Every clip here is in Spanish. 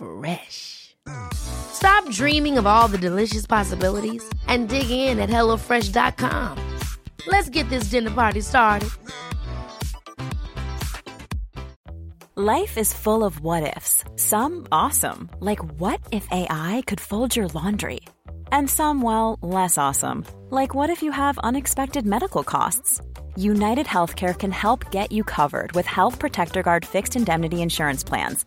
Fresh. Stop dreaming of all the delicious possibilities and dig in at HelloFresh.com. Let's get this dinner party started. Life is full of what ifs, some awesome, like what if AI could fold your laundry? And some, well, less awesome, like what if you have unexpected medical costs? United Healthcare can help get you covered with Health Protector Guard fixed indemnity insurance plans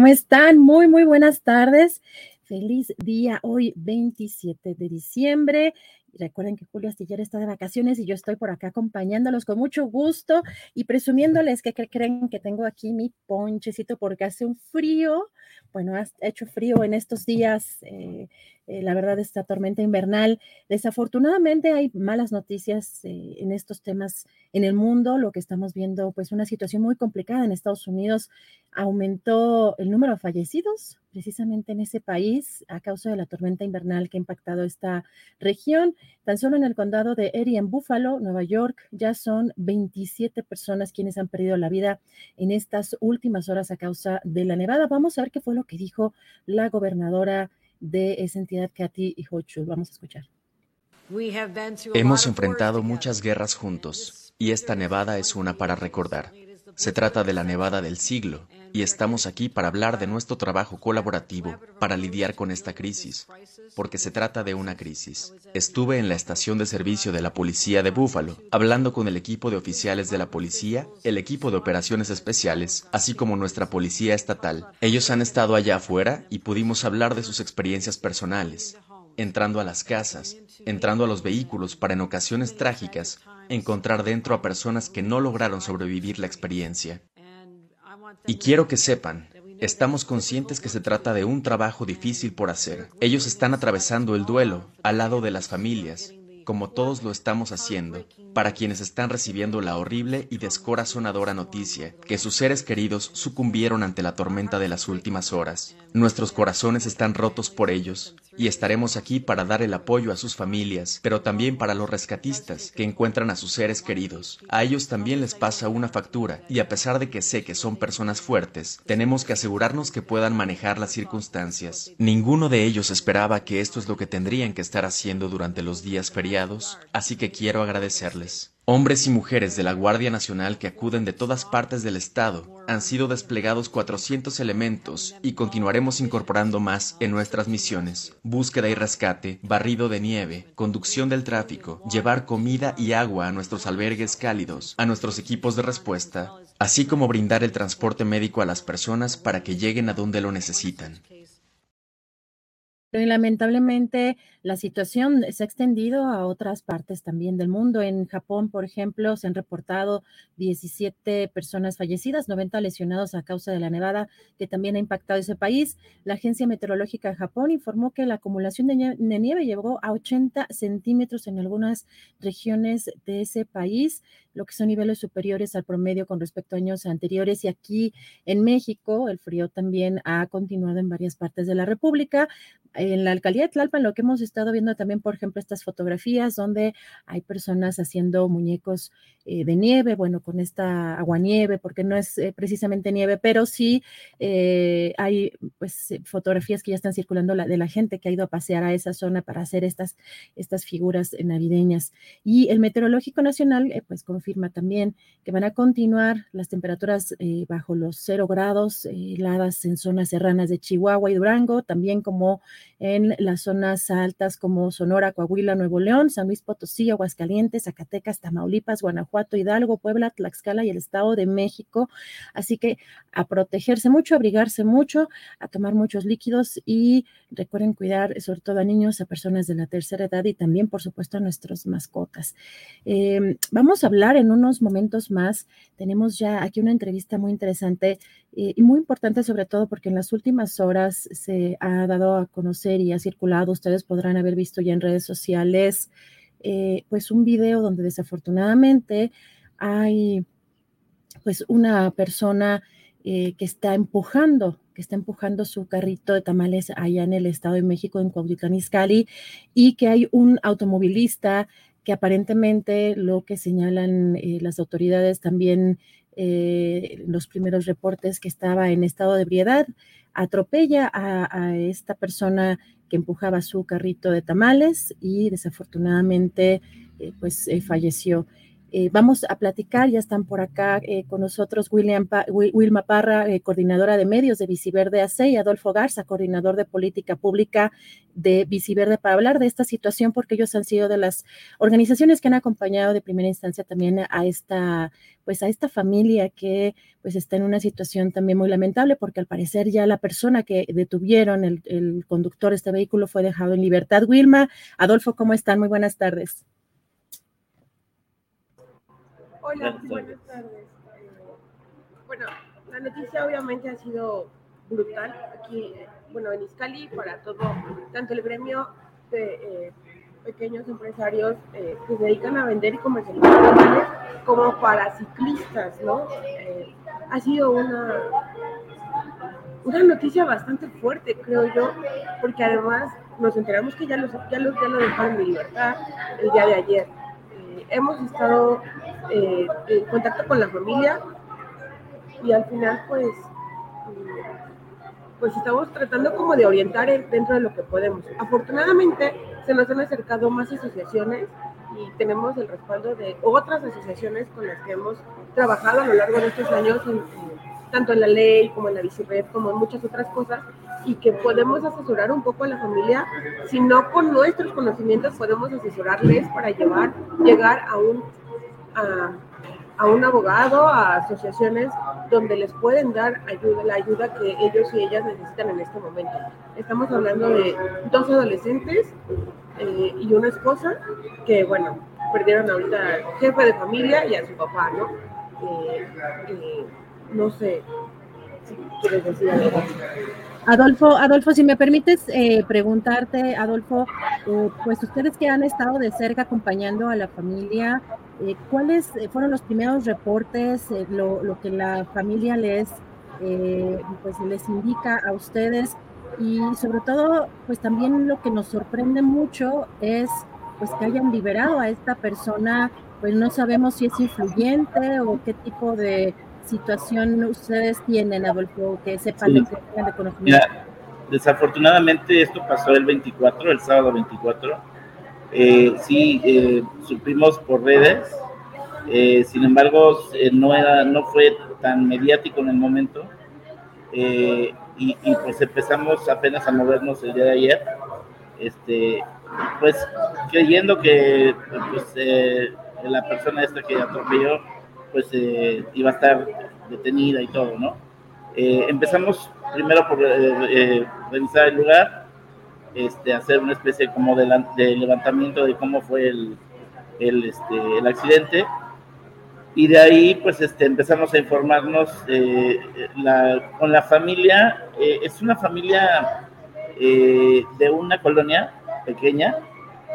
¿Cómo están? Muy, muy buenas tardes. Feliz día hoy, 27 de diciembre. Recuerden que Julio Astillero está de vacaciones y yo estoy por acá acompañándolos con mucho gusto y presumiéndoles que, creen que tengo aquí mi ponchecito porque hace un frío. Bueno, ha hecho frío en estos días. Eh, eh, la verdad, esta tormenta invernal. Desafortunadamente hay malas noticias eh, en estos temas en el mundo. Lo que estamos viendo, pues una situación muy complicada en Estados Unidos. Aumentó el número de fallecidos precisamente en ese país a causa de la tormenta invernal que ha impactado esta región. Tan solo en el condado de Erie, en Buffalo, Nueva York, ya son 27 personas quienes han perdido la vida en estas últimas horas a causa de la nevada. Vamos a ver qué fue lo que dijo la gobernadora de esa entidad, Kathy Hochul. Vamos a escuchar. Hemos enfrentado muchas guerras juntos y esta nevada es una para recordar. Se trata de la nevada del siglo y estamos aquí para hablar de nuestro trabajo colaborativo para lidiar con esta crisis, porque se trata de una crisis. Estuve en la estación de servicio de la policía de Búfalo, hablando con el equipo de oficiales de la policía, el equipo de operaciones especiales, así como nuestra policía estatal. Ellos han estado allá afuera y pudimos hablar de sus experiencias personales, entrando a las casas, entrando a los vehículos para en ocasiones trágicas encontrar dentro a personas que no lograron sobrevivir la experiencia. Y quiero que sepan, estamos conscientes que se trata de un trabajo difícil por hacer. Ellos están atravesando el duelo al lado de las familias, como todos lo estamos haciendo, para quienes están recibiendo la horrible y descorazonadora noticia que sus seres queridos sucumbieron ante la tormenta de las últimas horas. Nuestros corazones están rotos por ellos, y estaremos aquí para dar el apoyo a sus familias, pero también para los rescatistas que encuentran a sus seres queridos. A ellos también les pasa una factura, y a pesar de que sé que son personas fuertes, tenemos que asegurarnos que puedan manejar las circunstancias. Ninguno de ellos esperaba que esto es lo que tendrían que estar haciendo durante los días feriados, así que quiero agradecerles. Hombres y mujeres de la Guardia Nacional que acuden de todas partes del Estado han sido desplegados 400 elementos y continuaremos incorporando más en nuestras misiones. Búsqueda y rescate, barrido de nieve, conducción del tráfico, llevar comida y agua a nuestros albergues cálidos, a nuestros equipos de respuesta, así como brindar el transporte médico a las personas para que lleguen a donde lo necesitan. Y lamentablemente la situación se ha extendido a otras partes también del mundo. En Japón, por ejemplo, se han reportado 17 personas fallecidas, 90 lesionados a causa de la nevada que también ha impactado ese país. La Agencia Meteorológica de Japón informó que la acumulación de nieve, de nieve llegó a 80 centímetros en algunas regiones de ese país lo que son niveles superiores al promedio con respecto a años anteriores. Y aquí en México, el frío también ha continuado en varias partes de la República. En la alcaldía de Tlalpan lo que hemos estado viendo también, por ejemplo, estas fotografías donde hay personas haciendo muñecos eh, de nieve, bueno, con esta aguanieve, porque no es eh, precisamente nieve, pero sí eh, hay pues fotografías que ya están circulando de la gente que ha ido a pasear a esa zona para hacer estas, estas figuras navideñas. Y el Meteorológico Nacional pues confirma también que van a continuar las temperaturas bajo los cero grados, heladas en zonas serranas de Chihuahua y Durango, también como en las zonas altas como Sonora, Coahuila, Nuevo León, San Luis Potosí, Aguascalientes, Zacatecas, Tamaulipas, Guanajuato, Hidalgo, Puebla, Tlaxcala y el Estado de México. Así que a protegerse mucho, abrigarse mucho, a tomar muchos líquidos y recuerden cuidar sobre todo a niños, a personas de la tercera edad y también, por supuesto, a nuestras mascotas. Em, vamos a hablar en unos momentos más. Tenemos ya aquí una entrevista muy interesante eh, y muy importante sobre todo porque en las últimas horas se ha dado a conocer y ha circulado, ustedes podrán haber visto ya en redes sociales, eh, pues un video donde desafortunadamente hay pues una persona eh, que está empujando, que está empujando su carrito de tamales allá en el Estado de México, en Cuautitlán Izcalli, y que hay un automovilista que aparentemente lo que señalan las autoridades también eh, los primeros reportes que estaba en estado de ebriedad, atropella a, esta persona que empujaba su carrito de tamales y desafortunadamente eh, pues eh, falleció. Eh, vamos a platicar, ya están por acá eh, con nosotros William Wilma Parra, eh, coordinadora de medios de Viciverde AC, y Adolfo Garza, coordinador de política pública de Viciverde, para hablar de esta situación, porque ellos han sido de las organizaciones que han acompañado de primera instancia también a esta, pues a esta familia que pues está en una situación también muy lamentable, porque al parecer ya la persona que detuvieron, el, el conductor de este vehículo, fue dejado en libertad. Wilma, Adolfo, ¿cómo están? Muy buenas tardes. Hola, buenas tardes. Eh, bueno, la noticia obviamente ha sido brutal aquí, bueno, en Iscali para todo, tanto el gremio de eh, pequeños empresarios eh, que se dedican a vender y comercializar animales, como para ciclistas, ¿no? ha sido una, una noticia bastante fuerte, creo yo, porque además nos enteramos que ya, los, ya, los, ya lo dejaron de libertad el día de ayer. Hemos estado eh, en contacto con la familia y al final pues pues estamos tratando como de orientar dentro de lo que podemos. Afortunadamente se nos han acercado más asociaciones y tenemos el respaldo de otras asociaciones con las que hemos trabajado a lo largo de estos años, tanto en la ley como en la bicicleta, como en muchas otras cosas, y que podemos asesorar un poco a la familia, si no con nuestros conocimientos podemos asesorarles para llevar, llegar a un a, a, un abogado, a asociaciones donde les pueden dar ayuda, la ayuda que ellos y ellas necesitan en este momento. Estamos hablando de dos adolescentes eh, y una esposa que, bueno, perdieron ahorita al jefe de familia y a su papá, ¿no? Eh, eh, no sé si quieres decir algo. Adolfo, Adolfo, si me permites preguntarte, Adolfo, pues ustedes que han estado de cerca acompañando a la familia, eh, ¿Cuáles eh, fueron los primeros reportes, eh, lo, que la familia les, pues les indica a ustedes? Y sobre todo, pues también lo que nos sorprende mucho es pues que hayan liberado a esta persona, pues no sabemos si es influyente o qué tipo de situación ustedes tienen, Adolfo, que sepan sí. que de conocimiento. desafortunadamente esto pasó el 24, el sábado 24 eh, sí, eh, supimos por redes, eh, sin embargo, eh, no, era, no fue tan mediático en el momento. Y, y, pues empezamos apenas a movernos el día de ayer, este, pues creyendo que pues, la persona esta que atropelló pues iba a estar detenida y todo, ¿no? empezamos primero por revisar el lugar, este, hacer una especie como de, de levantamiento de cómo fue el, el, este, el, accidente. Y de ahí, pues, este, empezamos a informarnos eh, la, con la familia. Eh, es una familia eh, de una colonia pequeña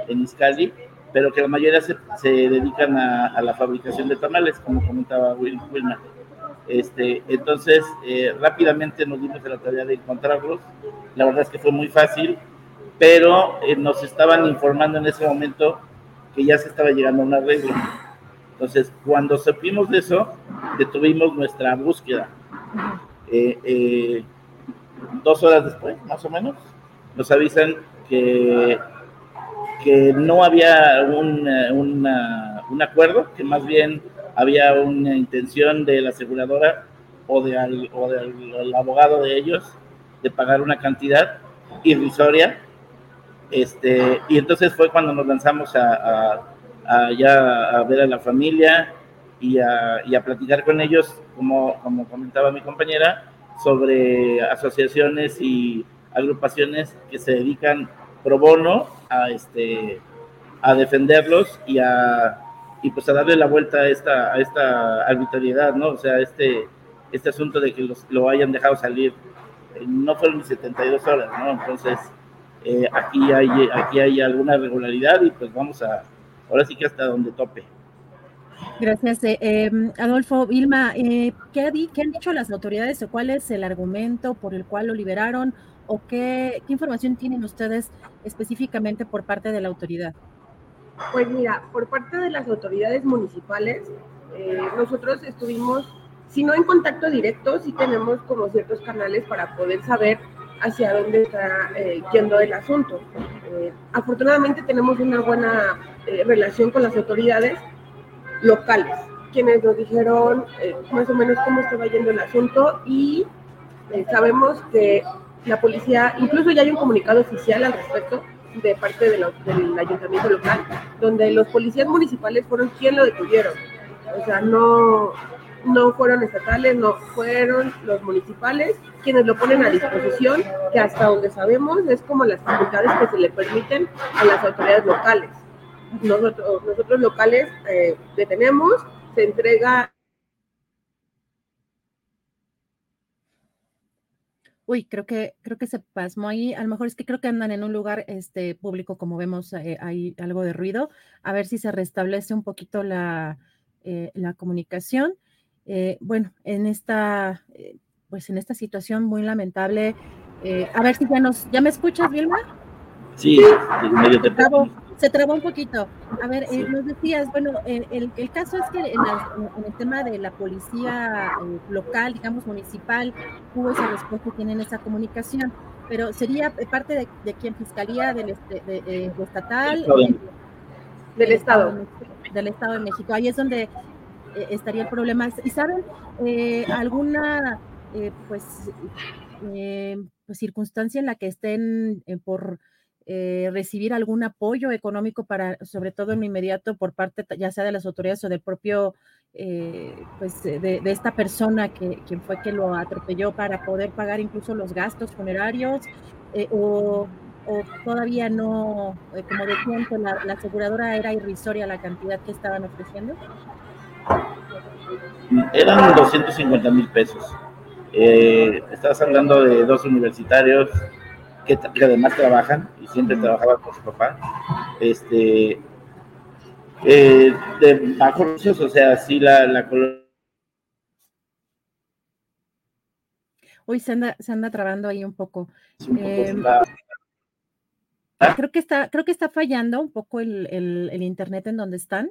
en Iscali, pero que la mayoría se, se dedican a, a, la fabricación de tamales, como comentaba Will, Wilma. Este, entonces, rápidamente nos dimos a la tarea de encontrarlos. La verdad es que fue muy fácil pero eh, nos estaban informando en ese momento que ya se estaba llegando a un arreglo. Entonces, cuando supimos de eso, detuvimos nuestra búsqueda. Eh, eh, dos horas después, más o menos, nos avisan que, que no había un, un acuerdo, que más bien había una intención de la aseguradora o, de o del abogado de ellos de pagar una cantidad irrisoria. Este, y entonces fue cuando nos lanzamos a, a, ya a ver a la familia y a, y a platicar con ellos, como, como comentaba mi compañera, sobre asociaciones y agrupaciones que se dedican pro bono a, este, a defenderlos y a, y pues a darle la vuelta a esta, a esta arbitrariedad, ¿no? O sea, este, este asunto de que los, lo hayan dejado salir, eh, no fueron ni 72 horas, ¿no? Entonces, eh, aquí, hay, aquí hay alguna regularidad y pues vamos a, ahora sí que hasta donde tope. Gracias, eh, em, Adolfo. Vilma, ¿qué, ¿qué, han dicho las autoridades o cuál es el argumento por el cual lo liberaron o qué, información tienen ustedes específicamente por parte de la autoridad? Pues mira, por parte de las autoridades municipales, nosotros estuvimos si no en contacto directo, sí tenemos como ciertos canales para poder saber hacia dónde está eh, yendo el asunto. Eh, afortunadamente tenemos una buena eh, relación con las autoridades locales, quienes nos dijeron más o menos cómo estaba yendo el asunto y sabemos que la policía, incluso ya hay un comunicado oficial al respecto de parte del ayuntamiento local, donde los policías municipales fueron quienes lo detuvieron. O sea, no, no fueron estatales, no fueron los municipales quienes lo ponen a disposición, que hasta donde sabemos es como las facultades que se le permiten a las autoridades locales. Nosotros, nosotros locales eh, detenemos, se entrega Uy, creo que, creo que se pasmó ahí. A lo mejor es que creo que andan en un lugar este, público, como vemos, eh, hay algo de ruido. A ver si se restablece un poquito la, eh, la comunicación. Eh, bueno, en esta, eh, pues en esta situación muy lamentable, eh, a ver si ya nos, ¿ya me escuchas, Vilma? Sí, medio trabó, se trabó un poquito. A ver, nos decías, bueno, el, el, caso es que en, el tema de la policía local, digamos municipal, hubo esa respuesta y tienen esa comunicación, pero sería parte de, de quién, fiscalía del este, de, estatal, del Estado. Del Estado de México. Ahí es donde eh, estaría el problema. ¿Y saben eh, alguna eh, pues, pues, circunstancia en la que estén por recibir algún apoyo económico para, sobre todo en lo inmediato, por parte ya sea de las autoridades o del propio, pues de, esta persona que quien fue que lo atropelló para poder pagar incluso los gastos funerarios o, todavía no, como decían, que la, la aseguradora era irrisoria la cantidad que estaban ofreciendo? Eran 250 mil pesos. Eh, estabas hablando de dos universitarios que, además trabajan y siempre trabajaban con su papá. Este, eh, de bajos o sea, sí la, la Uy, se anda, se anda trabando ahí un poco. Em, creo que está, creo que está fallando un poco el, el internet en donde están.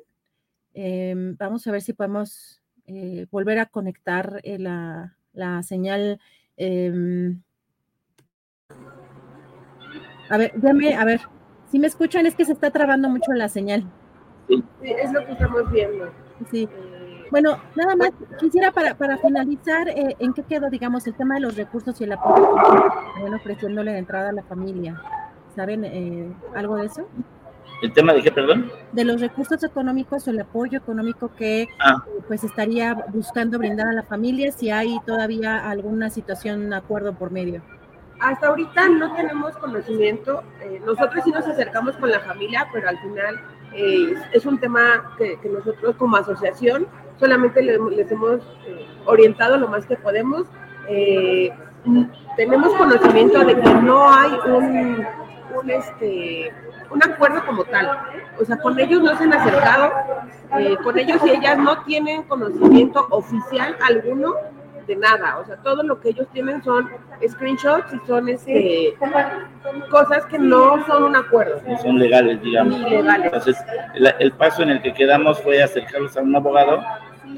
Em, vamos a ver si podemos eh, volver a conectar eh, la, la, señal. A ver, déjame, a ver, si me escuchan es que se está trabando mucho la señal. Sí, es lo que estamos viendo. Sí. Eh, bueno, nada más quisiera para, para finalizar, ¿en qué quedó, digamos, el tema de los recursos y el apoyo bueno, ofreciéndole de entrada a la familia? ¿Saben algo de eso? ¿El tema de qué, perdón? De los recursos económicos o el apoyo económico que ah. pues estaría buscando brindar a la familia si hay todavía alguna situación, acuerdo por medio. Hasta ahorita no tenemos conocimiento. Eh, nosotros sí nos acercamos con la familia, pero al final eh, es un tema que, nosotros como asociación solamente les, hemos eh, orientado lo más que podemos. tenemos conocimiento de que no hay un, un este, un acuerdo como tal. O sea, con ellos no se han acercado, con ellos y ellas no tienen conocimiento oficial alguno de nada, o sea, todo lo que ellos tienen son screenshots y son este, cosas que no son un acuerdo. No son legales, digamos. Entonces, el, paso en el que quedamos fue acercarlos a un abogado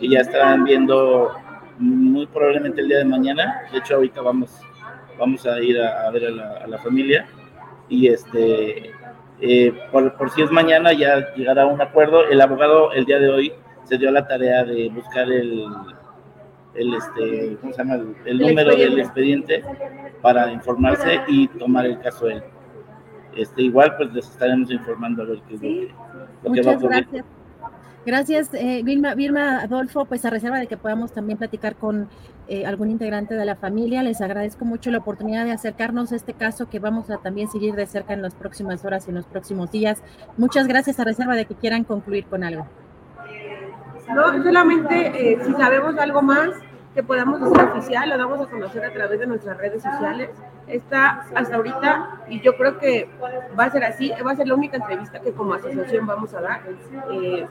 que ya estaban viendo muy probablemente el día de mañana. De hecho, ahorita vamos, vamos a ir a, ver a la, familia y este, eh, por, por si es mañana ya llegará a un acuerdo. El abogado el día de hoy se dio la tarea de buscar el, el, este, ¿cómo se llama? el, número del expediente para informarse y tomar el caso él. Este, igual pues les estaremos informando a ver qué es lo que, va a ocurrir. Gracias. Gracias, eh, Vilma, Adolfo, pues a reserva de que podamos también platicar con eh, algún integrante de la familia, les agradezco mucho la oportunidad de acercarnos a este caso que vamos a también seguir de cerca en las próximas horas y en los próximos días. Muchas gracias a reserva de que quieran concluir con algo. No, solamente eh, si sabemos algo más que podamos hacer oficial, lo damos a conocer a través de nuestras redes sociales. Está hasta ahorita, y yo creo que va a ser así, va a ser la única entrevista que como asociación vamos a dar. Eh,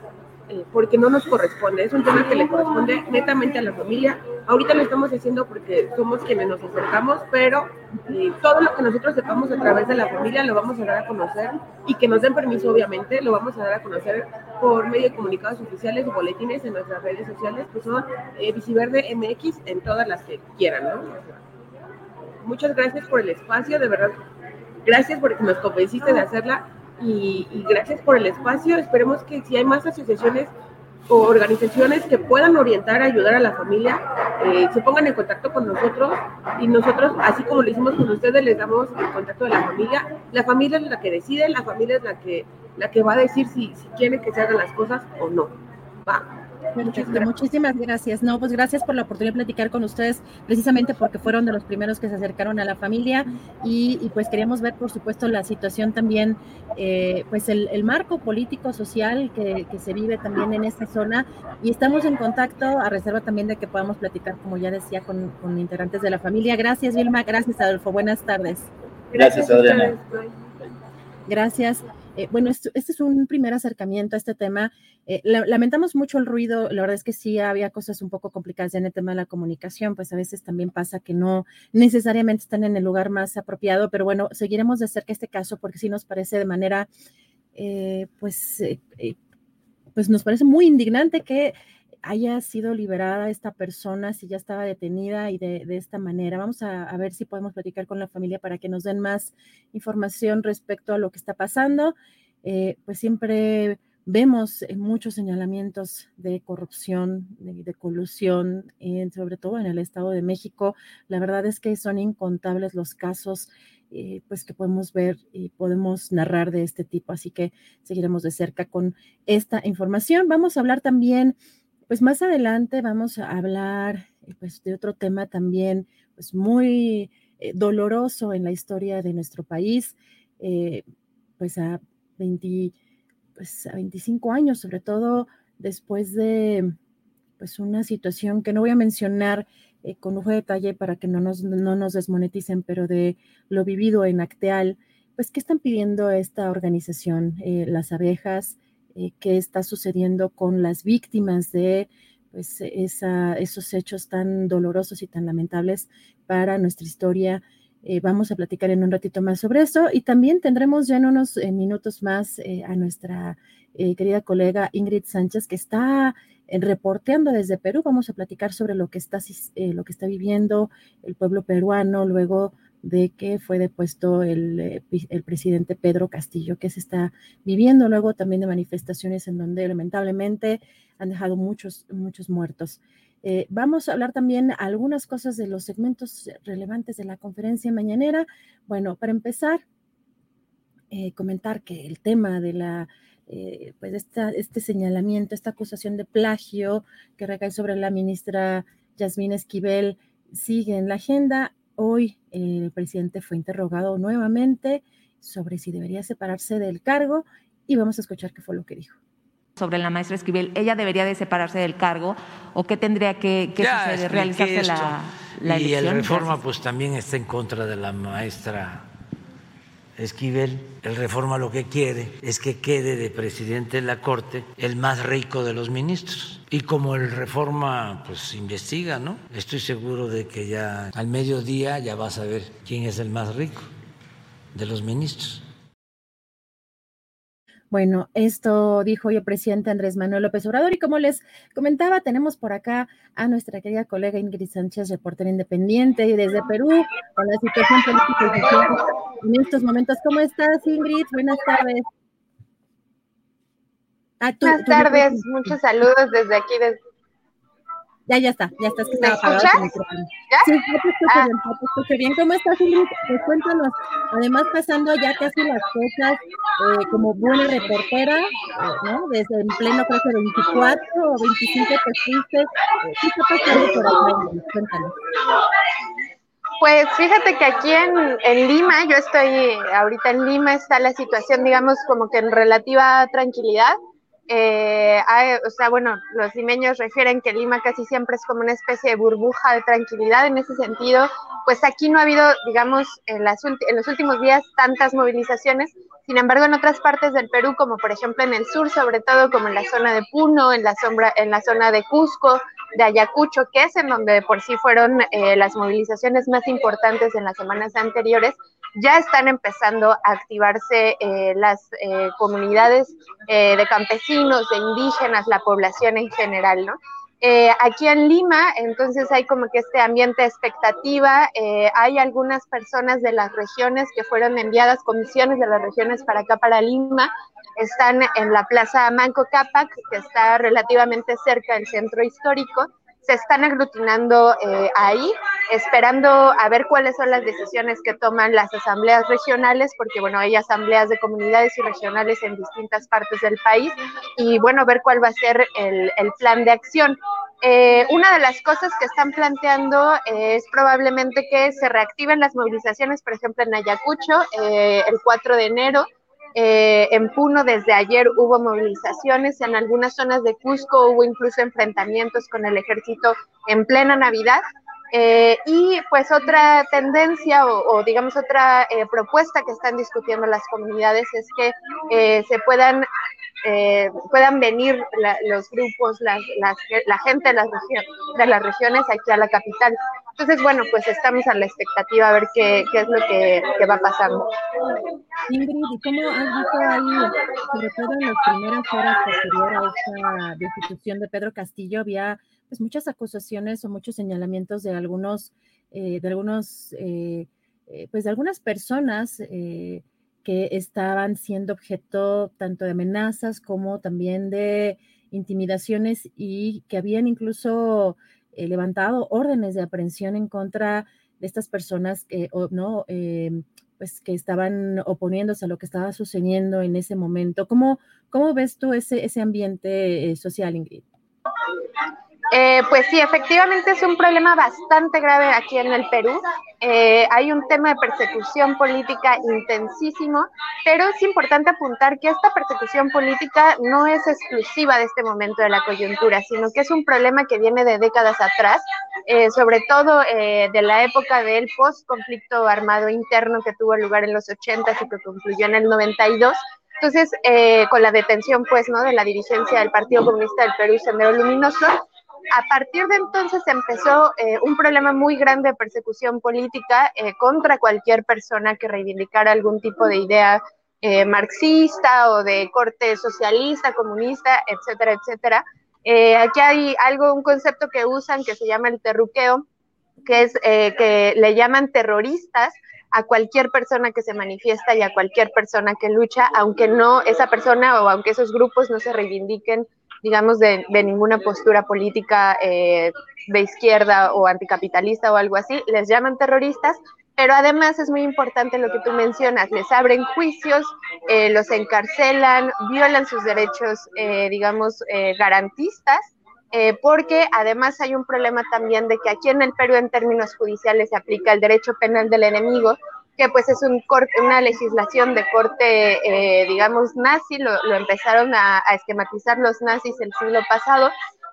eh, porque no nos corresponde, es un tema que le corresponde netamente a la familia. Ahorita lo estamos haciendo porque somos quienes nos acercamos, pero eh, todo lo que nosotros sepamos a través de la familia lo vamos a dar a conocer y que nos den permiso, obviamente, lo vamos a dar a conocer por medio de comunicados oficiales o boletines en nuestras redes sociales, que son eh, Viciverde MX en todas las que quieran, ¿no? Muchas gracias por el espacio, de verdad. Gracias porque nos convenciste de hacerla y, gracias por el espacio. Esperemos que si hay más asociaciones o organizaciones que puedan orientar, ayudar a la familia, eh, se pongan en contacto con nosotros y nosotros, así como lo hicimos con ustedes, les damos el contacto de la familia. La familia es la que decide, la familia es la que, la que va a decir si, si quiere que se hagan las cosas o no. Va. Muchísimas gracias. No, pues gracias por la oportunidad de platicar con ustedes, precisamente porque fueron de los primeros que se acercaron a la familia y, pues queríamos ver, por supuesto, la situación también, eh, pues el, marco político, social que, se vive también en esta zona y estamos en contacto a reserva también de que podamos platicar, como ya decía, con, con integrantes de la familia. Gracias, Vilma. Gracias, Adolfo. Buenas tardes. Gracias, Adriana. Gracias. Eh, bueno, este, es un primer acercamiento a este tema. Eh, lamentamos mucho el ruido, la verdad es que sí había cosas un poco complicadas en el tema de la comunicación, pues a veces también pasa que no necesariamente están en el lugar más apropiado, pero bueno, seguiremos de cerca este caso porque sí nos parece de manera, eh, pues, pues nos parece muy indignante que haya sido liberada esta persona, si ya estaba detenida y de, esta manera. Vamos a, ver si podemos platicar con la familia para que nos den más información respecto a lo que está pasando. Eh, pues siempre vemos muchos señalamientos de corrupción, de, colusión, sobre todo en el Estado de México. La verdad es que son incontables los casos eh, pues que podemos ver y podemos narrar de este tipo. Así que seguiremos de cerca con esta información. Vamos a hablar también pues más adelante vamos a hablar eh, pues, de otro tema también pues, muy eh, doloroso en la historia de nuestro país, eh, pues, a pues a 25 años, sobre todo después de pues una situación que no voy a mencionar con lujo de detalle para que no nos, no nos desmoneticen, pero de lo vivido en Acteal, pues ¿qué están pidiendo esta organización? las abejas, eh, qué está sucediendo con las víctimas de pues, esos hechos tan dolorosos y tan lamentables para nuestra historia. Eh, vamos a platicar en un ratito más sobre eso y también tendremos ya en unos eh, minutos más a nuestra querida colega Ingrid Sánchez que está reporteando desde Perú. Vamos a platicar sobre lo que está, lo que está viviendo el pueblo peruano luego de que fue depuesto el, eh, el, presidente Pedro Castillo, que se está viviendo luego también de manifestaciones en donde lamentablemente han dejado muchos, muchos muertos. Eh, vamos a hablar también algunas cosas de los segmentos relevantes de la conferencia mañanera. Bueno, para empezar, eh, comentar que el tema de la, pues esta, este señalamiento, esta acusación de plagio que recae sobre la ministra Yasmín Esquivel sigue en la agenda. Hoy el presidente fue interrogado nuevamente sobre si debería separarse del cargo y vamos a escuchar qué fue lo que dijo. Sobre la maestra Esquivel, ¿ella debería de separarse del cargo o qué tendría que, suceder, realizarse la, la, Y el reforma pues también está en contra de la maestra Esquivel, el reforma lo que quiere es que quede de presidente de la Corte el más rico de los ministros. Y como el reforma pues investiga, ¿no? Estoy seguro de que ya al mediodía ya vas a ver quién es el más rico de los ministros. Bueno, esto dijo hoy el presidente Andrés Manuel López Obrador y como les comentaba, tenemos por acá a nuestra querida colega Ingrid Sánchez, reportera independiente y desde Perú, con la situación política en estos momentos. ¿Cómo estás, Ingrid? Buenas tardes. Ah, Buenas tardes, muchos saludos desde aquí, desde, ya, ya está, ya está, es que estaba apagado ¿Ya? Sí, ya te escucho ah. bien, ya te escucho bien. ¿Cómo estás, Ingrid? Pues cuéntanos, además pasando ya casi las cosas eh, como buena reportera, ¿no? Desde en pleno creo que 24 o 25 te fuiste. ¿Qué está pasando por ahí, Cuéntanos. Pues fíjate que aquí en, en, Lima, yo estoy ahorita en Lima, está la situación, digamos, como que en relativa tranquilidad. Eh, o sea, bueno, los limeños refieren que Lima casi siempre es como una especie de burbuja de tranquilidad. En ese sentido, pues aquí no ha habido, digamos, en, las en los últimos días tantas movilizaciones. Sin embargo, en otras partes del Perú, como por ejemplo en el sur, sobre todo como en la zona de Puno, en la, sombra, en la zona de Cusco, de Ayacucho, que es en donde por sí fueron eh, las movilizaciones más importantes en las semanas anteriores, ya están empezando a activarse eh, las eh, comunidades de campesinos, de indígenas, la población en general, ¿no? aquí en Lima, entonces hay como que este ambiente de expectativa, hay algunas personas de las regiones que fueron enviadas, comisiones de las regiones para acá, para Lima, están en la Plaza Manco Cápac, que está relativamente cerca del centro histórico, se están aglutinando eh, ahí, esperando a ver cuáles son las decisiones que toman las asambleas regionales, porque bueno, hay asambleas de comunidades y regionales en distintas partes del país, y bueno, ver cuál va a ser el, plan de acción. Eh, una de las cosas que están planteando es probablemente que se reactiven las movilizaciones, por ejemplo, en Ayacucho, eh, el 4 de enero, eh, en Puno desde ayer hubo movilizaciones, en algunas zonas de Cusco hubo incluso enfrentamientos con el ejército en plena Navidad. Eh, y pues otra tendencia o, digamos otra eh, propuesta que están discutiendo las comunidades es que se puedan puedan venir los grupos, la gente de las, de las regiones aquí a la capital. Entonces, bueno, pues estamos a la expectativa a ver qué, qué es lo que, que, va pasando. Ingrid, ¿y cómo has visto ahí, sobre todo en las primeras horas posterior a esta destitución de Pedro Castillo, había pues muchas acusaciones o muchos señalamientos de algunos, eh, de algunos, eh, eh, pues de algunas personas que estaban siendo objeto tanto de amenazas como también de intimidaciones y que habían incluso eh, levantado órdenes de aprehensión en contra de estas personas que, ¿no? Eh, pues que estaban oponiéndose a lo que estaba sucediendo en ese momento. ¿Cómo, cómo ves tú ese, ese ambiente eh, social, Ingrid? Eh, pues sí, efectivamente es un problema bastante grave aquí en el Perú. Eh, hay un tema de persecución política intensísimo, pero es importante apuntar que esta persecución política no es exclusiva de este momento de la coyuntura, sino que es un problema que viene de décadas atrás, eh, sobre todo de la época del post-conflicto armado interno que tuvo lugar en los 80 y que concluyó en el 92. Entonces, con la detención, pues, ¿no? De la dirigencia del Partido Comunista del Perú, Sendero Luminoso, a partir de entonces empezó eh, un problema muy grande de persecución política eh, contra cualquier persona que reivindicara algún tipo de idea eh, marxista o de corte socialista, comunista, etcétera, etcétera. aquí hay algo, un concepto que usan que se llama el terruqueo, que es que le llaman terroristas a cualquier persona que se manifiesta y a cualquier persona que lucha, aunque no esa persona o aunque esos grupos no se reivindiquen digamos, de, ninguna postura política eh, de izquierda o anticapitalista o algo así, les llaman terroristas, pero además es muy importante lo que tú mencionas, les abren juicios, eh, los encarcelan, violan sus derechos, eh, digamos, garantistas, porque además hay un problema también de que aquí en el Perú en términos judiciales se aplica el derecho penal del enemigo, que pues es un una legislación de corte, eh, digamos, nazi, lo, empezaron a, esquematizar los nazis el siglo pasado,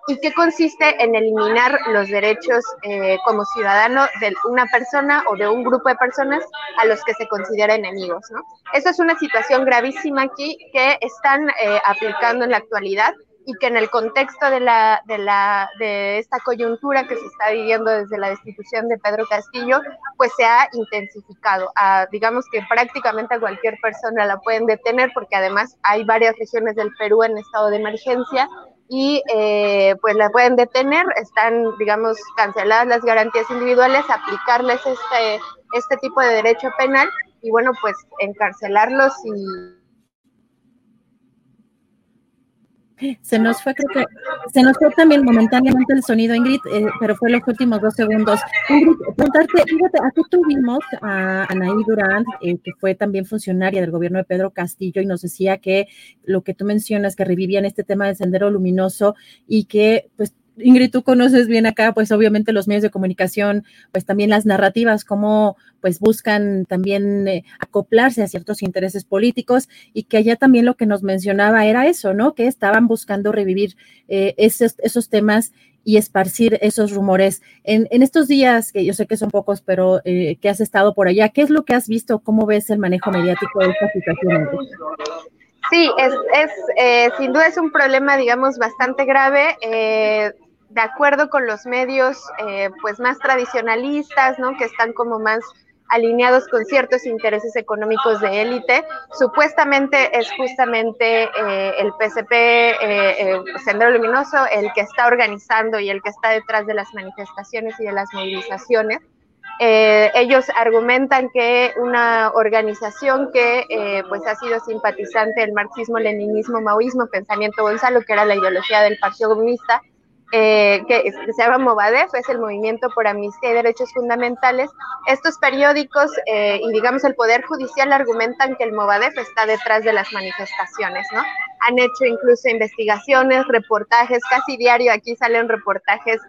y que consiste en eliminar los derechos eh, como ciudadano de una persona o de un grupo de personas a los que se considera enemigos. ¿no? Esa es una situación gravísima aquí que están eh, aplicando en la actualidad y que en el contexto de, la, de, la, de esta coyuntura que se está viviendo desde la destitución de Pedro Castillo, pues se ha intensificado. A, digamos que prácticamente a cualquier persona la pueden detener porque además hay varias regiones del Perú en estado de emergencia y eh, pues la pueden detener, están, digamos, canceladas las garantías individuales, aplicarles este, este tipo de derecho penal y bueno, pues encarcelarlos y Se nos fue, creo que, se nos fue también momentáneamente el sonido, Ingrid, eh, pero fue los últimos dos segundos. Ingrid, preguntarte, fíjate, aquí tuvimos a Anaí Durán, eh, que fue también funcionaria del gobierno de Pedro Castillo, y nos decía que lo que tú mencionas, que revivían este tema del sendero luminoso y que, pues, Ingrid, tú conoces bien acá, pues obviamente los medios de comunicación, pues también las narrativas, cómo pues buscan también eh, acoplarse a ciertos intereses políticos y que allá también lo que nos mencionaba era eso, ¿no? Que estaban buscando revivir eh, esos, esos temas y esparcir esos rumores. En, en, estos días, que yo sé que son pocos, pero eh, que has estado por allá, ¿qué es lo que has visto? ¿Cómo ves el manejo mediático de esta situación? Sí, es, es eh, sin duda es un problema, digamos, bastante grave. Eh, de acuerdo con los medios, eh, pues más tradicionalistas, ¿no? Que están como más alineados con ciertos intereses económicos de élite. Supuestamente es justamente el PCP, Sendero Luminoso, el que está organizando y el que está detrás de las manifestaciones y de las movilizaciones. Eh, ellos argumentan que una organización que eh, pues ha sido simpatizante del marxismo, leninismo, maoísmo, pensamiento Gonzalo, que era la ideología del Partido Comunista, eh, que, se llama Movadef, es el Movimiento por Amnistía y Derechos Fundamentales. Estos periódicos y digamos el Poder Judicial argumentan que el Movadef está detrás de las manifestaciones, ¿no? Han hecho incluso investigaciones, reportajes, casi diario aquí salen reportajes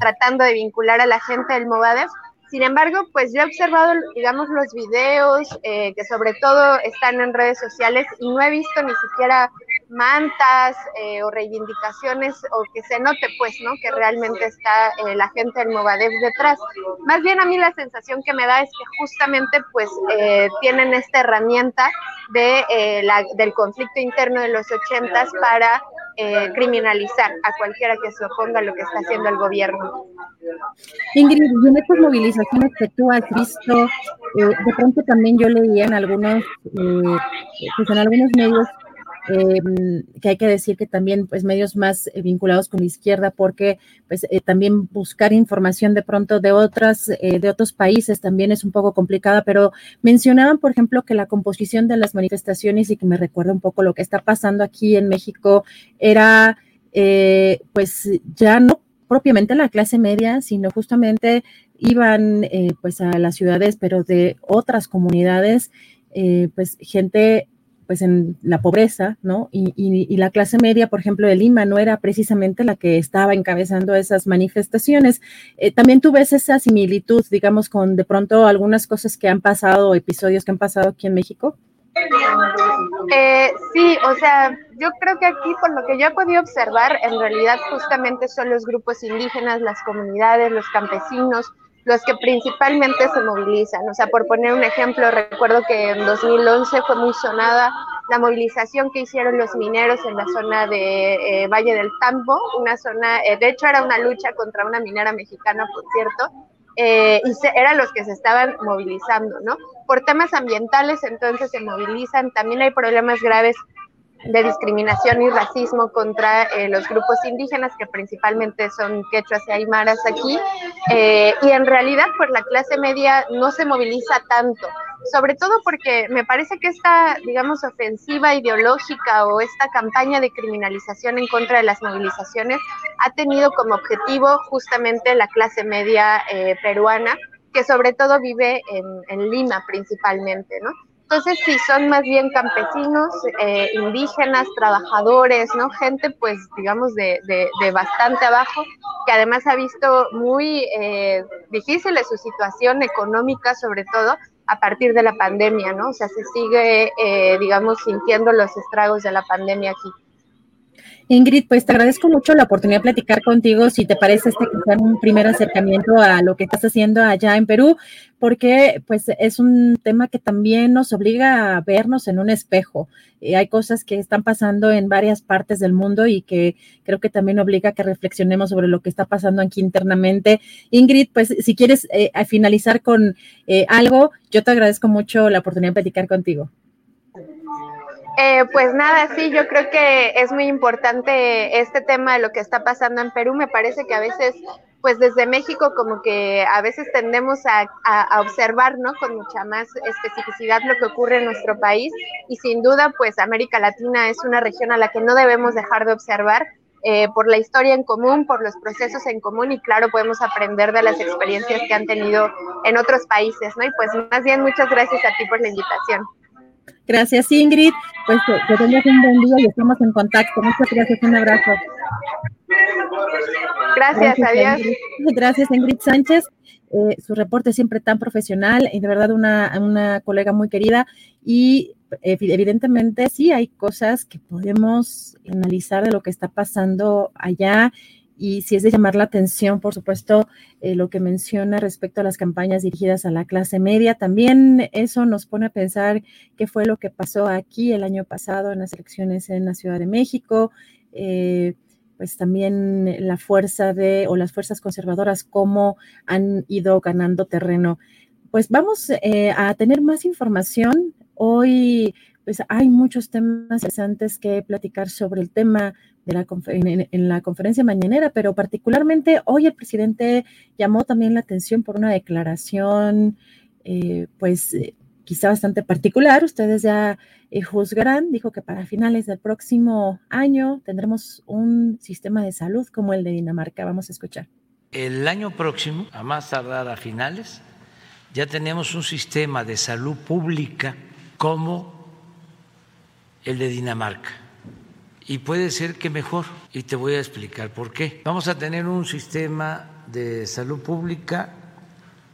tratando de vincular a la gente del Movadef sin embargo, pues yo he observado, digamos, los videos eh, que sobre todo están en redes sociales y no he visto ni siquiera mantas eh, o reivindicaciones o que se note, pues, ¿no? Que realmente está eh, la gente del Movadef detrás. Más bien a mí la sensación que me da es que justamente, pues, tienen esta herramienta de, la, del conflicto interno de los ochentas para eh, criminalizar a cualquiera que se oponga a lo que está haciendo el gobierno. Ingrid, y en estas movilizaciones que tú has visto, eh, de pronto también yo leía en algunos, eh, pues en algunos medios Em, que hay que decir que también pues medios más eh, vinculados con la izquierda porque pues eh, también buscar información de pronto de otras eh, de otros países también es un poco complicada pero mencionaban por ejemplo que la composición de las manifestaciones y que me recuerda un poco lo que está pasando aquí en México era pues ya no propiamente la clase media sino justamente iban pues a las ciudades pero de otras comunidades pues gente pues en la pobreza, ¿no? Y, y, la clase media, por ejemplo, de Lima no era precisamente la que estaba encabezando esas manifestaciones. Eh, también tú ves esa similitud, digamos, con de pronto algunas cosas que han pasado, episodios que han pasado aquí en México. Eh, sí, o sea, yo creo que aquí, por lo que yo he podido observar, en realidad justamente son los grupos indígenas, las comunidades, los campesinos, los que principalmente se movilizan. O sea, por poner un ejemplo, recuerdo que en 2011 fue muy sonada la movilización que hicieron los mineros en la zona de eh, Valle del Tambo, una zona, eh, de hecho era una lucha contra una minera mexicana, por cierto, eh, y eran los que se estaban movilizando, ¿no? Por temas ambientales, entonces se movilizan, también hay problemas graves de discriminación y racismo contra eh, los grupos indígenas, que principalmente son quechuas y aymaras aquí, eh, y en realidad pues la clase media no se moviliza tanto, sobre todo porque me parece que esta, digamos, ofensiva ideológica o esta campaña de criminalización en contra de las movilizaciones ha tenido como objetivo justamente la clase media eh, peruana, que sobre todo vive en, en Lima principalmente, ¿no? Entonces, sí, son más bien campesinos, eh, indígenas, trabajadores, ¿no? Gente, pues, digamos, de, de, bastante abajo, que además ha visto muy eh, difícil su situación económica, sobre todo a partir de la pandemia, ¿no? O sea, se sigue, eh, digamos, sintiendo los estragos de la pandemia aquí. Ingrid, pues te agradezco mucho la oportunidad de platicar contigo, si te parece este sea un primer acercamiento a lo que estás haciendo allá en Perú, porque pues es un tema que también nos obliga a vernos en un espejo. Eh, hay cosas que están pasando en varias partes del mundo y que creo que también obliga a que reflexionemos sobre lo que está pasando aquí internamente. Ingrid, pues si quieres eh, finalizar con eh, algo, yo te agradezco mucho la oportunidad de platicar contigo. Eh, pues nada, sí, yo creo que es muy importante este tema de lo que está pasando en Perú. Me parece que a veces, pues desde México, como que a veces tendemos a, observar, ¿no? Con mucha más especificidad lo que ocurre en nuestro país. Y sin duda, pues América Latina es una región a la que no debemos dejar de observar. Eh, por la historia en común, por los procesos en común y claro, podemos aprender de las experiencias que han tenido en otros países, ¿no? Y pues más bien muchas gracias a ti por la invitación. Gracias, Ingrid. Pues que, tengas un buen día y estamos en contacto. Muchas gracias, un abrazo. Gracias, adiós. Gracias, Ingrid Sánchez. Eh, su reporte siempre tan profesional y de verdad una, una colega muy querida. Y evidentemente sí hay cosas que podemos analizar de lo que está pasando allá y si es de llamar la atención, por supuesto, eh, lo que menciona respecto a las campañas dirigidas a la clase media, también eso nos pone a pensar qué fue lo que pasó aquí el año pasado en las elecciones en la Ciudad de México, eh, pues también la fuerza de, o las fuerzas conservadoras, cómo han ido ganando terreno. Pues vamos eh, a tener más información. Hoy pues hay muchos temas interesantes que platicar sobre el tema de la en, la conferencia mañanera, pero particularmente hoy el presidente llamó también la atención por una declaración, eh, pues eh, quizá bastante particular, ustedes ya eh, juzgarán, dijo que para finales del próximo año tendremos un sistema de salud como el de Dinamarca. Vamos a escuchar. El año próximo, a más tardar a finales, ya tenemos un sistema de salud pública como el de Dinamarca. Y puede ser que mejor, y te voy a explicar por qué. Vamos a tener un sistema de salud pública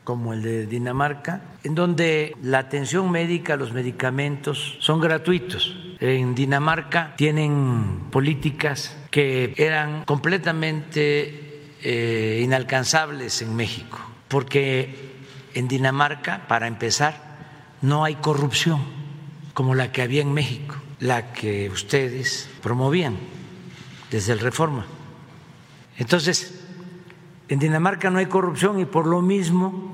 como el de Dinamarca, en donde la atención médica, los medicamentos son gratuitos. En Dinamarca tienen políticas que eran completamente eh, inalcanzables en México, porque en Dinamarca, para empezar, no hay corrupción como la que había en México la que ustedes promovían desde el Reforma. Entonces, en Dinamarca no hay corrupción y por lo mismo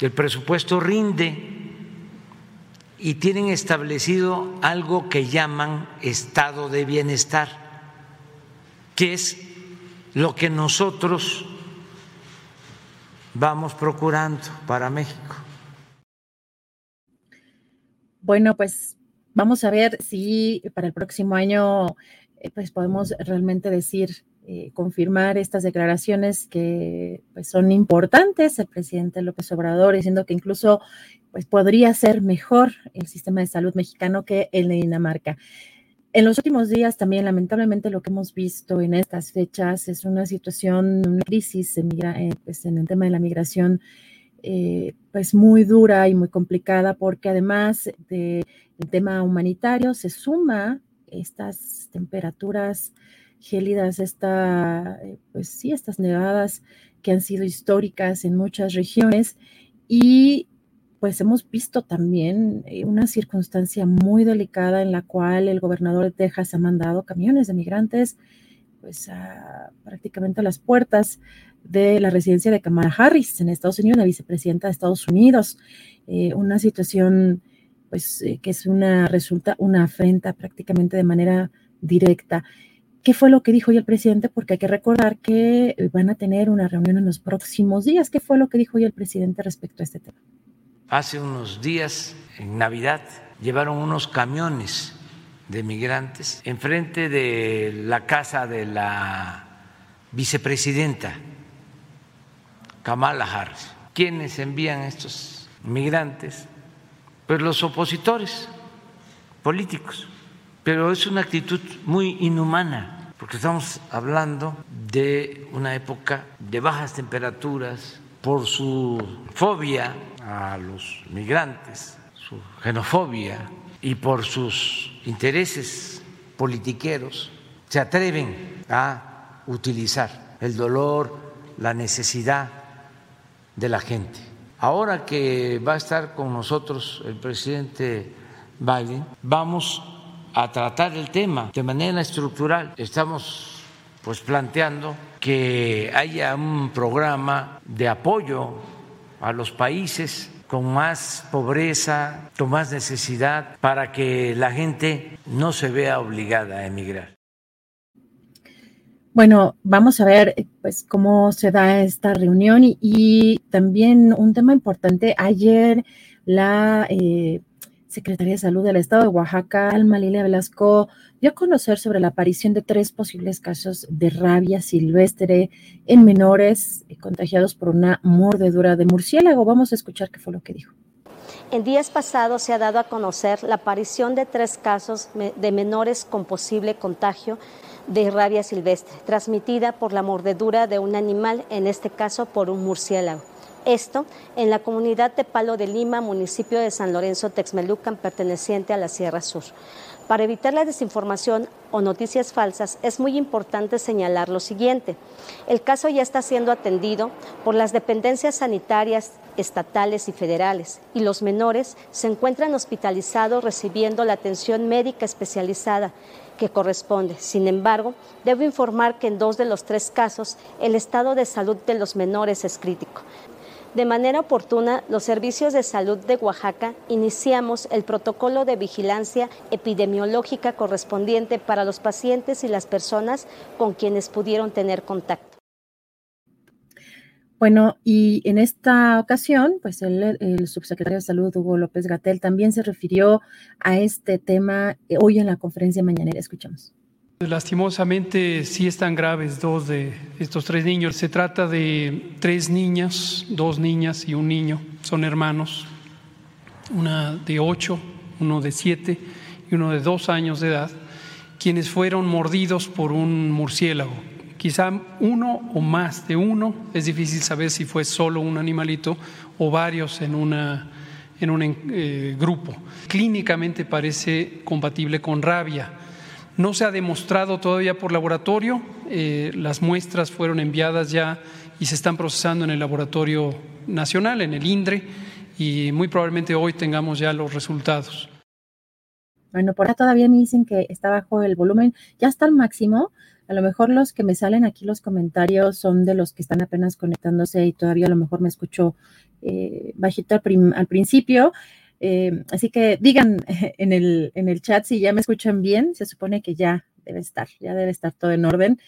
el presupuesto rinde y tienen establecido algo que llaman estado de bienestar, que es lo que nosotros vamos procurando para México. Bueno, pues Vamos a ver si para el próximo año eh, pues podemos realmente decir, eh, confirmar estas declaraciones que pues, son importantes. El presidente López Obrador diciendo que incluso pues, podría ser mejor el sistema de salud mexicano que el de Dinamarca. En los últimos días también, lamentablemente, lo que hemos visto en estas fechas es una situación, una crisis en, eh, pues, en el tema de la migración eh, pues muy dura y muy complicada porque además del tema humanitario se suma estas temperaturas gélidas, esta, eh, pues sí, estas nevadas que han sido históricas en muchas regiones y pues hemos visto también eh, una circunstancia muy delicada en la cual el gobernador de Texas ha mandado camiones de migrantes pues prácticamente a las puertas de la residencia de Kamala Harris en Estados Unidos, la vicepresidenta de Estados Unidos. Eh, una situación, pues, eh, que es una, resulta una afrenta prácticamente de manera directa. ¿Qué fue lo que dijo hoy el presidente? Porque hay que recordar que van a tener una reunión en los próximos días. ¿Qué fue lo que dijo hoy el presidente respecto a este tema? Hace unos días, en Navidad, llevaron unos camiones de migrantes enfrente de la casa de la vicepresidenta Kamala Harris. ¿Quiénes envían estos migrantes? Pues los opositores políticos. Pero es una actitud muy inhumana, porque estamos hablando de una época de bajas temperaturas por su fobia a los migrantes, su xenofobia y por sus intereses politiqueros se atreven a utilizar el dolor, la necesidad de la gente. Ahora que va a estar con nosotros el presidente Biden, vamos a tratar el tema de manera estructural. Estamos pues planteando que haya un programa de apoyo a los países con más pobreza, con más necesidad, para que la gente no se vea obligada a emigrar. Bueno, vamos a ver pues cómo se da esta reunión y, también un tema importante. Ayer la eh, Secretaría de Salud del Estado de Oaxaca, Alma Lilia Velasco, dio a conocer sobre la aparición de tres posibles casos de rabia silvestre en menores contagiados por una mordedura de murciélago. Vamos a escuchar qué fue lo que dijo. En días pasados se ha dado a conocer la aparición de tres casos de menores con posible contagio de rabia silvestre, transmitida por la mordedura de un animal, en este caso por un murciélago. Esto en la comunidad de Palo de Lima, municipio de San Lorenzo Texmelucan, perteneciente a la Sierra Sur. Para evitar la desinformación o noticias falsas, es muy importante señalar lo siguiente. El caso ya está siendo atendido por las dependencias sanitarias estatales y federales y los menores se encuentran hospitalizados recibiendo la atención médica especializada que corresponde. Sin embargo, debo informar que en dos de los tres casos el estado de salud de los menores es crítico. De manera oportuna, los servicios de salud de Oaxaca iniciamos el protocolo de vigilancia epidemiológica correspondiente para los pacientes y las personas con quienes pudieron tener contacto. Bueno, y en esta ocasión, pues el, subsecretario de Salud, Hugo López Gatel, también se refirió a este tema hoy en la conferencia mañanera. Escuchamos. Lastimosamente sí están graves dos de estos tres niños. Se trata de tres niñas, dos niñas y un niño. Son hermanos. Una de ocho, uno de siete y uno de dos años de edad, quienes fueron mordidos por un murciélago. Quizá uno o más de uno, es difícil saber si fue solo un animalito o varios en, una, en un eh, grupo. Clínicamente parece compatible con rabia no se ha demostrado todavía por laboratorio, eh, las muestras fueron enviadas ya y se están procesando en el laboratorio nacional, en el INDRE, y muy probablemente hoy tengamos ya los resultados. Bueno, por ahora todavía me dicen que está bajo el volumen, ya está al máximo. A lo mejor los que me salen aquí los comentarios son de los que están apenas conectándose y todavía a lo mejor me escucho eh, bajito al principio. Eh, así que digan en el, en el chat si ya me escuchan bien, se supone que ya debe estar, ya debe estar todo en orden.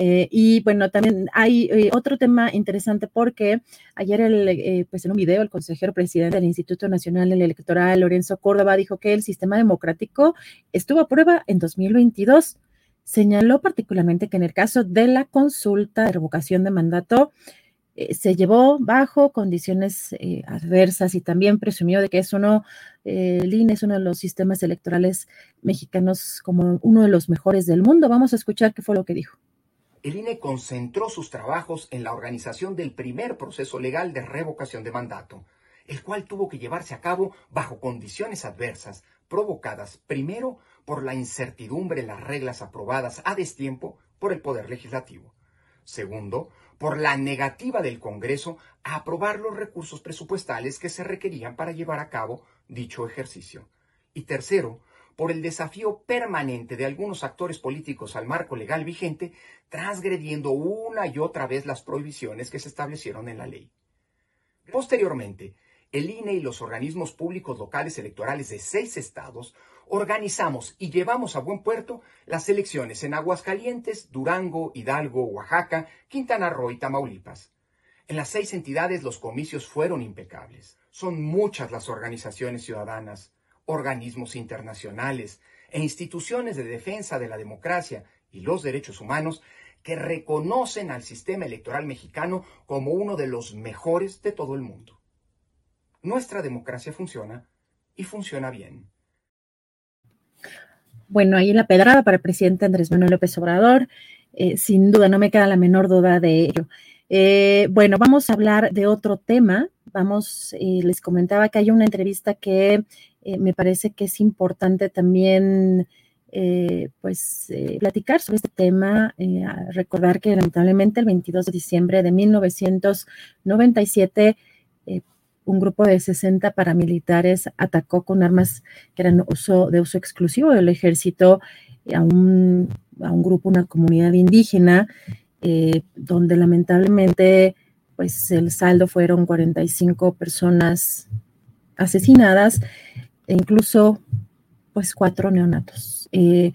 Eh, y bueno, también hay eh, otro tema interesante porque ayer el, pues en un video el consejero presidente del Instituto Nacional Electoral, Lorenzo Córdoba, dijo que el sistema democrático estuvo a prueba en 2022. Señaló particularmente que en el caso de la consulta de revocación de mandato, eh, se llevó bajo condiciones eh, adversas y también presumió de que es uno, eh, el INE es uno de los sistemas electorales mexicanos como uno de los mejores del mundo. Vamos a escuchar qué fue lo que dijo. El INE concentró sus trabajos en la organización del primer proceso legal de revocación de mandato, el cual tuvo que llevarse a cabo bajo condiciones adversas, provocadas primero por la incertidumbre en las reglas aprobadas a destiempo por el Poder Legislativo. Segundo, por la negativa del Congreso a aprobar los recursos presupuestales que se requerían para llevar a cabo dicho ejercicio. Y tercero, por el desafío permanente de algunos actores políticos al marco legal vigente, transgrediendo una y otra vez las prohibiciones que se establecieron en la ley. Posteriormente, el INE y los organismos públicos locales electorales de seis estados organizamos y llevamos a buen puerto las elecciones en Aguascalientes, Durango, Hidalgo, Oaxaca, Quintana Roo y Tamaulipas. En las seis entidades los comicios fueron impecables. Son muchas las organizaciones ciudadanas, organismos internacionales e instituciones de defensa de la democracia y los derechos humanos que reconocen al sistema electoral mexicano como uno de los mejores de todo el mundo. Nuestra democracia funciona y funciona bien. Bueno, ahí la pedrada para el presidente Andrés Manuel López Obrador, eh, sin duda, no me queda la menor duda de ello. Eh, bueno, vamos a hablar de otro tema. Vamos, eh, les comentaba que hay una entrevista que me parece que es importante también eh, pues eh, platicar sobre este tema, eh, recordar que lamentablemente el 22 de diciembre de 1997 un grupo de 60 paramilitares atacó con armas que eran de uso exclusivo. Del ejército a un, a un grupo, una comunidad indígena, donde lamentablemente pues el saldo fueron 45 personas asesinadas e incluso pues cuatro neonatos, eh,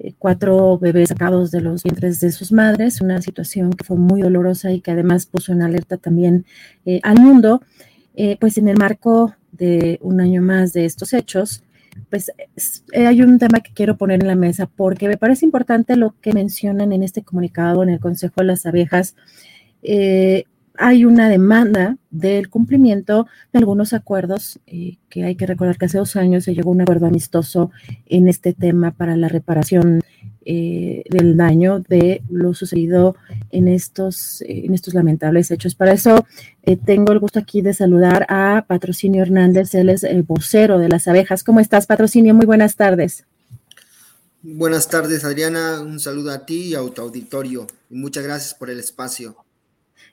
eh, cuatro bebés sacados de los vientres de sus madres, una situación que fue muy dolorosa y que además puso en alerta también eh, al mundo, pues en el marco de un año más de estos hechos, pues hay un tema que quiero poner en la mesa porque me parece importante lo que mencionan en este comunicado en el Consejo de las Abejas hay una demanda del cumplimiento de algunos acuerdos eh, que hay que recordar que hace dos años se llegó a un acuerdo amistoso en este tema para la reparación eh, del daño de lo sucedido en estos, eh, en estos lamentables hechos. Para eso tengo el gusto aquí de saludar a Patrocinio Hernández, él es el vocero de las abejas. ¿Cómo estás, Patrocinio? Muy buenas tardes. Buenas tardes, Adriana. Un saludo a ti y a tu auditorio. Muchas gracias por el espacio.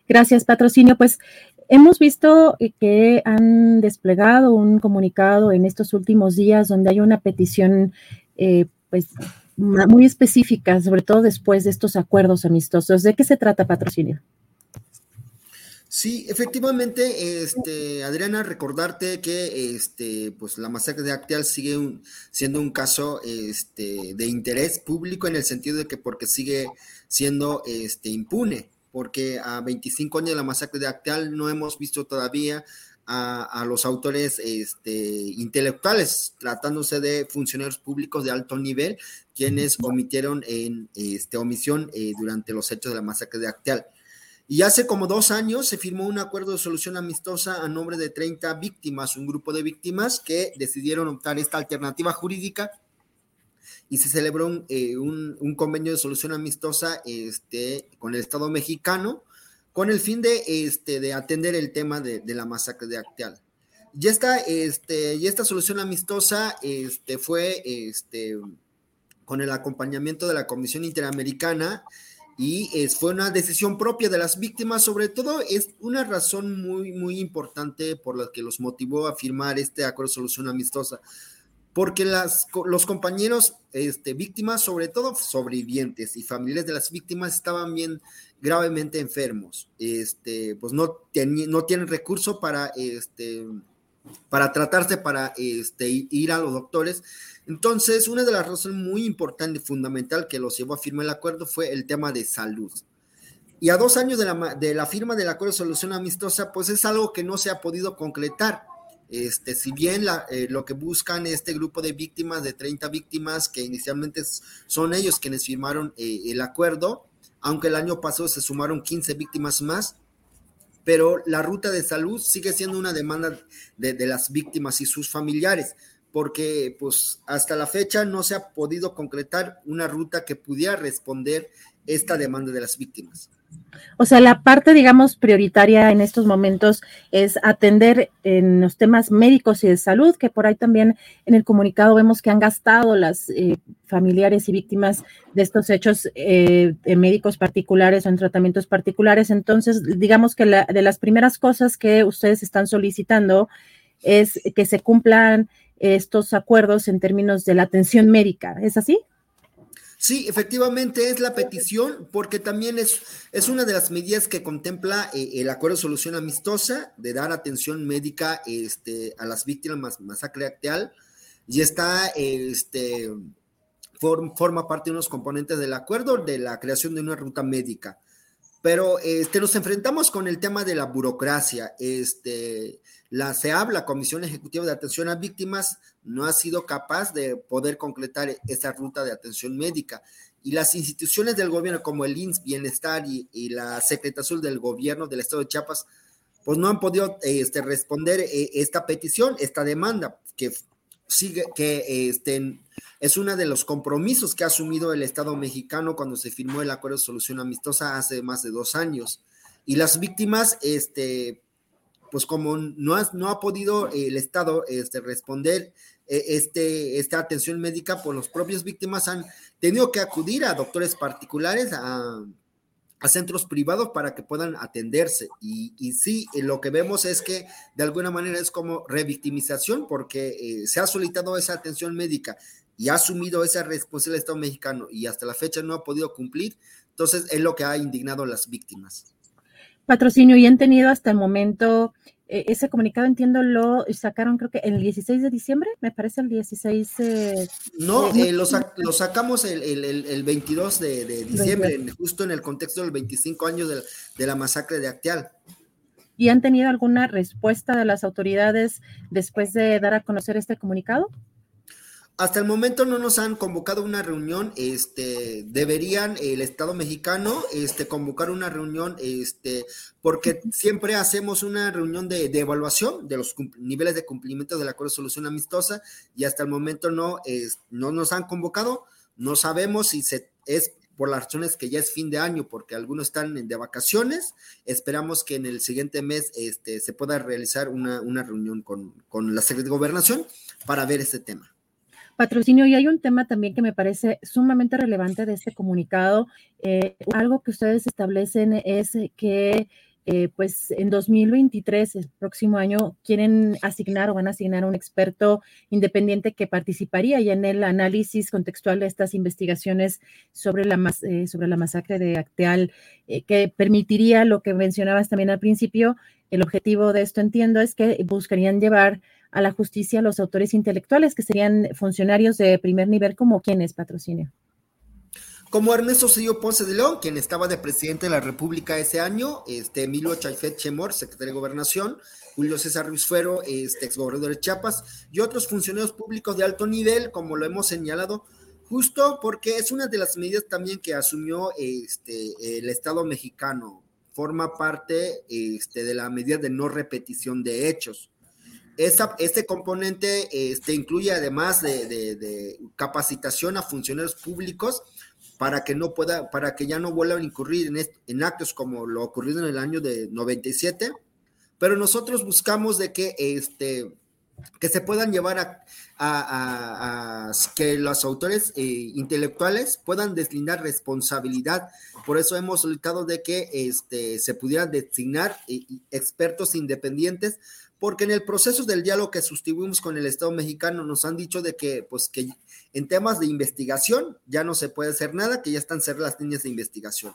Gracias, patrocinio. Pues hemos visto eh, que han desplegado un comunicado en estos últimos días donde hay una petición, eh, pues muy específica, sobre todo después de estos acuerdos amistosos. ¿De qué se trata, patrocinio? Sí, efectivamente, este, Adriana, recordarte que este, pues la masacre de Acteal sigue siendo un caso este, de interés público en el sentido de que porque sigue siendo este, impune porque a 25 años de la masacre de Acteal no hemos visto todavía a, los autores este, intelectuales, tratándose de funcionarios públicos de alto nivel, quienes omitieron en este, omisión eh, durante los hechos de la masacre de Acteal. Y hace como dos años se firmó un acuerdo de solución amistosa a nombre de 30 víctimas, un grupo de víctimas que decidieron optar esta alternativa jurídica y se celebró eh, un, convenio de solución amistosa este, con el Estado mexicano con el fin de, este, de atender el tema de, la masacre de Acteal. Y esta, este, y esta solución amistosa este, fue este, con el acompañamiento de la Comisión Interamericana y es, fue una decisión propia de las víctimas, sobre todo es una razón muy, muy importante por la que los motivó a firmar este acuerdo de solución amistosa porque las, los compañeros este, víctimas, sobre todo sobrevivientes y familiares de las víctimas, estaban bien gravemente enfermos. Este, pues no, no tienen recurso para, este, para tratarse, para este, ir a los doctores. Entonces, una de las razones muy importantes fundamental que los llevó a firmar el acuerdo fue el tema de salud. Y a dos años de la, de la firma del acuerdo de solución amistosa, pues es algo que no se ha podido concretar este, si bien eh, lo que buscan este grupo de víctimas, de 30 víctimas, que inicialmente son ellos quienes firmaron eh, el acuerdo, aunque el año pasado se sumaron 15 víctimas más, pero la ruta de salud sigue siendo una demanda de, de las víctimas y sus familiares, porque pues hasta la fecha no se ha podido concretar una ruta que pudiera responder esta demanda de las víctimas. O sea, la parte, digamos, prioritaria en estos momentos es atender en los temas médicos y de salud, que por ahí también en el comunicado vemos que han gastado las eh, familiares y víctimas de estos hechos eh, médicos particulares o en tratamientos particulares. Entonces, digamos que la, de las primeras cosas que ustedes están solicitando es que se cumplan estos acuerdos en términos de la atención médica. ¿Es así? Sí, efectivamente es la petición, porque también es, es una de las medidas que contempla eh, el acuerdo de solución amistosa de dar atención médica este, a las víctimas de masacre acteal, y está, este, forma parte de unos componentes del acuerdo de la creación de una ruta médica. Pero este, nos enfrentamos con el tema de la burocracia. Este, la CEAB, la Comisión Ejecutiva de Atención a Víctimas, no ha sido capaz de poder concretar esa ruta de atención médica. Y las instituciones del gobierno, como el INS Bienestar y, la Secretaría del Gobierno del Estado de Chiapas, pues no han podido este, responder eh, esta petición, esta demanda, que sigue, que este, es uno de los compromisos que ha asumido el Estado mexicano cuando se firmó el acuerdo de solución amistosa hace más de dos años. Y las víctimas, este, pues como no ha, no ha podido el Estado este, responder eh, este, esta atención médica, por los propios víctimas han tenido que acudir a doctores particulares, a, centros privados para que puedan atenderse. Y, y, sí, eh, lo que vemos es que de alguna manera es como revictimización porque eh, se ha solicitado esa atención médica y ha asumido esa responsabilidad del Estado mexicano y hasta la fecha no ha podido cumplir. Entonces es lo que ha indignado a las víctimas. Patrocinio, y han tenido hasta el momento eh, ese comunicado, entiendo, lo sacaron creo que el 16 de diciembre, me parece el 16. no, eh, lo, sacamos el, el, 22 de, diciembre, justo en el contexto del 25 años de, de la masacre de Acteal. ¿Y han tenido alguna respuesta de las autoridades después de dar a conocer este comunicado? Hasta el momento no nos han convocado una reunión, este, deberían el Estado mexicano, este, convocar una reunión, este, porque siempre hacemos una reunión de, evaluación de los niveles de cumplimiento del acuerdo de solución amistosa y hasta el momento no, no nos han convocado, no sabemos si se, es por las razones que ya es fin de año, porque algunos están de vacaciones, esperamos que en el siguiente mes, este, se pueda realizar una, una reunión con, con la Secretaría de Gobernación para ver este tema. Patrocinio, y hay un tema también que me parece sumamente relevante de este comunicado. Eh, algo que ustedes establecen es que eh, pues en 2023, el próximo año, quieren asignar o van a asignar un experto independiente que participaría ya en el análisis contextual de estas investigaciones sobre la, eh, sobre la masacre de Acteal, que permitiría lo que mencionabas también al principio. El objetivo de esto, entiendo, es que buscarían llevar a la justicia los autores intelectuales, que serían funcionarios de primer nivel, como quienes patrocinio. Como Ernesto Cedillo Ponce de León, quien estaba de presidente de la República ese año, este Emilio Chaifet Chemor, secretario de Gobernación, Julio César Ruiz Fuero, este exgobernador de Chiapas, y otros funcionarios públicos de alto nivel, como lo hemos señalado, justo porque es una de las medidas también que asumió este, el Estado mexicano, forma parte este, de la medida de no repetición de hechos este componente este, incluye además de, capacitación a funcionarios públicos para que no pueda, para que ya no vuelvan a incurrir en, actos como lo ocurrido en el año de 97, pero nosotros buscamos de que este que se puedan llevar a, que los autores eh, intelectuales puedan deslindar responsabilidad. Por eso hemos solicitado de que este, se pudieran designar eh, expertos independientes porque en el proceso del diálogo que sustuvimos con el Estado mexicano nos han dicho de que, pues, que en temas de investigación ya no se puede hacer nada, que ya están cerradas las líneas de investigación.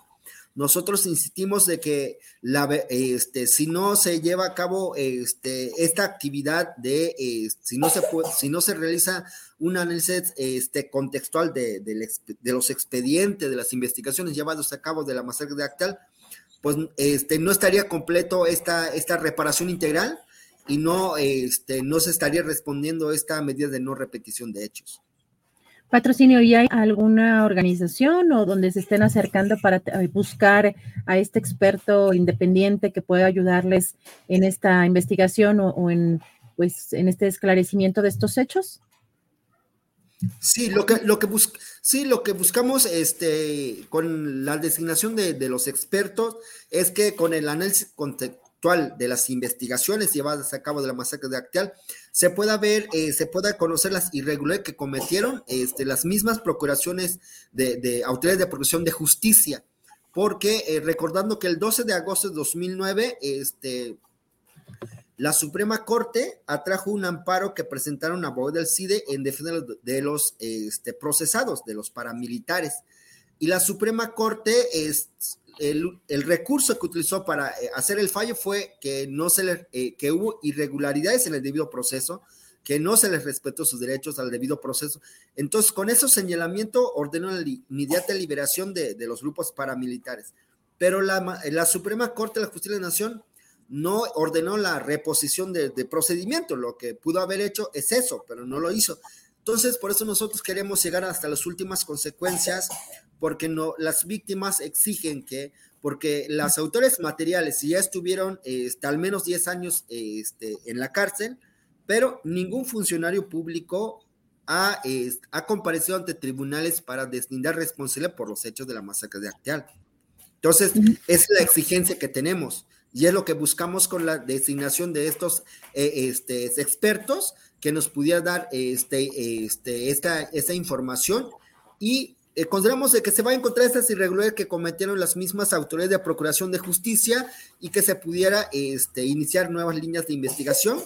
Nosotros insistimos de que la, este, si no se lleva a cabo este, esta actividad de, eh, si, no se si no se realiza un análisis este, contextual de, de, los expedientes, de las investigaciones llevadas a cabo de la masacre de Actal, pues este, no estaría completo esta, esta reparación integral y no, este, no se estaría respondiendo esta medida de no repetición de hechos. Patrocinio, ¿y hay alguna organización o donde se estén acercando para eh, buscar a este experto independiente que pueda ayudarles en esta investigación o, en, pues, en este esclarecimiento de estos hechos? Sí, lo que, lo que, sí, lo que buscamos este, con la designación de, de, los expertos es que con el análisis de las investigaciones llevadas a cabo de la masacre de Acteal, se pueda ver, eh, se pueda conocer las irregularidades que cometieron este, las mismas procuraciones de, autoridades de procuración de justicia, porque eh, recordando que el 12 de agosto de 2009, este, la Suprema Corte atrajo un amparo que presentaron a del CIDE en defensa de los este, procesados, de los paramilitares. Y la Suprema Corte es, el, recurso que utilizó para eh, hacer el fallo fue que no se le, eh, que hubo irregularidades en el debido proceso, que no se les respetó sus derechos al debido proceso. Entonces, con ese señalamiento ordenó la inmediata liberación de, los grupos paramilitares. Pero la, la, Suprema Corte de la Justicia de la Nación no ordenó la reposición de, de procedimiento. Lo que pudo haber hecho es eso, pero no lo hizo. Entonces, por eso nosotros queremos llegar hasta las últimas consecuencias, porque no, las víctimas exigen que, porque las autores materiales ya estuvieron este, al menos 10 años este, en la cárcel, pero ningún funcionario público ha, ha comparecido ante tribunales para deslindar responsabilidad por los hechos de la masacre de Acteal. Entonces, es la exigencia que tenemos Y es lo que buscamos con la designación de estos eh, este, expertos que nos pudiera dar este, este, esta, información y eh, consideramos de que se va a encontrar estas irregularidades que cometieron las mismas autoridades de Procuración de Justicia y que se pudiera este, iniciar nuevas líneas de investigación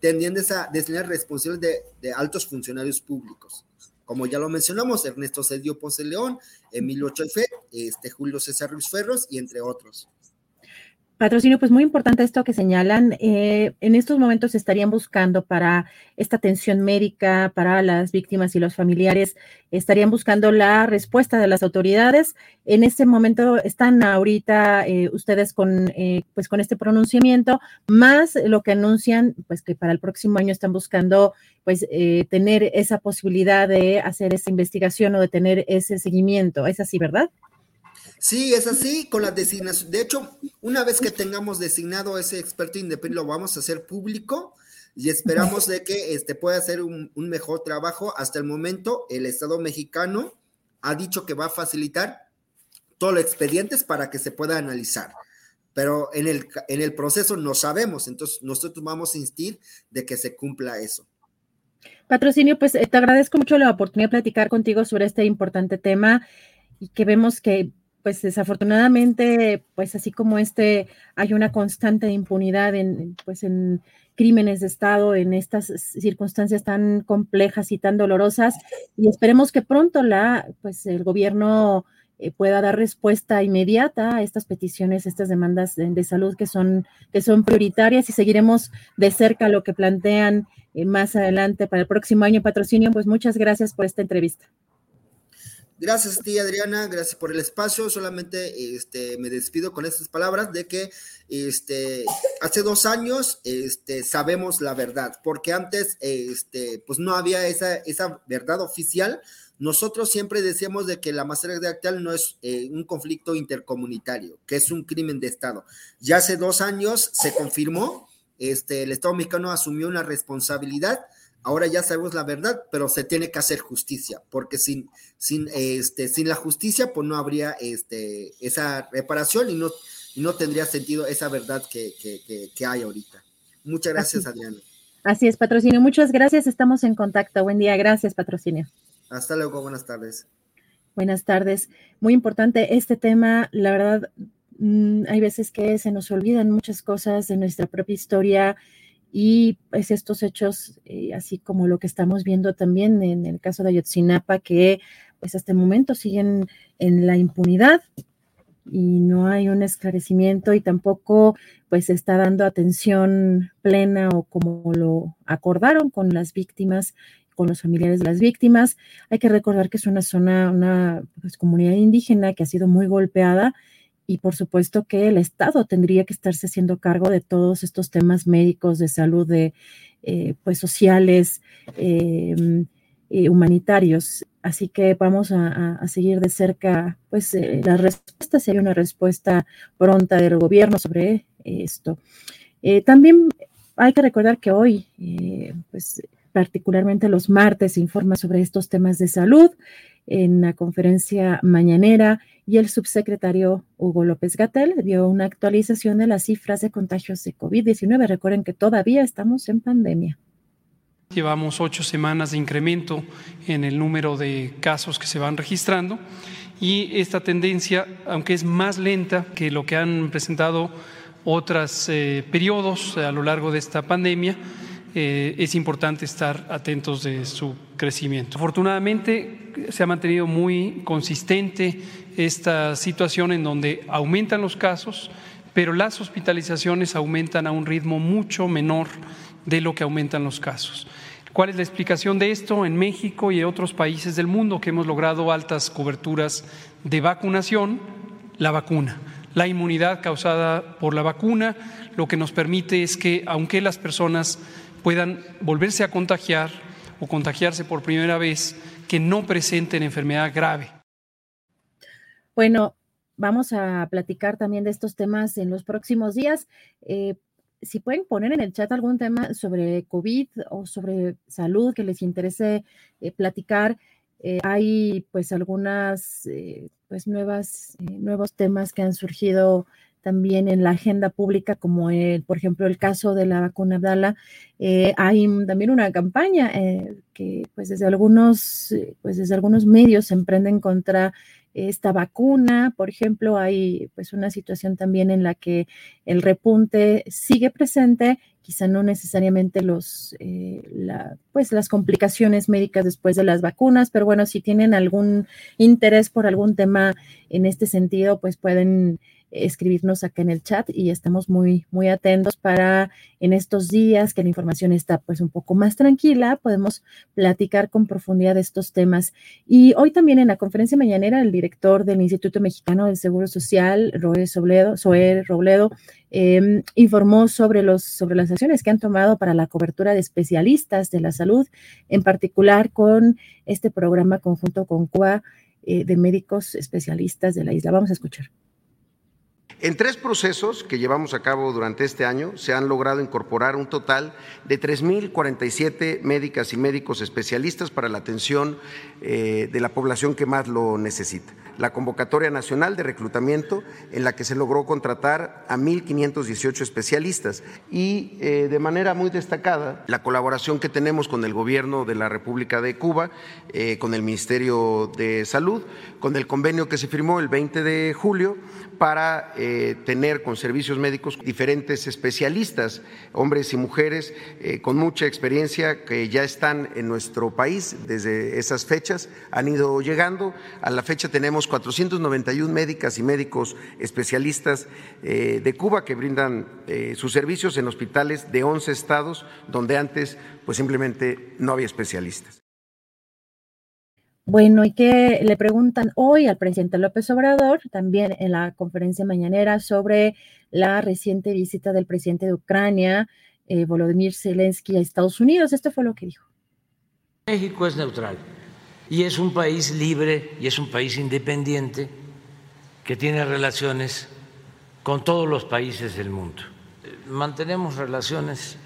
tendiendo a designar responsables de, altos funcionarios públicos. Como ya lo mencionamos, Ernesto Cedillo Ponce León, Emilio Choife, este, Julio César Ruiz Ferros y entre otros. Patrocinio, pues muy importante esto que señalan. Eh, en estos momentos estarían buscando para esta atención médica para las víctimas y los familiares, estarían buscando la respuesta de las autoridades. En este momento están ahorita eh, ustedes con, eh, pues con este pronunciamiento, más lo que anuncian, pues que para el próximo año están buscando, pues tener esa posibilidad de hacer esa investigación o de tener ese seguimiento. ¿Es así, verdad? Sí, es así, con la designación. De hecho, una vez que tengamos designado ese experto independiente, lo vamos a hacer público y esperamos de que este, pueda hacer un, mejor trabajo. Hasta el momento, el Estado mexicano ha dicho que va a facilitar todos los expedientes para que se pueda analizar. Pero en el, en el proceso no sabemos, entonces nosotros vamos a insistir de que se cumpla eso. Patrocinio, pues eh, te agradezco mucho la oportunidad de platicar contigo sobre este importante tema y que vemos que pues desafortunadamente, pues así como este, hay una constante impunidad en, pues en crímenes de Estado en estas circunstancias tan complejas y tan dolorosas, y esperemos que pronto la, pues el gobierno eh, pueda dar respuesta inmediata a estas peticiones, estas demandas de, salud que son, que son prioritarias y seguiremos de cerca lo que plantean eh, más adelante para el próximo año patrocinio. Pues muchas gracias por esta entrevista. Gracias a ti, Adriana, gracias por el espacio. Solamente este, me despido con estas palabras de que este, hace dos años este, sabemos la verdad, porque antes este, pues no había esa, esa verdad oficial. Nosotros siempre decíamos de que la masacre de Actal no es eh, un conflicto intercomunitario, que es un crimen de Estado. Ya hace dos años se confirmó, este, el Estado mexicano asumió una responsabilidad ahora ya sabemos la verdad, pero se tiene que hacer justicia, porque sin, sin, este, sin la justicia, pues no habría este, esa reparación y no, no tendría sentido esa verdad que, hay ahorita. Muchas gracias, Adriana. Así es, patrocinio. Muchas gracias. Estamos en contacto. Buen día. Gracias, patrocinio. Hasta luego. Buenas tardes. Buenas tardes. Muy importante este tema. La verdad, mm, hay veces que se nos olvidan muchas cosas de nuestra propia historia y pues estos hechos, eh, así como lo que estamos viendo también en el caso de Ayotzinapa, que pues hasta el momento siguen en la impunidad y no hay un esclarecimiento y tampoco pues se está dando atención plena o como lo acordaron con las víctimas con los familiares de las víctimas. Hay que recordar que es una zona, una pues, comunidad indígena que ha sido muy golpeada y por supuesto que el Estado tendría que estarse haciendo cargo de todos estos temas médicos, de salud, de eh, pues sociales, em, eh, humanitarios. Así que vamos a, seguir de cerca pues eh, las respuestas, si hay una respuesta pronta del gobierno sobre esto. también hay que recordar que hoy, pues particularmente los martes, informa sobre estos temas de salud en la conferencia mañanera y el subsecretario Hugo López Gatel dio una actualización de las cifras de contagios de COVID-19. Recuerden que todavía estamos en pandemia. Llevamos ocho semanas de incremento en el número de casos que se van registrando y esta tendencia, aunque es más lenta que lo que han presentado otros eh, periodos a lo largo de esta pandemia, eh, es importante estar atentos de su crecimiento. Afortunadamente se ha mantenido muy consistente esta situación en donde aumentan los casos, pero las hospitalizaciones aumentan a un ritmo mucho menor de lo que aumentan los casos. ¿Cuál es la explicación de esto? En México y en otros países del mundo que hemos logrado altas coberturas de vacunación, la vacuna. La inmunidad causada por la vacuna lo que nos permite es que, aunque las personas puedan volverse a contagiar o contagiarse por primera vez que no presenten enfermedad grave. Bueno, vamos a platicar también de estos temas en los próximos días. Eh, si pueden poner en el chat algún tema sobre COVID o sobre salud que les interese eh, platicar, eh, hay pues algunas pues nuevas nuevos temas que han surgido también en la agenda pública, como el, por ejemplo el caso de la vacuna Abdala, eh, hay también una campaña eh, que pues desde algunos, pues desde algunos medios se emprenden contra esta vacuna, por ejemplo, hay pues una situación también en la que el repunte sigue presente, quizá no necesariamente los, eh, pues las complicaciones médicas después de las vacunas, pero bueno, si tienen algún interés por algún tema en este sentido, pues pueden escribirnos acá en el chat y estamos muy, muy atentos para en estos días que la información está pues un poco más tranquila, podemos platicar con profundidad de estos temas. Y hoy también en la conferencia mañanera, el director del Instituto Mexicano del Seguro Social, Roe Robledo, Robledo, em, informó sobre, los, sobre las acciones que han tomado para la cobertura de especialistas de la salud, en particular con este programa conjunto con Cuba eh, de médicos especialistas de la isla. Vamos a escuchar. En tres procesos que llevamos a cabo durante este año se han logrado incorporar un total de 3.047 médicas y médicos especialistas para la atención eh, de la población que más lo necesita. La convocatoria nacional de reclutamiento en la que se logró contratar a 1.518 especialistas. Y eh, de manera muy destacada la colaboración que tenemos con el gobierno de la República de Cuba, eh, con el Ministerio de Salud, con el convenio que se firmó el 20 de julio para eh, tener con servicios médicos diferentes especialistas, hombres y mujeres con mucha experiencia que ya están en nuestro país desde esas fechas, han ido llegando. A la fecha tenemos 491 médicas y médicos especialistas eh, de Cuba que brindan eh, sus servicios en hospitales de 11 estados donde antes pues simplemente no había especialistas. Bueno, y que le preguntan hoy al presidente López Obrador, también en la conferencia mañanera, sobre la reciente visita del presidente de Ucrania, eh, Volodymyr Zelensky, a Estados Unidos. Esto fue lo que dijo. México es neutral y es un país libre y es un país independiente que tiene relaciones con todos los países del mundo. Mantenemos relaciones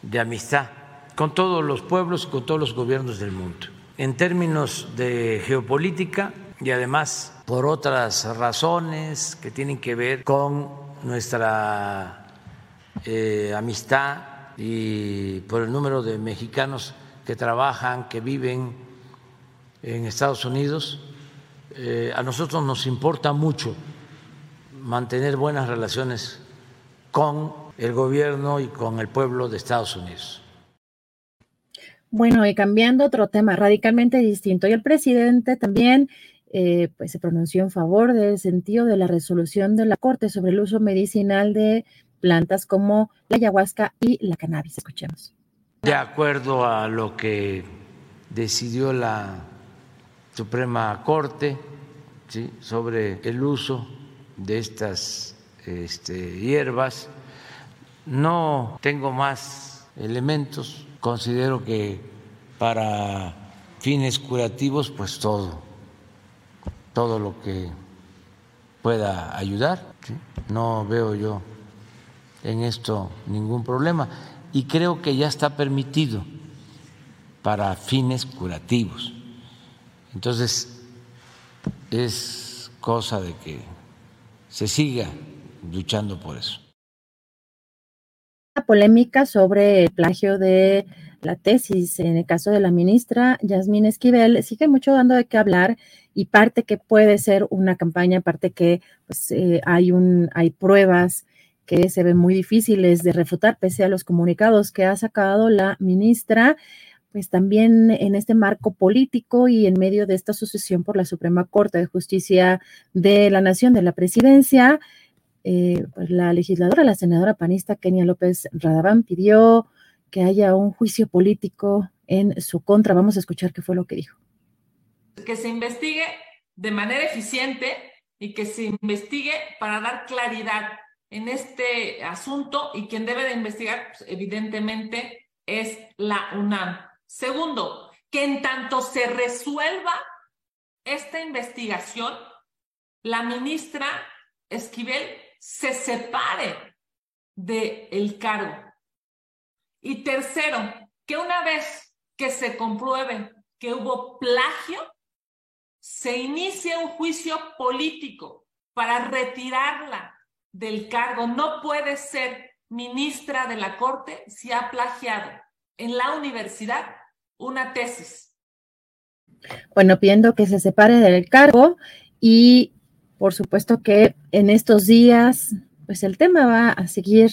de amistad con todos los pueblos y con todos los gobiernos del mundo. En términos de geopolítica y además por otras razones que tienen que ver con nuestra eh, amistad y por el número de mexicanos que trabajan, que viven en Estados Unidos, eh, a nosotros nos importa mucho mantener buenas relaciones con el gobierno y con el pueblo de Estados Unidos. Bueno, y cambiando otro tema radicalmente distinto, y el presidente también eh, pues se pronunció en favor del sentido de la resolución de la Corte sobre el uso medicinal de plantas como la ayahuasca y la cannabis. Escuchemos. De acuerdo a lo que decidió la Suprema Corte sobre el uso de estas este, hierbas. No tengo más elementos, considero que para fines curativos, pues todo, todo lo que pueda ayudar. No veo yo en esto ningún problema y creo que ya está permitido para fines curativos. Entonces, es cosa de que se siga luchando por eso. Polémica sobre el plagio de la tesis en el caso de la ministra Yasmín Esquivel. Sigue mucho dando de qué hablar y parte que puede ser una campaña, parte que pues, eh, hay, un, hay pruebas que se ven muy difíciles de refutar pese a los comunicados que ha sacado la ministra. Pues también en este marco político y en medio de esta sucesión por la Suprema Corte de Justicia de la Nación, de la Presidencia, eh, pues la legisladora, la senadora panista Kenia López Radaván pidió que haya un juicio político en su contra. Vamos a escuchar qué fue lo que dijo. Que se investigue de manera eficiente y que se investigue para dar claridad en este asunto y quien debe de investigar, pues, evidentemente, es la UNAM. Segundo, que en tanto se resuelva esta investigación, la ministra Esquivel se separe del cargo. Y tercero, que una vez que se compruebe que hubo plagio, se inicie un juicio político para retirarla del cargo, no puede ser ministra de la Corte si ha plagiado en la universidad una tesis. Bueno, pidiendo que se separe del cargo y por supuesto que en estos días, pues el tema va a seguir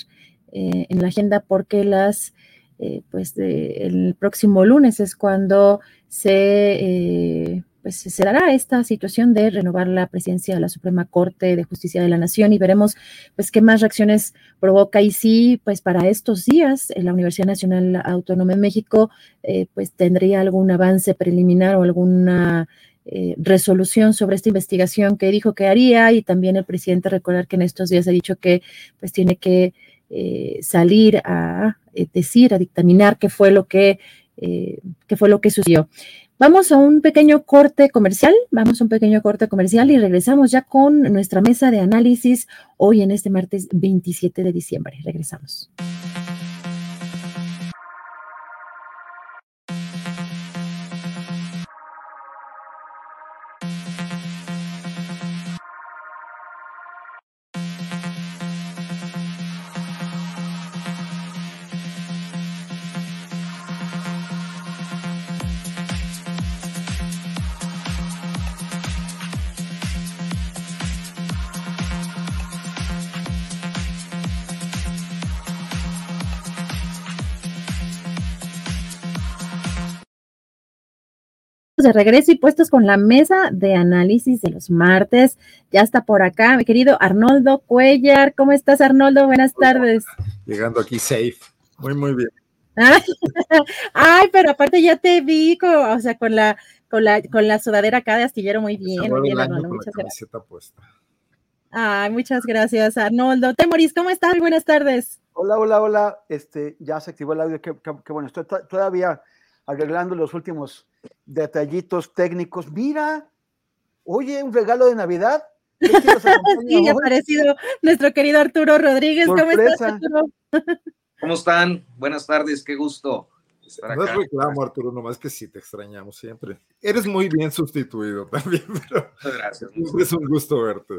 eh, en la agenda porque las, eh, pues el próximo lunes es cuando se eh, pues se dará esta situación de renovar la presidencia de la Suprema Corte de Justicia de la Nación y veremos pues qué más reacciones provoca. Y sí, pues para estos días la Universidad Nacional Autónoma de México pues tendría algún avance preliminar o alguna eh, resolución sobre esta investigación que dijo que haría y también el presidente recordar que en estos días ha dicho que pues tiene que eh, salir a decir, a dictaminar qué fue lo que, qué fue lo que sucedió. Vamos a un pequeño corte comercial, vamos a un pequeño corte comercial y regresamos ya con nuestra mesa de análisis hoy en este martes 27 de diciembre. Regresamos. De regreso y puestos con la mesa de análisis de los martes. Ya está por acá mi querido Arnoldo Cuellar. ¿Cómo estás, Arnoldo? Buenas tardes. Llegando aquí safe. Muy, muy bien. Ay, pero aparte ya te vi, o sea, con la, con la, con la sudadera acá de astillero, muy bien. Muy bien, Arnoldo. Muchas gracias. Puesta. Ay, muchas gracias, Arnoldo. Temoris, ¿cómo estás? Buenas tardes. Hola, hola, hola. Este, ya se activó el audio. Qué, bueno, estoy todavía arreglando los últimos detallitos técnicos. Mira, oye, un regalo de Navidad. sí, ha aparecido nuestro querido Arturo Rodríguez. ¿Cómo estás, Arturo? ¿Cómo están? Buenas tardes, qué gusto. Estar acá. No es reclamo, Arturo, nomás que sí te extrañamos siempre. Eres muy bien sustituido también, pero gracias. Es un gusto verte.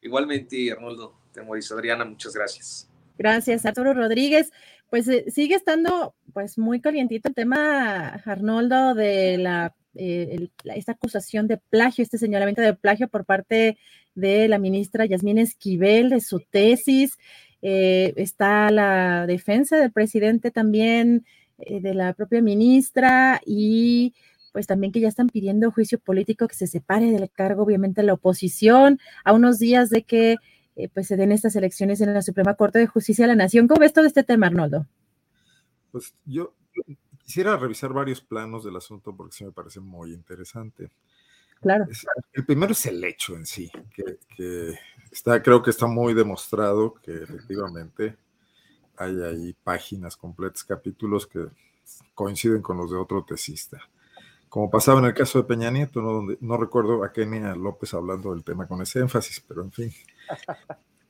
Igualmente, Arnoldo, Temoris, Adriana, muchas gracias. Gracias, Arturo Rodríguez pues eh, sigue estando pues muy calientito el tema, Arnoldo, de la, eh, esta acusación de plagio, este señalamiento de plagio por parte de la ministra Yasmín Esquivel de su tesis. Eh, está la defensa del presidente también, de la propia ministra y pues también que ya están pidiendo juicio político que se separe del cargo, obviamente la oposición, a unos días de que eh, pues se den estas elecciones en la Suprema Corte de Justicia de la Nación. ¿Cómo ves todo este tema, Arnoldo? Pues yo quisiera revisar varios planos del asunto porque sí me parece muy interesante. Claro. el primero es el hecho en sí, que, está, creo que está muy demostrado que efectivamente hay ahí páginas completas, capítulos que coinciden con los de otro tesista. Como pasaba en el caso de Peña Nieto, ¿no? Donde, no recuerdo a Kenia López hablando del tema con ese énfasis, pero en fin.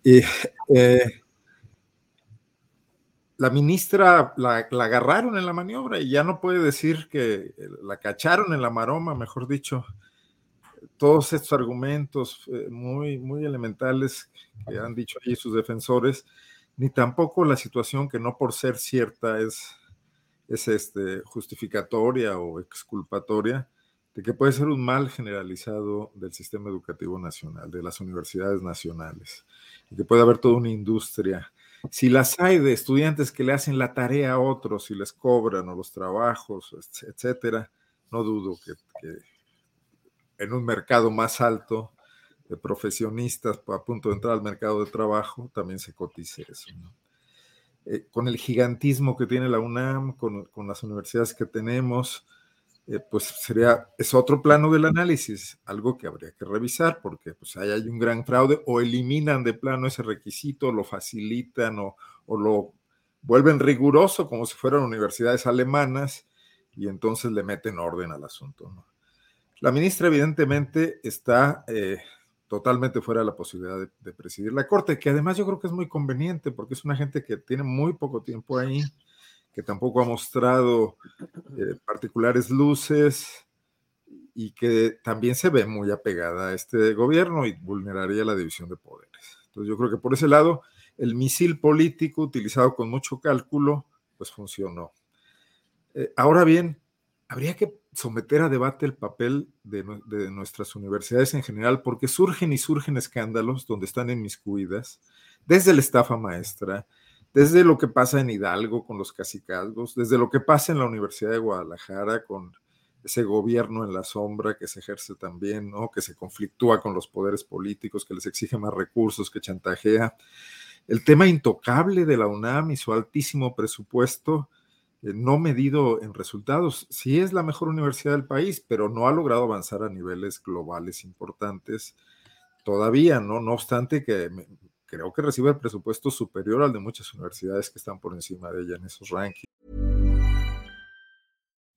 Y eh, la ministra la, agarraron en la maniobra y ya no puede decir que la cacharon en la maroma, mejor dicho. Todos estos argumentos eh, muy, muy elementales que han dicho allí sus defensores, ni tampoco la situación que no por ser cierta es, es este, justificatoria o exculpatoria de que puede ser un mal generalizado del sistema educativo nacional, de las universidades nacionales, y que puede haber toda una industria. Si las hay de estudiantes que le hacen la tarea a otros y les cobran o los trabajos, etcétera, no dudo que, en un mercado más alto de profesionistas a punto de entrar al mercado de trabajo también se cotice eso. Eh, con el gigantismo que tiene la UNAM, con, con las universidades que tenemos, eh, pues sería, es otro plano del análisis, algo que habría que revisar, porque pues ahí hay un gran fraude, o eliminan de plano ese requisito, lo facilitan o, lo vuelven riguroso como si fueran universidades alemanas y entonces le meten orden al asunto. La ministra evidentemente está eh, totalmente fuera de la posibilidad de, presidir la Corte, que además yo creo que es muy conveniente porque es una gente que tiene muy poco tiempo ahí que tampoco ha mostrado eh, particulares luces y que también se ve muy apegada a este gobierno y vulneraría la división de poderes. Entonces yo creo que por ese lado, el misil político utilizado con mucho cálculo, pues funcionó. Eh, ahora bien, habría que someter a debate el papel de, nuestras universidades en general, porque surgen y surgen escándalos donde están inmiscuidas, desde la estafa maestra, desde lo que pasa en Hidalgo con los cacicazgos, desde lo que pasa en la Universidad de Guadalajara con ese gobierno en la sombra que se ejerce también, ¿no? que se conflictúa con los poderes políticos, que les exige más recursos, que chantajea. El tema intocable de la UNAM y su altísimo presupuesto, eh, no medido en resultados. Sí es la mejor universidad del país, pero no ha logrado avanzar a niveles globales importantes todavía, ¿no? No obstante que creo que recibe el presupuesto superior al de muchas universidades que están por encima de ella en esos rankings.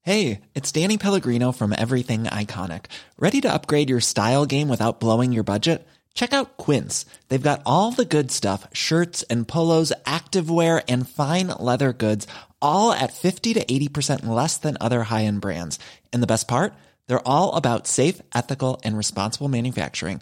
Hey, it's Danny Pellegrino from Everything Iconic. ¿Ready to upgrade your style game without blowing your budget? Check out Quince. They've got all the good stuff, shirts and polos, activewear and fine leather goods, all at 50 to 80% less than other high-end brands. And the best part? They're all about safe, ethical and responsible manufacturing.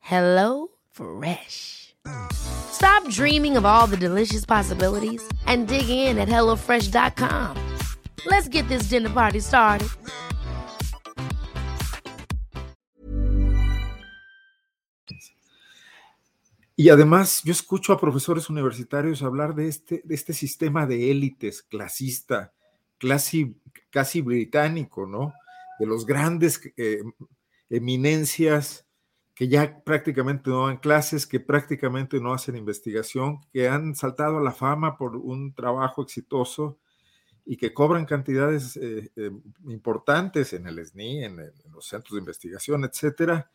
Hello Fresh. Stop dreaming of all the delicious possibilities and dig in at HelloFresh.com. Let's get this dinner party started. Y además, yo escucho a profesores universitarios hablar de este, de este sistema de élites clasista, casi, casi británico, ¿no? De los grandes eh, eminencias que ya prácticamente no dan clases, que prácticamente no hacen investigación, que han saltado a la fama por un trabajo exitoso y que cobran cantidades eh, eh, importantes en el SNI, en, en, los centros de investigación, etcétera,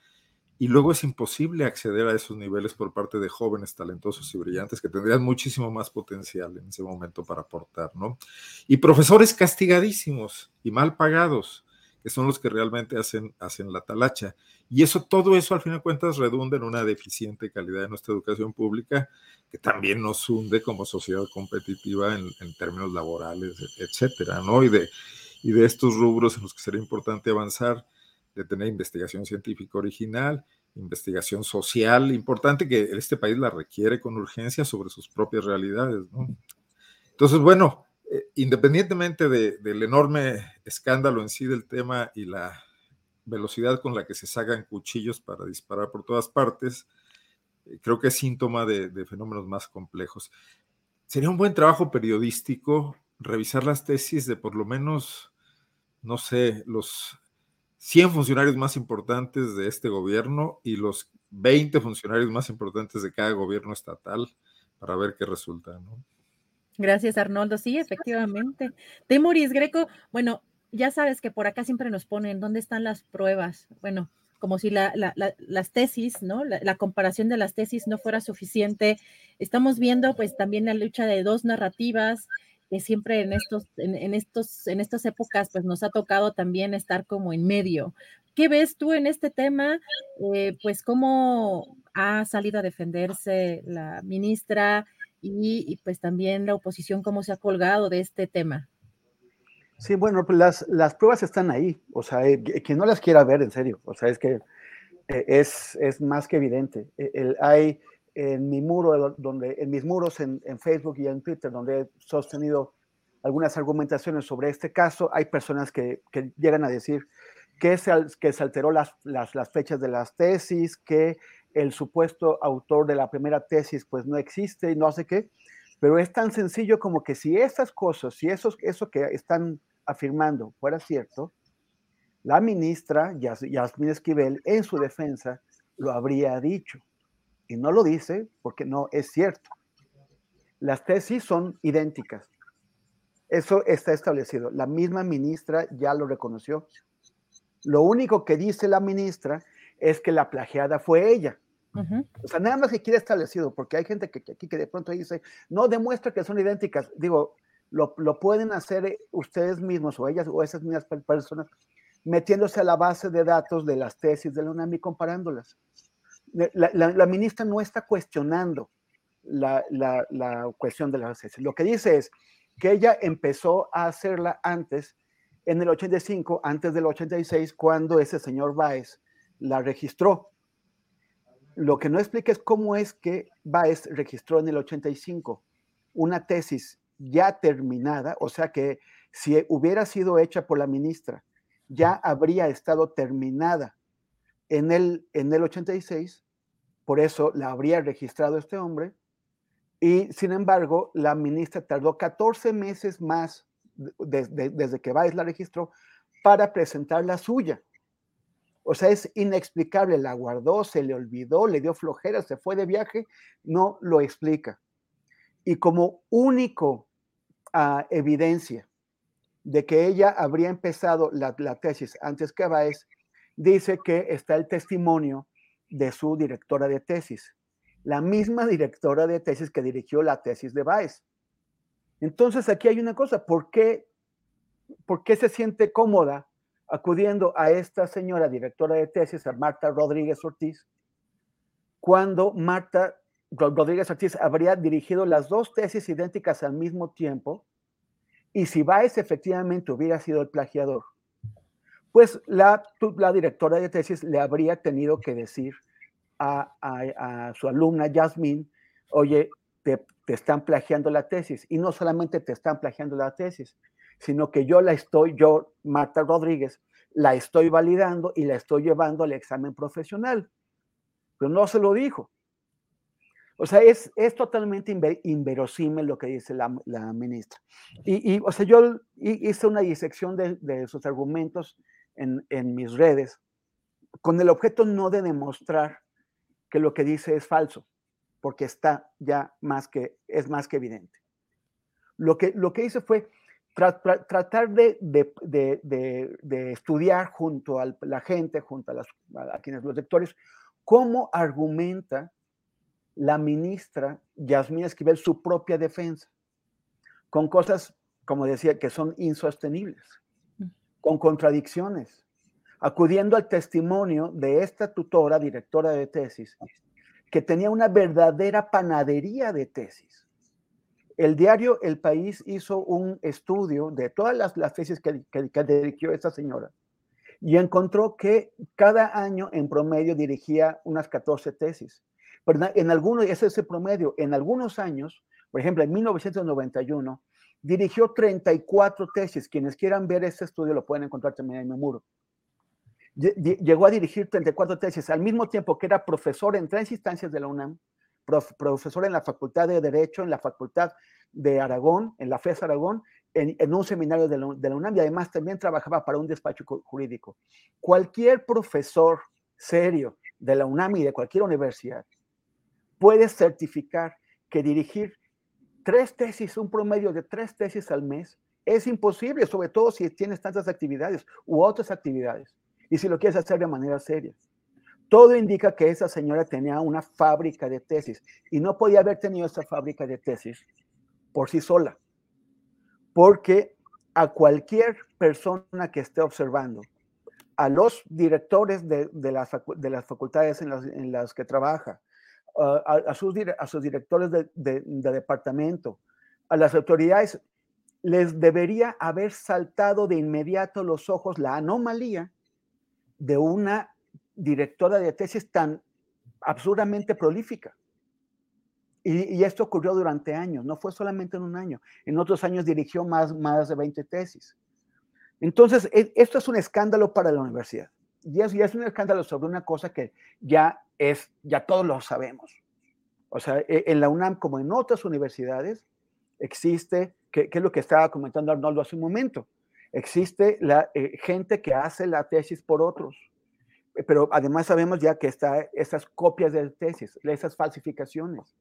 y luego es imposible acceder a esos niveles por parte de jóvenes talentosos y brillantes que tendrían muchísimo más potencial en ese momento para aportar, ¿no? Y profesores castigadísimos y mal pagados, que son los que realmente hacen, hacen la talacha. Y eso, todo eso al fin de cuentas redunda en una deficiente calidad de nuestra educación pública, que también nos hunde como sociedad competitiva en, en términos laborales, etcétera, ¿no? Y de, y de estos rubros en los que sería importante avanzar, de tener investigación científica original, investigación social importante, que este país la requiere con urgencia sobre sus propias realidades, ¿no? Entonces, bueno, eh, independientemente del enorme escándalo en sí del tema y la velocidad con la que se sacan cuchillos para disparar por todas partes, eh, creo que es síntoma de, de, fenómenos más complejos. Sería un buen trabajo periodístico revisar las tesis de por lo menos, no sé, los 100 funcionarios más importantes de este gobierno y los 20 funcionarios más importantes de cada gobierno estatal para ver qué resulta, ¿no? Gracias, Arnoldo. Sí, efectivamente. Temoris Greco, bueno, ya sabes que por acá siempre nos ponen dónde están las pruebas. Bueno, como si la, la, la, las tesis, ¿no? La, comparación de las tesis no fuera suficiente. Estamos viendo pues también la lucha de dos narrativas que siempre en estos, en, en, estos, en estas épocas pues nos ha tocado también estar como en medio. ¿Qué ves tú en este tema? Eh, pues cómo ha salido a defenderse la ministra, y, pues también la oposición cómo se ha colgado de este tema. Sí, bueno, pues las, las pruebas están ahí, o sea, eh, quien no las quiera ver, en serio, o sea, es que eh, es, es, más que evidente. E, el, hay en mi muro, donde, en mis muros en, en, Facebook y en Twitter, donde he sostenido algunas argumentaciones sobre este caso, hay personas que, que llegan a decir que se, que se alteró las, las, las fechas de las tesis, que el supuesto autor de la primera tesis pues no existe y no sé qué, pero es tan sencillo como que si estas cosas, si eso que están afirmando fuera cierto, la ministra Yasmín Esquivel en su defensa lo habría dicho. Y no lo dice porque no es cierto. Las tesis son idénticas. Eso está establecido. La misma ministra ya lo reconoció. Lo único que dice la ministra es que la plagiada fue ella O sea, nada más que quiere establecido, porque hay gente que, aquí que de pronto dice, no demuestra que son idénticas. Digo, lo, lo, pueden hacer eh, ustedes mismos o ellas o esas mismas personas metiéndose a la base de datos de las tesis de la UNAM y comparándolas. La, la, la ministra no está cuestionando la, la, cuestión de las tesis. Lo que dice es que ella empezó a hacerla antes, en el 85, antes del 86, cuando ese señor Baez la registró. Lo que no explica es cómo es que Baez registró en el 85 una tesis ya terminada, o sea que si hubiera sido hecha por la ministra, ya habría estado terminada en el, en el 86, por eso la habría registrado este hombre, y sin embargo, la ministra tardó 14 meses más desde que Baez la registró para presentar la suya. O sea, es inexplicable, la guardó, se le olvidó, le dio flojera, se fue de viaje, no lo explica. Y como único uh, evidencia de que ella habría empezado la, la tesis antes que Baez, dice que está el testimonio de su directora de tesis, la misma directora de tesis que dirigió la tesis de Baez. Entonces aquí hay una cosa, ¿por qué, ¿por qué se siente cómoda acudiendo a esta señora directora de tesis, a Marta Rodríguez Ortiz, cuando Marta Rodríguez Ortiz habría dirigido las dos tesis idénticas al mismo tiempo, y si Baez efectivamente hubiera sido el plagiador, pues la, directora de tesis le habría tenido que decir a, a, su alumna Yasmín, oye, te, te, están plagiando la tesis, y no solamente te están plagiando la tesis, sino que yo la estoy, yo, Marta Rodríguez, la estoy validando y la estoy llevando al examen profesional. Pero no se lo dijo. O sea, es, es totalmente inverosímil lo que dice la, la ministra. Y, y, o sea, yo hice una disección de, de sus argumentos en, en, mis redes con el objeto no de demostrar que lo que dice es falso, porque está ya más que, es más que evidente. Lo que, lo que hice fue tratar de, de, estudiar junto a la gente, junto a, las, a quienes los lectores, cómo argumenta la ministra Yasmín Esquivel su propia defensa, con cosas, como decía, que son insostenibles, con contradicciones, acudiendo al testimonio de esta tutora, directora de tesis, que tenía una verdadera panadería de tesis el diario El País hizo un estudio de todas las, tesis que, que, dirigió esta señora y encontró que cada año en promedio dirigía unas 14 tesis. Pero en algunos, ese es el promedio, en algunos años, por ejemplo, en 1991, dirigió 34 tesis. Quienes quieran ver este estudio lo pueden encontrar también en mi muro. Llegó a dirigir 34 tesis al mismo tiempo que era profesor en tres instancias de la UNAM, profesor en la Facultad de Derecho, en la Facultad de Aragón, en la FES Aragón, en, un seminario de la, UNAM y además también trabajaba para un despacho jurídico. Cualquier profesor serio de la UNAM y de cualquier universidad puede certificar que dirigir tres tesis, un promedio de tres tesis al mes, es imposible, sobre todo si tienes tantas actividades u otras actividades y si lo quieres hacer de manera seria. Todo indica que esa señora tenía una fábrica de tesis y no podía haber tenido esa fábrica de tesis por sí sola, porque a cualquier persona que esté observando, a los directores de, las, de las, facultades en las, que trabaja, a, sus, directores de departamento, a las autoridades, les debería haber saltado de inmediato los ojos la anomalía de una directora de tesis tan absurdamente prolífica. Y, esto ocurrió durante años, no fue solamente en un año. En otros años dirigió más, más de 20 tesis. Entonces, e, esto es un escándalo para la universidad. Y es, es un escándalo sobre una cosa que ya es, ya todos lo sabemos. O sea, e, en la UNAM, como en otras universidades, existe, que, es lo que estaba comentando Arnoldo hace un momento, existe la eh, gente que hace la tesis por otros pero además sabemos ya que está esas copias de tesis, esas falsificaciones.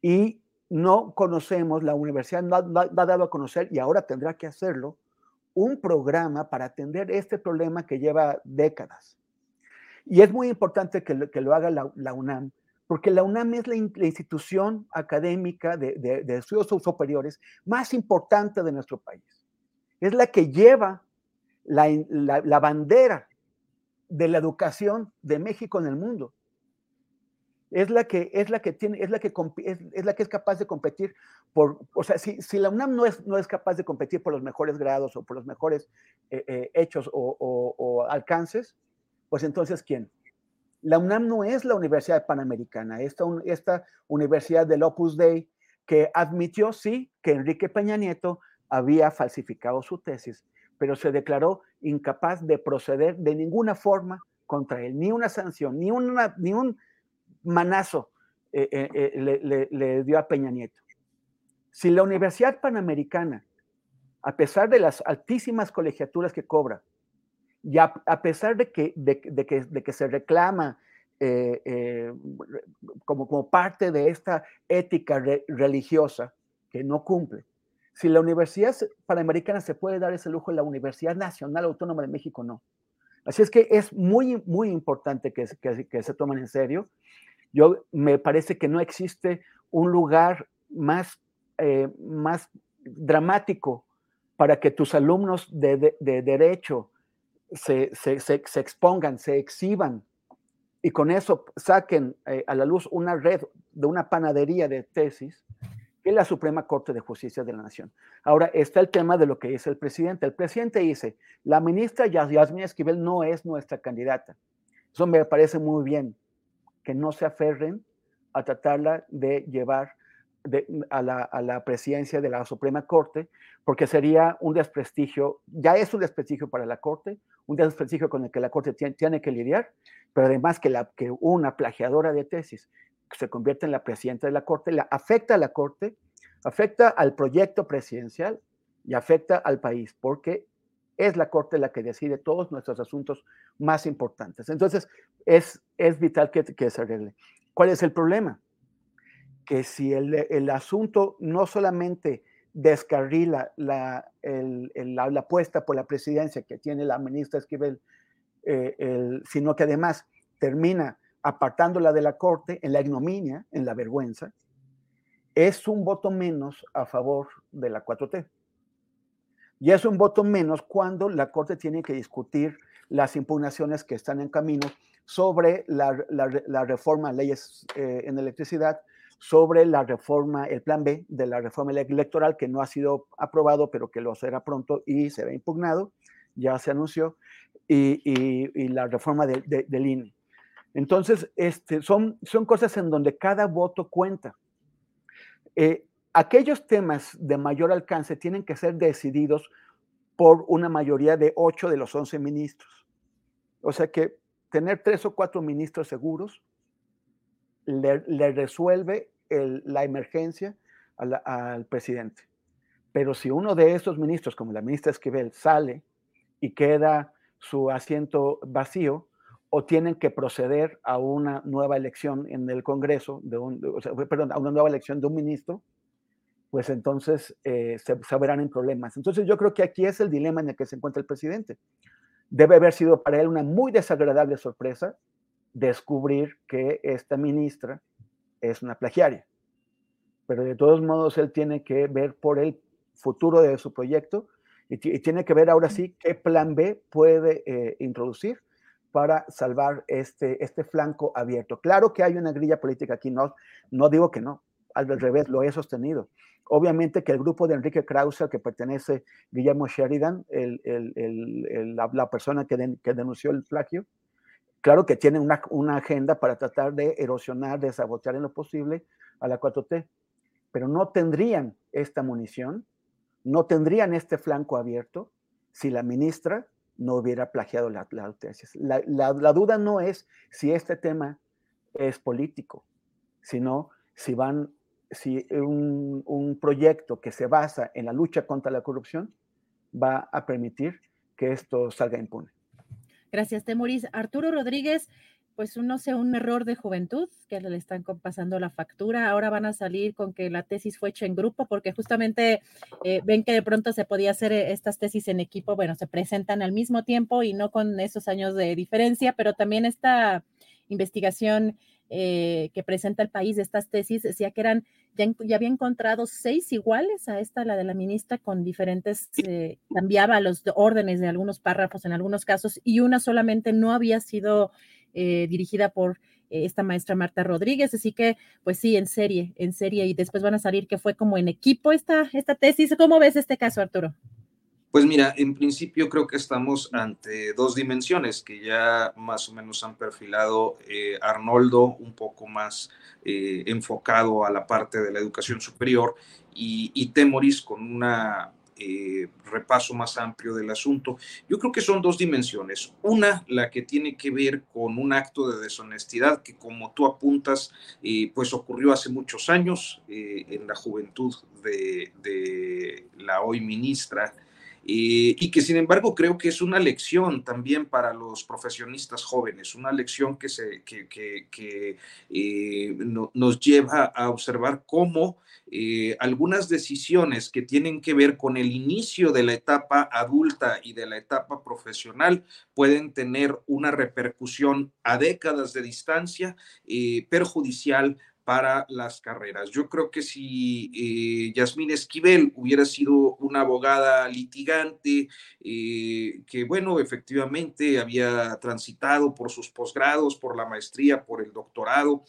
Y no conocemos, la universidad no ha, dado a conocer, y ahora tendrá que hacerlo, un programa para atender este problema que lleva décadas. Y es muy importante que lo, que lo haga la, UNAM, porque la UNAM es la, institución académica de, de, estudios superiores más importante de nuestro país. Es la que lleva la, la bandera de la educación de México en el mundo. Es la que es la que tiene es la que es, la que es capaz de competir por o sea si, si, la UNAM no es no es capaz de competir por los mejores grados o por los mejores eh, eh, hechos o, alcances pues entonces quién la UNAM no es la Universidad Panamericana esta esta universidad del Opus Dei que admitió sí que Enrique Peña Nieto había falsificado su tesis pero se declaró incapaz de proceder de ninguna forma contra él ni una sanción ni una ni un manazo eh, eh, eh, le, dio a Peña Nieto. Si la Universidad Panamericana, a pesar de las altísimas colegiaturas que cobra, y a, pesar de que, de, que, de que, se reclama como, como parte de esta ética religiosa que no cumple, si la Universidad Panamericana se puede dar ese lujo, la Universidad Nacional Autónoma de México no. Así es que es muy, muy importante que, que, se tomen en serio yo me parece que no existe un lugar más, eh, más dramático para que tus alumnos de, derecho se, expongan, se exhiban y con eso saquen eh, a la luz una red de una panadería de tesis que la Suprema Corte de Justicia de la Nación. Ahora está el tema de lo que dice el presidente. El presidente dice, la ministra Yasmina Esquivel no es nuestra candidata. Eso me parece muy bien que no se aferren a tratarla de llevar a, la, presidencia de la Suprema Corte, porque sería un desprestigio, ya es un desprestigio para la Corte, un desprestigio con el que la Corte tiene, que lidiar, pero además que una plagiadora de tesis se convierte en la presidenta de la Corte, afecta a la Corte, afecta al proyecto presidencial y afecta al país, porque es la Corte la que decide todos nuestros asuntos más importantes. Entonces, es, es vital que, se arregle. ¿Cuál es el problema? Que si el, el asunto no solamente descarrila la, la, la, apuesta por la presidencia que tiene la ministra Esquivel, eh, sino que además termina apartándola de la Corte en la ignominia, en la vergüenza, es un voto menos a favor de la 4T. Y es un voto menos cuando la Corte tiene que discutir las impugnaciones que están en camino sobre la, reforma a leyes eh, en electricidad, sobre la reforma, el plan B de la reforma electoral que no ha sido aprobado, pero que lo será pronto y será impugnado, ya se anunció, y, la reforma de, del INE. Entonces, este, son, cosas en donde cada voto cuenta. Eh, aquellos temas de mayor alcance tienen que ser decididos por una mayoría de ocho de los once ministros. O sea que tener tres o cuatro ministros seguros le, resuelve la emergencia al presidente. Pero si uno de estos ministros, como la ministra Esquivel, sale y queda su asiento vacío, o tienen que proceder a una nueva elección en el Congreso, de un, perdón, a una nueva elección de un ministro, pues entonces eh, se, se, verán en problemas. Entonces yo creo que aquí es el dilema en el que se encuentra el presidente. Debe haber sido para él una muy desagradable sorpresa descubrir que esta ministra es una plagiaria. Pero de todos modos él tiene que ver por el futuro de su proyecto y, tiene que ver ahora sí qué plan B puede eh, introducir para salvar este, este flanco abierto. Claro que hay una grilla política aquí, no, no digo que no, al revés, lo he sostenido. Obviamente que el grupo de Enrique Krause, que pertenece Guillermo Sheridan, el, el, la, persona que, que, denunció el plagio, claro que tiene una, una, agenda para tratar de erosionar, de sabotear en lo posible a la 4T, pero no tendrían esta munición, no tendrían este flanco abierto si la ministra no hubiera plagiado la, la. La, duda no es si este tema es político, sino si van si un, un, proyecto que se basa en la lucha contra la corrupción va a permitir que esto salga impune. Gracias, Temoris. Arturo Rodríguez, pues no sé, un error de juventud que le están pasando la factura. Ahora van a salir con que la tesis fue hecha en grupo porque justamente eh, ven que de pronto se podía hacer eh, estas tesis en equipo. Bueno, se presentan al mismo tiempo y no con esos años de diferencia, pero también esta investigación eh, que presenta el país de estas tesis decía que eran, ya, ya, había encontrado seis iguales a esta, la de la ministra, con diferentes, cambiaba los órdenes de algunos párrafos en algunos casos y una solamente no había sido eh, dirigida por eh, esta maestra Marta Rodríguez, así que pues sí, en serie, en serie, y después van a salir que fue como en equipo esta, esta tesis. ¿Cómo ves este caso, Arturo? Pues mira, en principio creo que estamos ante dos dimensiones que ya más o menos han perfilado eh, Arnoldo, un poco más enfocado a la parte de la educación superior, y, y Temoris con una eh, repaso más amplio del asunto. Yo creo que son dos dimensiones. Una, la que tiene que ver con un acto de deshonestidad que, como tú apuntas, eh, pues ocurrió hace muchos años eh, en la juventud de, de la hoy ministra eh, y que sin embargo creo que es una lección también para los profesionistas jóvenes, una lección que, se, que, que, eh, nos lleva a observar cómo eh, algunas decisiones que tienen que ver con el inicio de la etapa adulta y de la etapa profesional pueden tener una repercusión a décadas de distancia perjudicial para las carreras. Yo creo que si eh, Yasmín Esquivel hubiera sido una abogada litigante, eh, que bueno, efectivamente había transitado por sus posgrados, por la maestría, por el doctorado,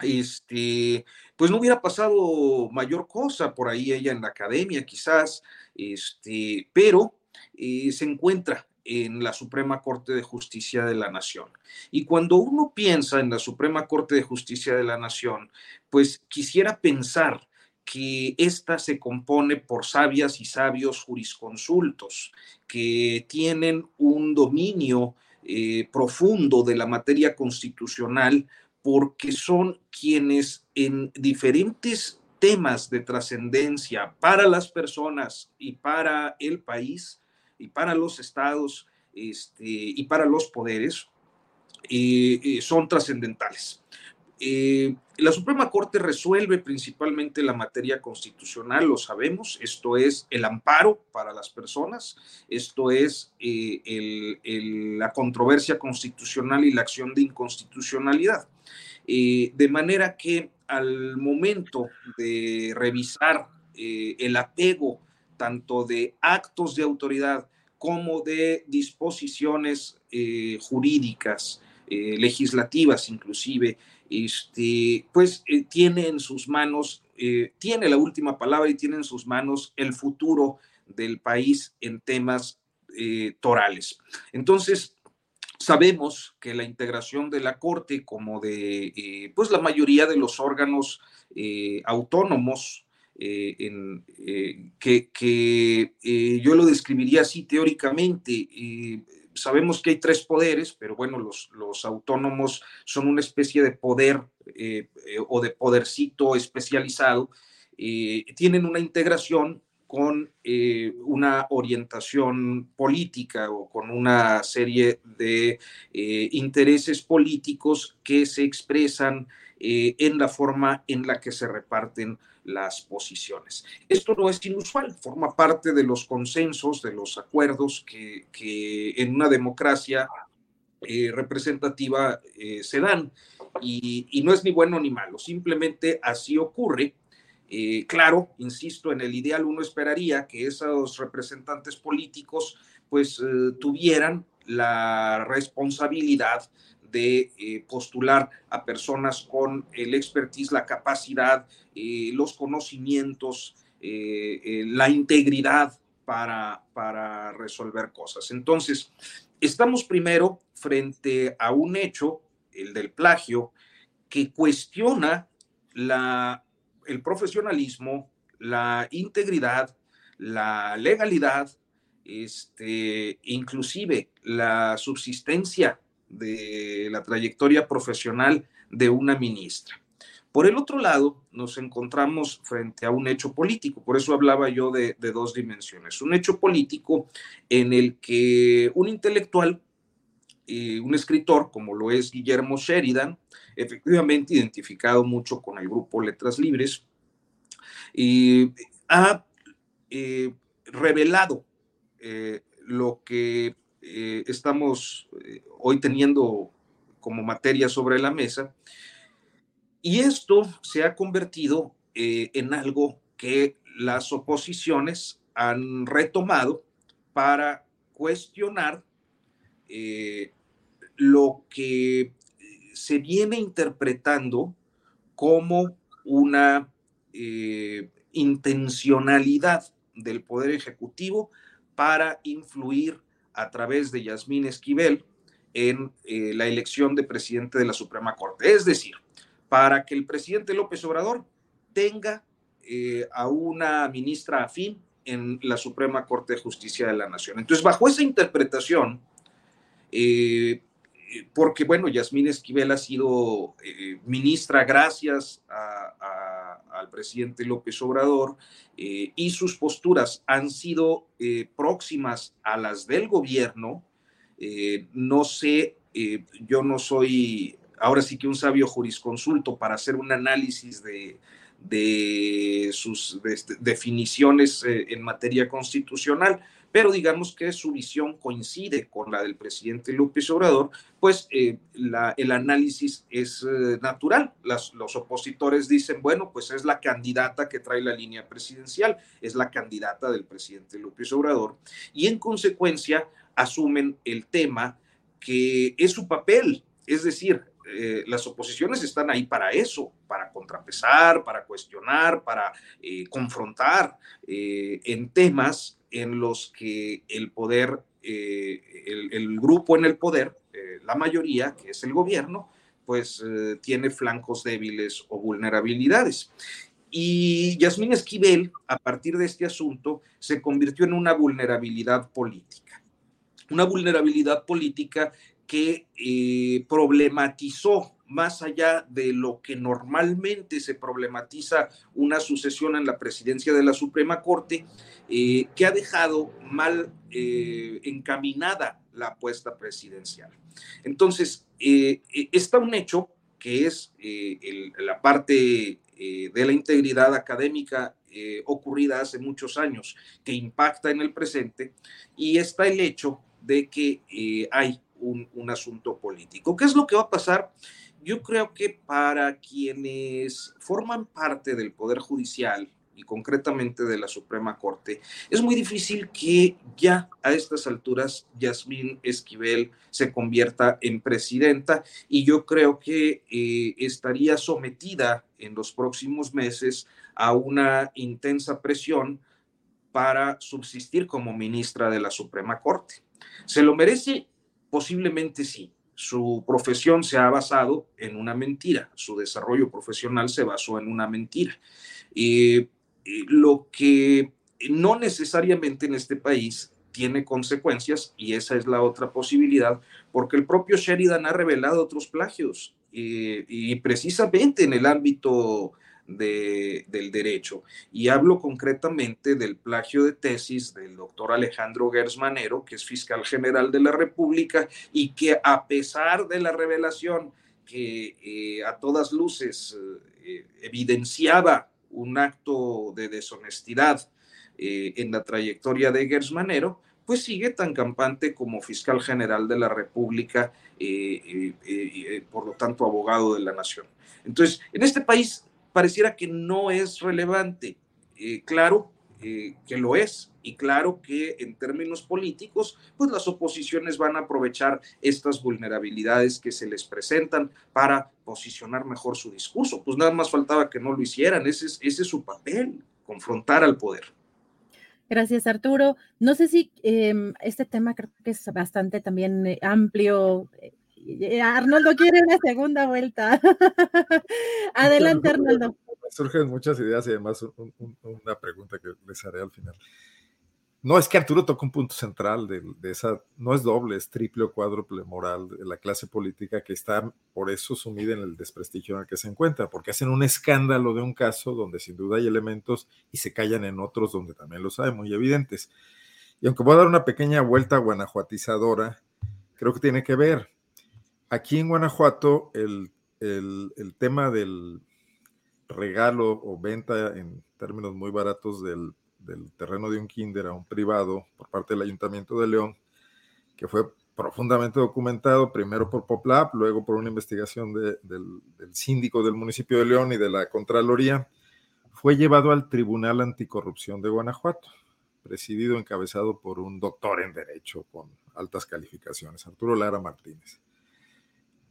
este, pues no hubiera pasado mayor cosa por ahí ella en la academia quizás, este, pero eh, se encuentra en la Suprema Corte de Justicia de la Nación. Y cuando uno piensa en la Suprema Corte de Justicia de la Nación, pues quisiera pensar que ésta se compone por sabias y sabios jurisconsultos que tienen un dominio eh, profundo de la materia constitucional porque son quienes en diferentes temas de trascendencia para las personas y para el país y para los estados este, y para los poderes eh, eh, son trascendentales. Eh, la Suprema Corte resuelve principalmente la materia constitucional, lo sabemos, esto es el amparo para las personas, esto es la controversia constitucional y la acción de inconstitucionalidad. de manera que al momento de revisar el apego tanto de actos de autoridad como de disposiciones eh, jurídicas, eh, legislativas inclusive, este, pues eh, tiene en sus manos, tiene la última palabra y tiene en sus manos el futuro del país en temas torales. Entonces, sabemos que la integración de la Corte como de, pues la mayoría de los órganos autónomos, eh, eh, que, eh, yo lo describiría así teóricamente. sabemos que hay tres poderes, pero bueno, los autónomos son una especie de poder o de podercito especializado. tienen una integración con una orientación política o con una serie de intereses políticos que se expresan en la forma en la que se reparten las posiciones. Esto no es inusual, forma parte de los consensos, de los acuerdos que, en una democracia eh, representativa eh, se dan y, no es ni bueno ni malo, simplemente así ocurre. Eh, claro, insisto, en el ideal uno esperaría que esos representantes políticos pues tuvieran la responsabilidad de eh, postular a personas con el expertise, la capacidad, eh, los conocimientos, eh, la integridad para, para resolver cosas. Entonces, estamos primero frente a un hecho, el del plagio, que cuestiona la, el profesionalismo, la integridad, la legalidad, este, inclusive la subsistencia de la trayectoria profesional de una ministra. Por el otro lado, nos encontramos frente a un hecho político, por eso hablaba yo de, dos dimensiones. Un hecho político en el que un intelectual eh, un escritor como lo es Guillermo Sheridan, efectivamente identificado mucho con el grupo Letras Libres, ha eh, revelado eh, lo que estamos hoy teniendo como materia sobre la mesa, y esto se ha convertido en algo que las oposiciones han retomado para cuestionar eh, lo que se viene interpretando como una eh, intencionalidad del Poder Ejecutivo para influir a través de Yasmín Esquivel en eh, la elección de presidente de la Suprema Corte. Es decir, para que el presidente López Obrador tenga a una ministra afín en la Suprema Corte de Justicia de la Nación. Entonces, bajo esa interpretación, eh, porque bueno, Yasmín Esquivel ha sido eh, ministra gracias al presidente López Obrador eh, y sus posturas han sido próximas a las del gobierno. no sé, yo no soy ahora sí que un sabio jurisconsulto para hacer un análisis de, de sus este, definiciones en materia constitucional, pero digamos que su visión coincide con la del presidente López Obrador, pues eh, el análisis es eh, natural. los opositores dicen, bueno, pues es la candidata que trae la línea presidencial, es la candidata del presidente López Obrador, y en consecuencia asumen el tema que es su papel, es decir, eh, las oposiciones están ahí para eso, para contrapesar, para cuestionar, para confrontar en temas en los que el poder, eh, el, grupo en el poder, eh, la mayoría, que es el gobierno, pues eh, tiene flancos débiles o vulnerabilidades. Y Yasmín Esquivel, a partir de este asunto, se convirtió en una vulnerabilidad política. Una vulnerabilidad política que problematizó más allá de lo que normalmente se problematiza una sucesión en la presidencia de la Suprema Corte, eh, que ha dejado mal eh, encaminada la apuesta presidencial. Entonces, eh, está un hecho que es la parte de la integridad académica ocurrida hace muchos años, que impacta en el presente, y está el hecho de que hay un asunto político. ¿Qué es lo que va a pasar? Yo creo que para quienes forman parte del Poder Judicial y concretamente de la Suprema Corte, es muy difícil que ya a estas alturas Yasmín Esquivel se convierta en presidenta y yo creo que eh, estaría sometida en los próximos meses a una intensa presión para subsistir como ministra de la Suprema Corte. ¿Se lo merece? Posiblemente sí su profesión se ha basado en una mentira, su desarrollo profesional se basó en una mentira. y lo que no necesariamente en este país tiene consecuencias, y esa es la otra posibilidad, porque el propio Sheridan ha revelado otros plagios, y precisamente en el ámbito del derecho. Y hablo concretamente del plagio de tesis del doctor Alejandro Gersmanero, que es fiscal general de la República y que a pesar de la revelación que eh, a todas luces eh, evidenciaba un acto de deshonestidad eh, en la trayectoria de Gersmanero, pues sigue tan campante como fiscal general de la República, por lo tanto abogado de la nación. Entonces, en este país pareciera que no es relevante. Eh, claro eh, que lo es y claro que en términos políticos, pues las oposiciones van a aprovechar estas vulnerabilidades que se les presentan para posicionar mejor su discurso. Pues nada más faltaba que no lo hicieran, ese es, su papel, confrontar al poder. Gracias, Arturo. No sé si em, este tema creo que es bastante también eh, amplio. Arnoldo quiere una segunda vuelta. Adelante, Arnoldo. Surgen muchas ideas y además una pregunta que les haré al final. No, es que Arturo toca un punto central de, esa, no es doble, es triple o cuádruple moral de la clase política que está por eso sumida en el desprestigio en el que se encuentra, porque hacen un escándalo de un caso donde sin duda hay elementos y se callan en otros donde también los hay, muy evidentes. Y aunque voy a dar una pequeña vuelta guanajuatizadora, creo que tiene que ver. Aquí en Guanajuato, el, el tema del regalo o venta en términos muy baratos del, terreno de un kinder a un privado por parte del Ayuntamiento de León, que fue profundamente documentado, primero por POPLAP, luego por una investigación del, síndico del municipio de León y de la Contraloría, fue llevado al Tribunal Anticorrupción de Guanajuato, presidido, encabezado por un doctor en Derecho con altas calificaciones, Arturo Lara Martínez.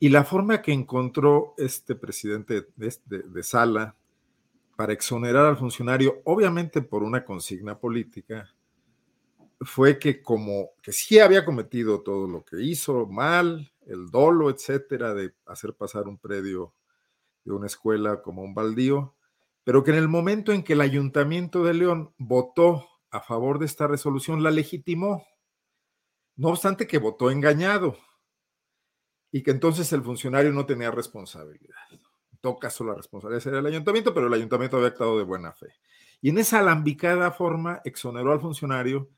Y la forma que encontró este presidente de, sala para exonerar al funcionario, obviamente por una consigna política, fue que como que sí había cometido todo lo que hizo mal, el dolo, etcétera, de hacer pasar un predio de una escuela como un baldío, pero que en el momento en que el ayuntamiento de León votó a favor de esta resolución, la legitimó, no obstante que votó engañado y que entonces el funcionario no tenía responsabilidad. En todo caso, la responsabilidad era el ayuntamiento, pero el ayuntamiento había actuado de buena fe. Y en esa alambicada forma exoneró al funcionario,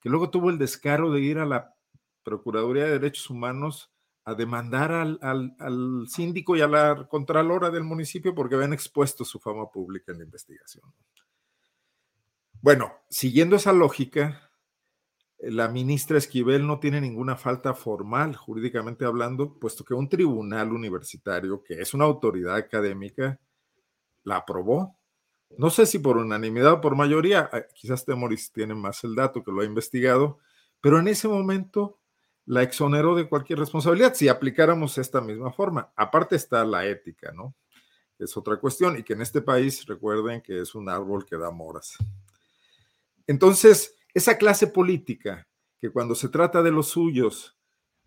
que luego tuvo el descaro de ir a la Procuraduría de Derechos Humanos a demandar al, al, síndico y a la contralora del municipio porque habían expuesto su fama pública en la investigación. Bueno, siguiendo esa lógica, la ministra Esquivel no tiene ninguna falta formal, jurídicamente hablando, puesto que un tribunal universitario, que es una autoridad académica, la aprobó. No sé si por unanimidad o por mayoría, ah, quizás Temoris tiene más el dato que lo ha investigado, pero en ese momento la exoneró de cualquier responsabilidad si aplicáramos esta misma forma. Aparte está la ética, ¿no? Es otra cuestión y que en este país recuerden que es un árbol que da moras. Entonces, esa clase política que cuando se trata de los suyos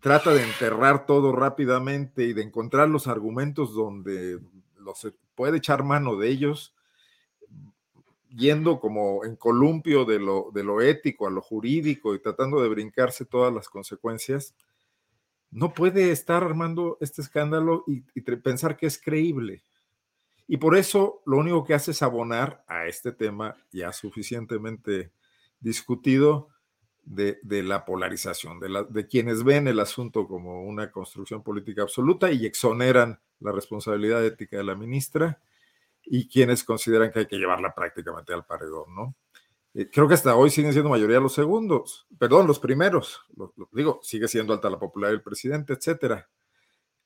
trata de enterrar todo rápidamente y de encontrar los argumentos donde los puede echar mano de ellos, yendo como en columpio de lo, ético a lo jurídico y tratando de brincarse todas las consecuencias, no puede estar armando este escándalo y, y pensar que es creíble. Y por eso lo único que hace es abonar a este tema ya suficientemente discutido de, la polarización, de, de, quienes ven el asunto como una construcción política absoluta y exoneran la responsabilidad ética de la ministra y quienes consideran que hay que llevarla prácticamente al paredón, ¿no? Eh, creo que hasta hoy siguen siendo mayoría los segundos, perdón, los primeros, digo, sigue siendo alta la popularidad del presidente, etcétera.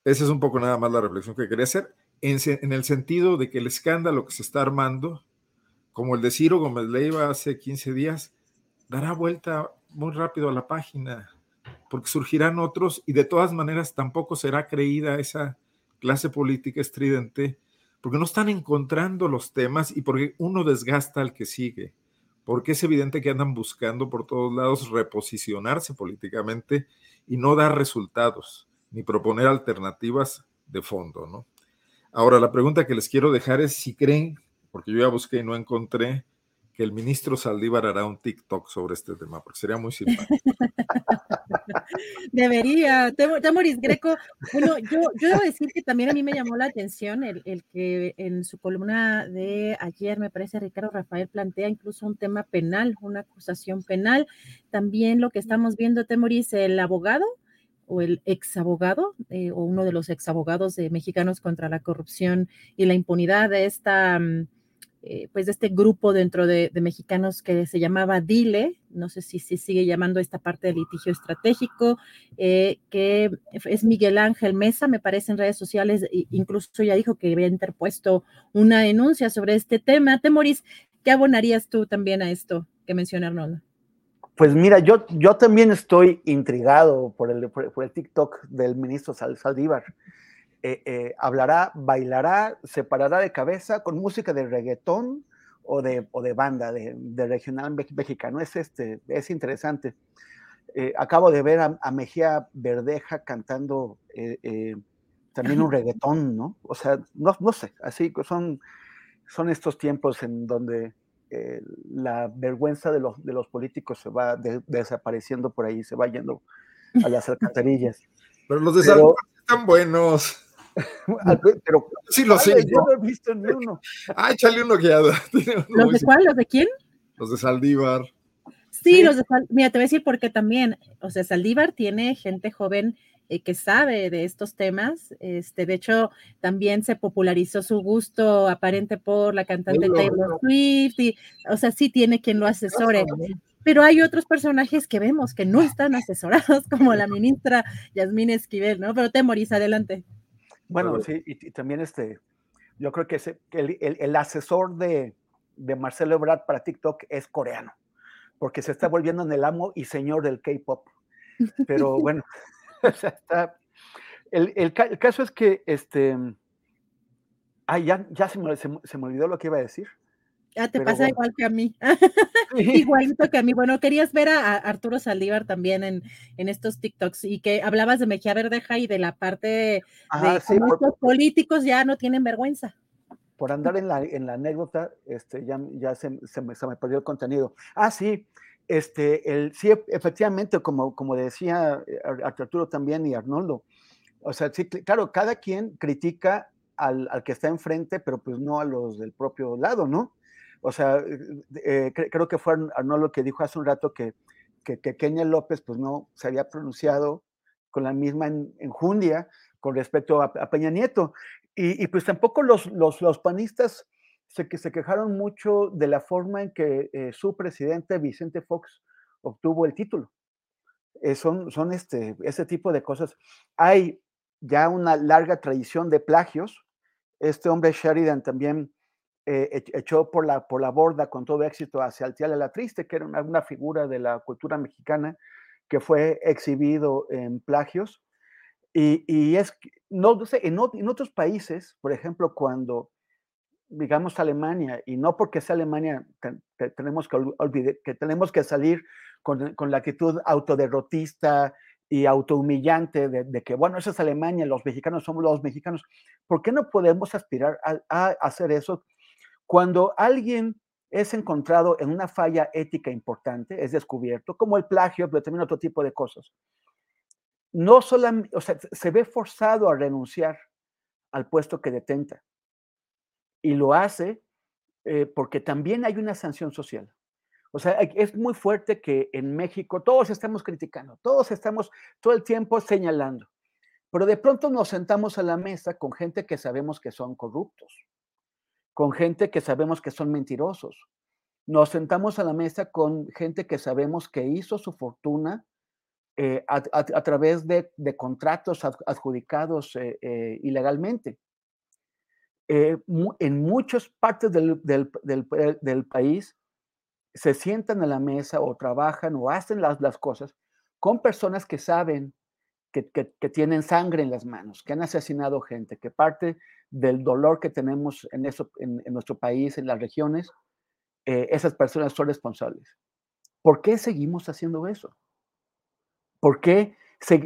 Esa es un poco nada más la reflexión que quería hacer, en, en el sentido de que el escándalo que se está armando, como el de Ciro Gómez Leiva hace 15 días, dará vuelta muy rápido a la página, porque surgirán otros y de todas maneras tampoco será creída esa clase política estridente, porque no están encontrando los temas y porque uno desgasta al que sigue, porque es evidente que andan buscando por todos lados reposicionarse políticamente y no dar resultados, ni proponer alternativas de fondo, ¿no? Ahora, la pregunta que les quiero dejar es si creen, porque yo ya busqué y no encontré, el ministro Saldívar hará un TikTok sobre este tema, porque sería muy simpático. Debería. Temoris Greco, bueno, yo, yo debo decir que también a mí me llamó la atención el, el, que en su columna de ayer, me parece, Ricardo Rafael plantea incluso un tema penal, una acusación penal. También lo que estamos viendo, Temoris, el abogado o el ex abogado eh, o uno de los ex abogados de mexicanos contra la corrupción y la impunidad de esta... Mm, eh, pues de este grupo dentro de, mexicanos que se llamaba DILE, no sé si se sigue llamando esta parte del litigio estratégico, eh, que es Miguel Ángel Mesa, me parece en redes sociales, incluso ya dijo que había interpuesto una denuncia sobre este tema. Temoris, ¿qué abonarías tú también a esto que menciona Arnoldo? Pues mira, yo, yo también estoy intrigado por el, por, el TikTok del ministro Saldívar. Eh, eh, hablará, bailará, se parará de cabeza con música de reggaetón o de, o de banda, de, regional mexicano. Es, este, es interesante. Eh, acabo de ver a, Mejía Verdeja cantando también un reggaetón, ¿no? O sea, no, no sé, así son, son estos tiempos en donde la vergüenza de los, de los políticos se va desapareciendo por ahí, se va yendo a las alcantarillas. Pero los de Pero, están buenos. Pero sí lo sé. Yo no he visto ni uno. Ah, échale uno que ¿Los de cuál? ¿Los de quién? Los de Saldívar. Sí, los mira, te voy a decir porque también, o sea, Saldívar tiene gente joven eh, que sabe de estos temas. Este, de hecho, también se popularizó su gusto aparente por la cantante Taylor Swift, y, o sea, sí tiene quien lo asesore. Pero hay otros personajes que vemos que no están asesorados, como la ministra Yasmín Esquivel, ¿no? Pero te morís, adelante. Bueno, sí, y, también este, yo creo que, ese, el, el, asesor de, de Marcelo Ebrard para TikTok es coreano, porque se está volviendo en el amo y señor del K-pop. Pero bueno, el, el, caso es que, este, ay, ya, ya se, me, se, me, olvidó lo que iba a decir. Ya te pasa igual que a mí. Igualito que a mí. Bueno, querías ver a, Arturo Saldívar también en, en, estos TikToks y que hablabas de Mejía Verdeja y de la parte de los políticos ya no tienen vergüenza. Por andar en la, en la anécdota, este, ya, ya se, se, me, se me perdió el contenido. Ah, sí, este, el, sí, efectivamente, como, como decía eh, Arturo también y Arnoldo, o sea, sí, claro, cada quien critica al, al, que está enfrente, pero pues no a los del propio lado, ¿no? O sea, eh, eh, creo que fue Arnoldo que dijo hace un rato que, que, Kenia López pues no se había pronunciado con la misma enjundia con respecto a, Peña Nieto. Y, pues tampoco los, los, los panistas se, que se quejaron mucho de la forma en que eh, su presidente, Vicente Fox, obtuvo el título. Eh, son son este, ese tipo de cosas. Hay ya una larga tradición de plagios. Este hombre Sheridan también eh, echó por la, por la borda con todo éxito hacia Altiala la Triste, que era una, una, figura de la cultura mexicana que fue exhibido en plagios. Y, y es, no, sé, en, en otros países, por ejemplo, cuando digamos, Alemania, y no porque sea Alemania que, tenemos que, olvidar, que tenemos que salir con, con, la actitud autoderrotista y autohumillante de, de, que, bueno, esa es Alemania, los mexicanos somos los mexicanos. ¿Por qué no podemos aspirar a, a hacer eso cuando alguien es encontrado en una falla ética importante, es descubierto, como el plagio, pero también otro tipo de cosas? No solamente, o sea, se ve forzado a renunciar al puesto que detenta y lo hace eh, porque también hay una sanción social. O sea, es muy fuerte que en México todos estamos criticando, todos estamos todo el tiempo señalando, pero de pronto nos sentamos a la mesa con gente que sabemos que son corruptos, con gente que sabemos que son mentirosos. Nos sentamos a la mesa con gente que sabemos que hizo su fortuna eh, a, través de, contratos adjudicados eh, ilegalmente. Eh, en muchas partes del, país se sientan a la mesa o trabajan o hacen las cosas con personas que saben que, tienen sangre en las manos, que han asesinado gente, que parte del dolor que tenemos en, eso, en, nuestro país, en las regiones, eh, esas personas son responsables. ¿Por qué seguimos haciendo eso? ¿Por qué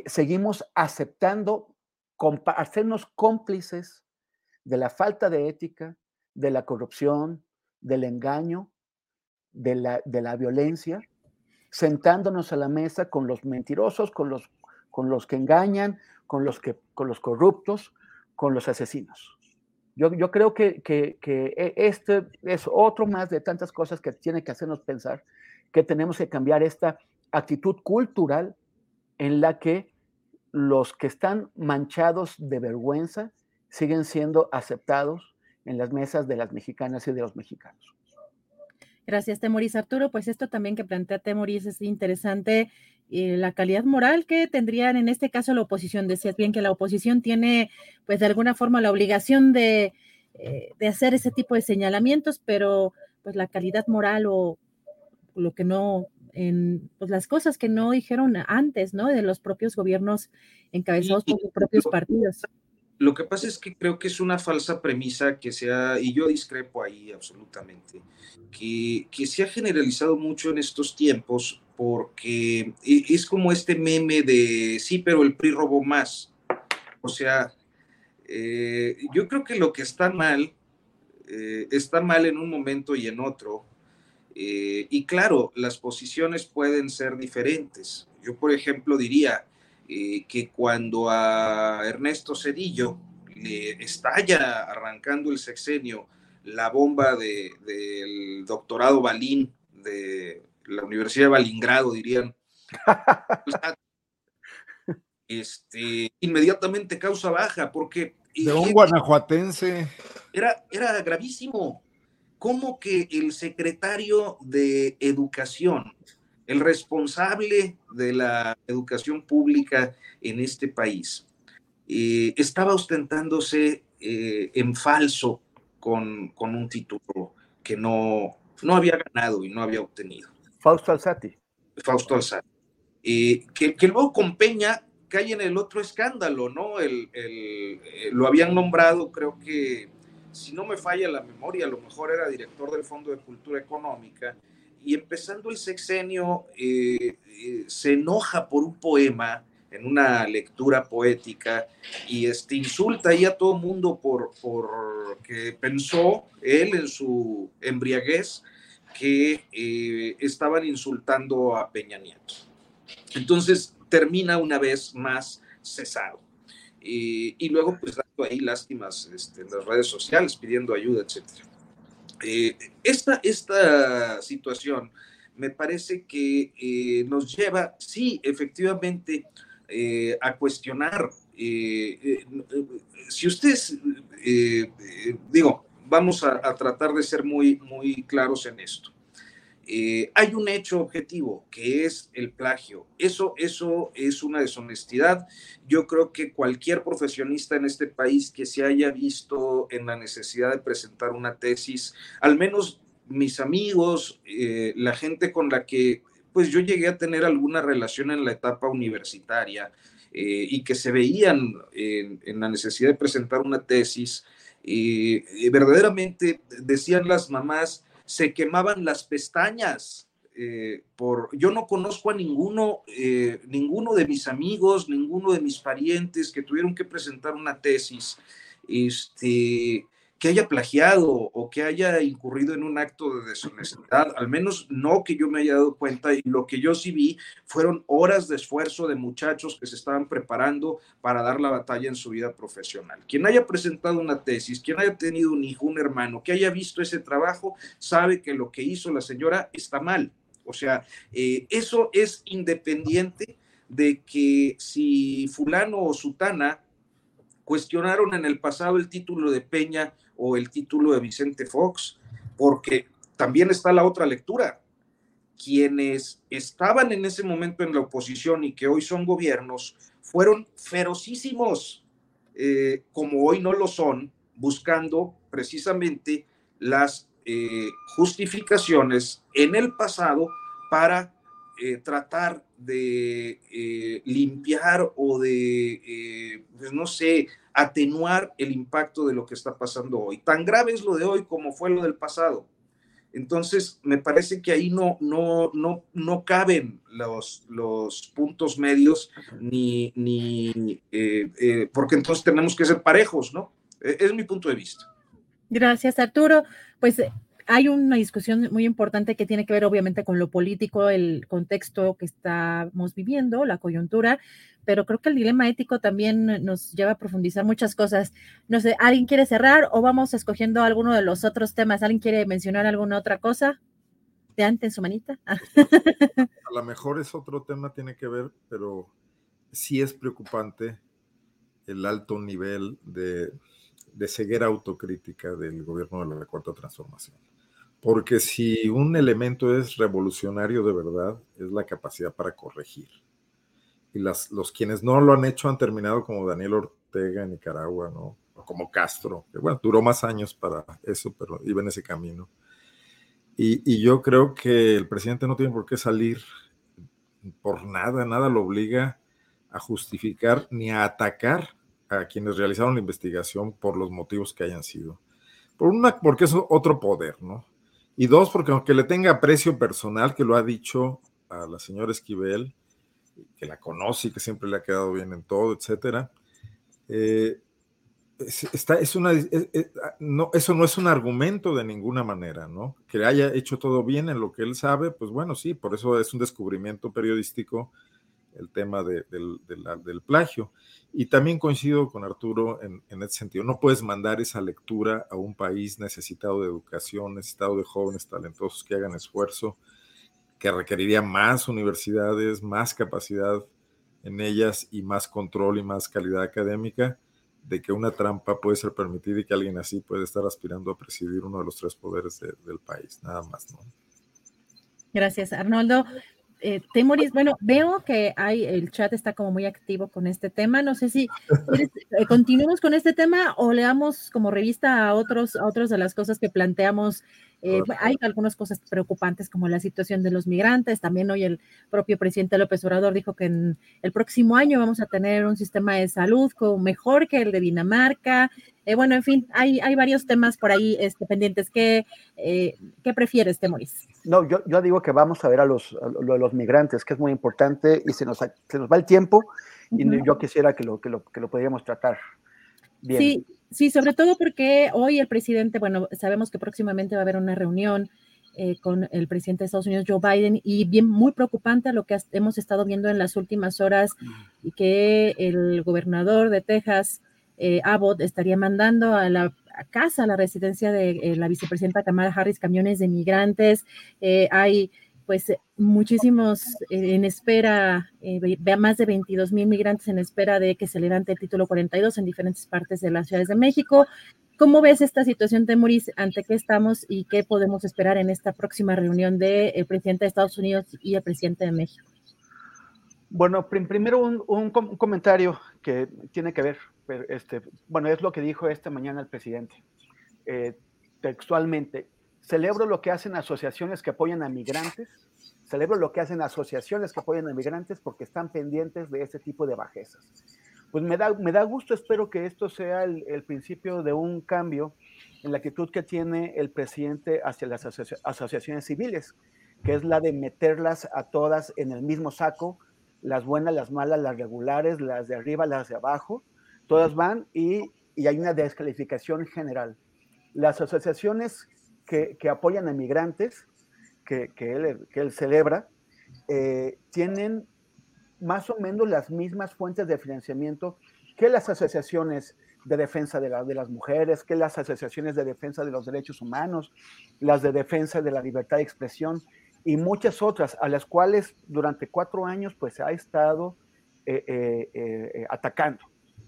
seguimos aceptando hacernos cómplices de la falta de ética, de la corrupción, del engaño, de la, de la violencia, sentándonos a la mesa con los mentirosos, con los, con los que engañan, con los, que, con los corruptos, con los asesinos. Yo, yo creo que, que, e, este es otro más de tantas cosas que tiene que hacernos pensar que tenemos que cambiar esta actitud cultural en la que los que están manchados de vergüenza siguen siendo aceptados en las mesas de las mexicanas y de los mexicanos. Gracias, Temoris. Arturo, pues esto también que plantea Temoris es interesante, eh, la calidad moral que tendrían en este caso la oposición. Decías bien que la oposición tiene, pues de alguna forma, la obligación de, eh, de hacer ese tipo de señalamientos, pero pues la calidad moral o lo que no, en pues las cosas que no dijeron antes, ¿no? De los propios gobiernos encabezados por sus propios partidos. Lo que pasa es que creo que es una falsa premisa que se ha, y yo discrepo ahí absolutamente, que, que se ha generalizado mucho en estos tiempos porque e, es como este meme de sí, pero el PRI robó más. O sea, eh, yo creo que lo que está mal, eh, está mal en un momento y en otro. Eh, y claro, las posiciones pueden ser diferentes. Yo, por ejemplo, diría, eh, que cuando a Ernesto Cedillo le estalla arrancando el sexenio la bomba del doctorado Balín de la Universidad de Balingrado, dirían. este, inmediatamente causa baja, porque... De un guanajuatense. Era, era gravísimo. ¿Cómo que el secretario de Educación, el responsable de la educación pública en este país, eh, estaba ostentándose eh, en falso con, con, un título que no, no había ganado y no había obtenido. Fausto Alzati. Fausto Alzati. Eh, que, que, luego con Peña cae en el otro escándalo, ¿no? El, el, lo habían nombrado, creo que, si no me falla la memoria, a lo mejor era director del Fondo de Cultura Económica, y empezando el sexenio eh, eh, se enoja por un poema en una lectura poética y este, insulta ahí a todo mundo por, por que pensó él en su embriaguez que eh, estaban insultando a Peña Nieto. Entonces termina una vez más cesado. Eh, y luego, pues, dando ahí lástimas este, en las redes sociales, pidiendo ayuda, etc. Eh, esta, esta situación me parece que eh, nos lleva, sí, efectivamente, a cuestionar. si ustedes, digo, vamos a, a, tratar de ser muy, muy claros en esto. Eh, hay un hecho objetivo que es el plagio. Eso, eso es una deshonestidad. Yo creo que cualquier profesionista en este país que se haya visto en la necesidad de presentar una tesis, al menos mis amigos, eh, la gente con la que pues yo llegué a tener alguna relación en la etapa universitaria eh, y que se veían en, en, la necesidad de presentar una tesis, verdaderamente decían las mamás, se quemaban las pestañas. Eh, por, yo no conozco a ninguno, eh, ninguno de mis amigos, ninguno de mis parientes que tuvieron que presentar una tesis este, que haya plagiado o que haya incurrido en un acto de deshonestidad, al menos no que yo me haya dado cuenta, y lo que yo sí vi fueron horas de esfuerzo de muchachos que se estaban preparando para dar la batalla en su vida profesional. Quien haya presentado una tesis, quien haya tenido un hijo, un hermano, que haya visto ese trabajo, sabe que lo que hizo la señora está mal. O sea, eh, eso es independiente de que si fulano o sutana cuestionaron en el pasado el título de Peña o el título de Vicente Fox, porque también está la otra lectura. Quienes estaban en ese momento en la oposición y que hoy son gobiernos, fueron ferocísimos, eh, como hoy no lo son, buscando precisamente las eh, justificaciones en el pasado para eh, tratar de limpiar o de, pues no sé, atenuar el impacto de lo que está pasando hoy. Tan grave es lo de hoy como fue lo del pasado. Entonces, me parece que ahí no, no, no, no caben los, los puntos medios, ni, ni eh, eh, porque entonces tenemos que ser parejos, ¿no? E, es mi punto de vista. Gracias, Arturo. Pues hay una discusión muy importante que tiene que ver obviamente con lo político, el contexto que estamos viviendo, la coyuntura, pero creo que el dilema ético también nos lleva a profundizar muchas cosas. No sé, ¿alguien quiere cerrar o vamos escogiendo alguno de los otros temas? ¿Alguien quiere mencionar alguna otra cosa? De antes, su manita. a lo mejor es otro tema, tiene que ver, pero sí es preocupante el alto nivel de, de ceguera autocrítica del gobierno de la Cuarta Transformación. Porque si un elemento es revolucionario de verdad, es la capacidad para corregir y las, los quienes no lo han hecho han terminado como Daniel Ortega en Nicaragua, ¿no? O como Castro, que bueno, duró más años para eso, pero iba en ese camino. Y, y, yo creo que el presidente no tiene por qué salir por nada, nada lo obliga a justificar ni a atacar a quienes realizaron la investigación por los motivos que hayan sido. Por una, porque es otro poder, ¿no? Y dos, porque aunque le tenga aprecio personal, que lo ha dicho a la señora Esquivel, que la conoce y que siempre le ha quedado bien en todo, etcétera. Eh, está, es una, no, eso no es un argumento de ninguna manera, ¿no? Que haya hecho todo bien en lo que él sabe, pues bueno, sí, por eso es un descubrimiento periodístico el tema de, del, del, plagio. Y también coincido con Arturo en, en ese sentido. No puedes mandar esa lectura a un país necesitado de educación, necesitado de jóvenes talentosos que hagan esfuerzo que requeriría más universidades, más capacidad en ellas y más control y más calidad académica, de que una trampa puede ser permitida y que alguien así puede estar aspirando a presidir uno de los tres poderes del país, nada más, ¿no? Gracias, Arnoldo. Eh, Temoris, bueno, veo que hay, el chat está como muy activo con este tema. No sé si eh, continuemos con este tema o leamos como revista a otros, a otros de las cosas que planteamos eh, hay algunas cosas preocupantes como la situación de los migrantes. También hoy el propio presidente López Obrador dijo que en el próximo año vamos a tener un sistema de salud mejor que el de Dinamarca. Eh, bueno, en fin, hay, hay varios temas por ahí este, pendientes. ¿Qué, eh, ¿Qué prefieres, Temoris? No, yo, yo digo que vamos a ver a los, los migrantes, que es muy importante y se nos, se nos va el tiempo y yo quisiera que lo, que lo, que lo podríamos tratar bien. Sí, Sí, sobre todo porque hoy el presidente, bueno, sabemos que próximamente va a haber una reunión eh, con el presidente de Estados Unidos, Joe Biden, y bien muy preocupante lo que hemos estado viendo en las últimas horas que el gobernador de Texas, eh, Abbott, estaría mandando a la casa, a la residencia de eh, la vicepresidenta Kamala Harris, camiones de migrantes. hay pues eh, muchísimos eh, en espera, eh, más de 22 mil migrantes en espera de que se levante el título 42 en diferentes partes de las ciudades de México. ¿Cómo ves esta situación, Temuris? ¿Ante qué estamos y qué podemos esperar en esta próxima reunión del presidente de Estados Unidos y el presidente de México? Bueno, primero un, comentario que tiene que ver, este, bueno, es lo que dijo esta mañana el presidente. textualmente, celebro lo que hacen asociaciones que apoyan a migrantes, celebro lo que hacen asociaciones que apoyan a migrantes porque están pendientes de ese tipo de bajezas. Pues me da, me da gusto, espero que esto sea el, principio de un cambio en la actitud que tiene el presidente hacia las asociaciones civiles, que es la de meterlas a todas en el mismo saco, las buenas, las malas, las regulares, las de arriba, las de abajo, todas van y, y hay una descalificación general. Las asociaciones que, apoyan a migrantes, que, él, celebra, eh, tienen más o menos las mismas fuentes de financiamiento que las asociaciones de defensa de, de, las mujeres, que las asociaciones de defensa de los derechos humanos, las de defensa de la libertad de expresión y muchas otras a las cuales durante cuatro años pues se ha estado eh, eh, atacando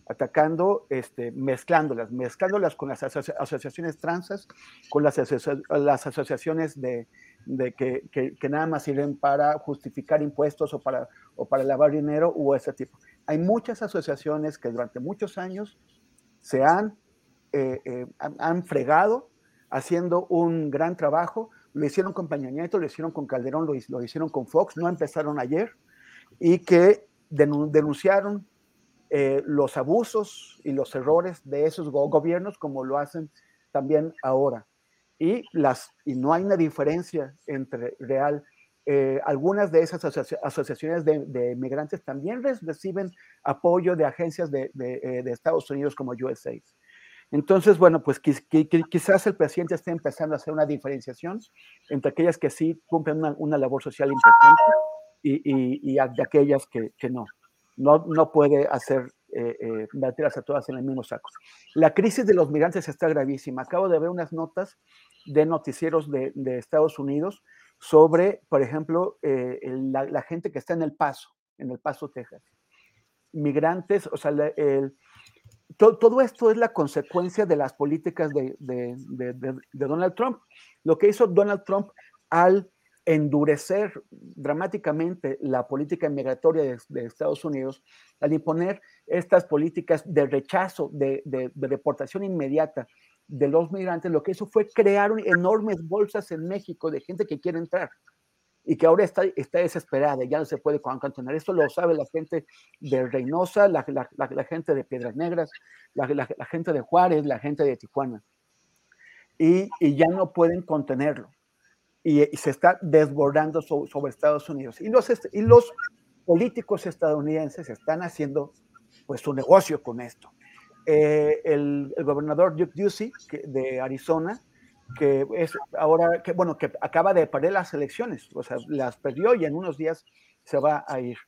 atacando, este, mezclándolas, mezclándolas con las asociaciones transas, con las, las asociaciones de, de que, que, nada más sirven para justificar impuestos o para, o para lavar dinero o ese tipo. Hay muchas asociaciones que durante muchos años se han, eh, eh, han, fregado haciendo un gran trabajo. Lo hicieron con Peña Nieto, lo hicieron con Calderón, lo, lo hicieron con Fox, no empezaron ayer, y que denunciaron eh, los abusos y los errores de esos gobiernos como lo hacen también ahora. Y, las, y no hay una diferencia entre real. Eh, algunas de esas asociaciones de, migrantes también reciben apoyo de agencias de, eh, de, Estados Unidos como USAID. Entonces, bueno, pues quizás el presidente esté empezando a hacer una diferenciación entre aquellas que sí cumplen una, labor social importante y, y, y de aquellas que, que no no, no puede hacer eh, eh, meterlas a todas en el mismo saco. La crisis de los migrantes está gravísima. Acabo de ver unas notas de noticieros de, Estados Unidos sobre, por ejemplo, eh, la, gente que está en El Paso, en El Paso, Texas. Migrantes, o sea, todo esto es la consecuencia de las políticas de, de, Donald Trump. Lo que hizo Donald Trump al endurecer dramáticamente la política migratoria de, Estados Unidos al imponer estas políticas de rechazo, de, deportación inmediata de los migrantes, lo que hizo fue crear enormes bolsas en México de gente que quiere entrar y que ahora está, está desesperada, ya no se puede contener. Esto lo sabe la gente de Reynosa, la, gente de Piedras Negras, la, gente de Juárez, la gente de Tijuana. y ya no pueden contenerlo y, se está desbordando sobre Estados Unidos. Y los, y los políticos estadounidenses están haciendo pues su negocio con esto. Eh, el, gobernador Duke Ducey de Arizona, que es ahora, que bueno, que acaba de perder las elecciones, o sea, las perdió y en unos días se va a ir.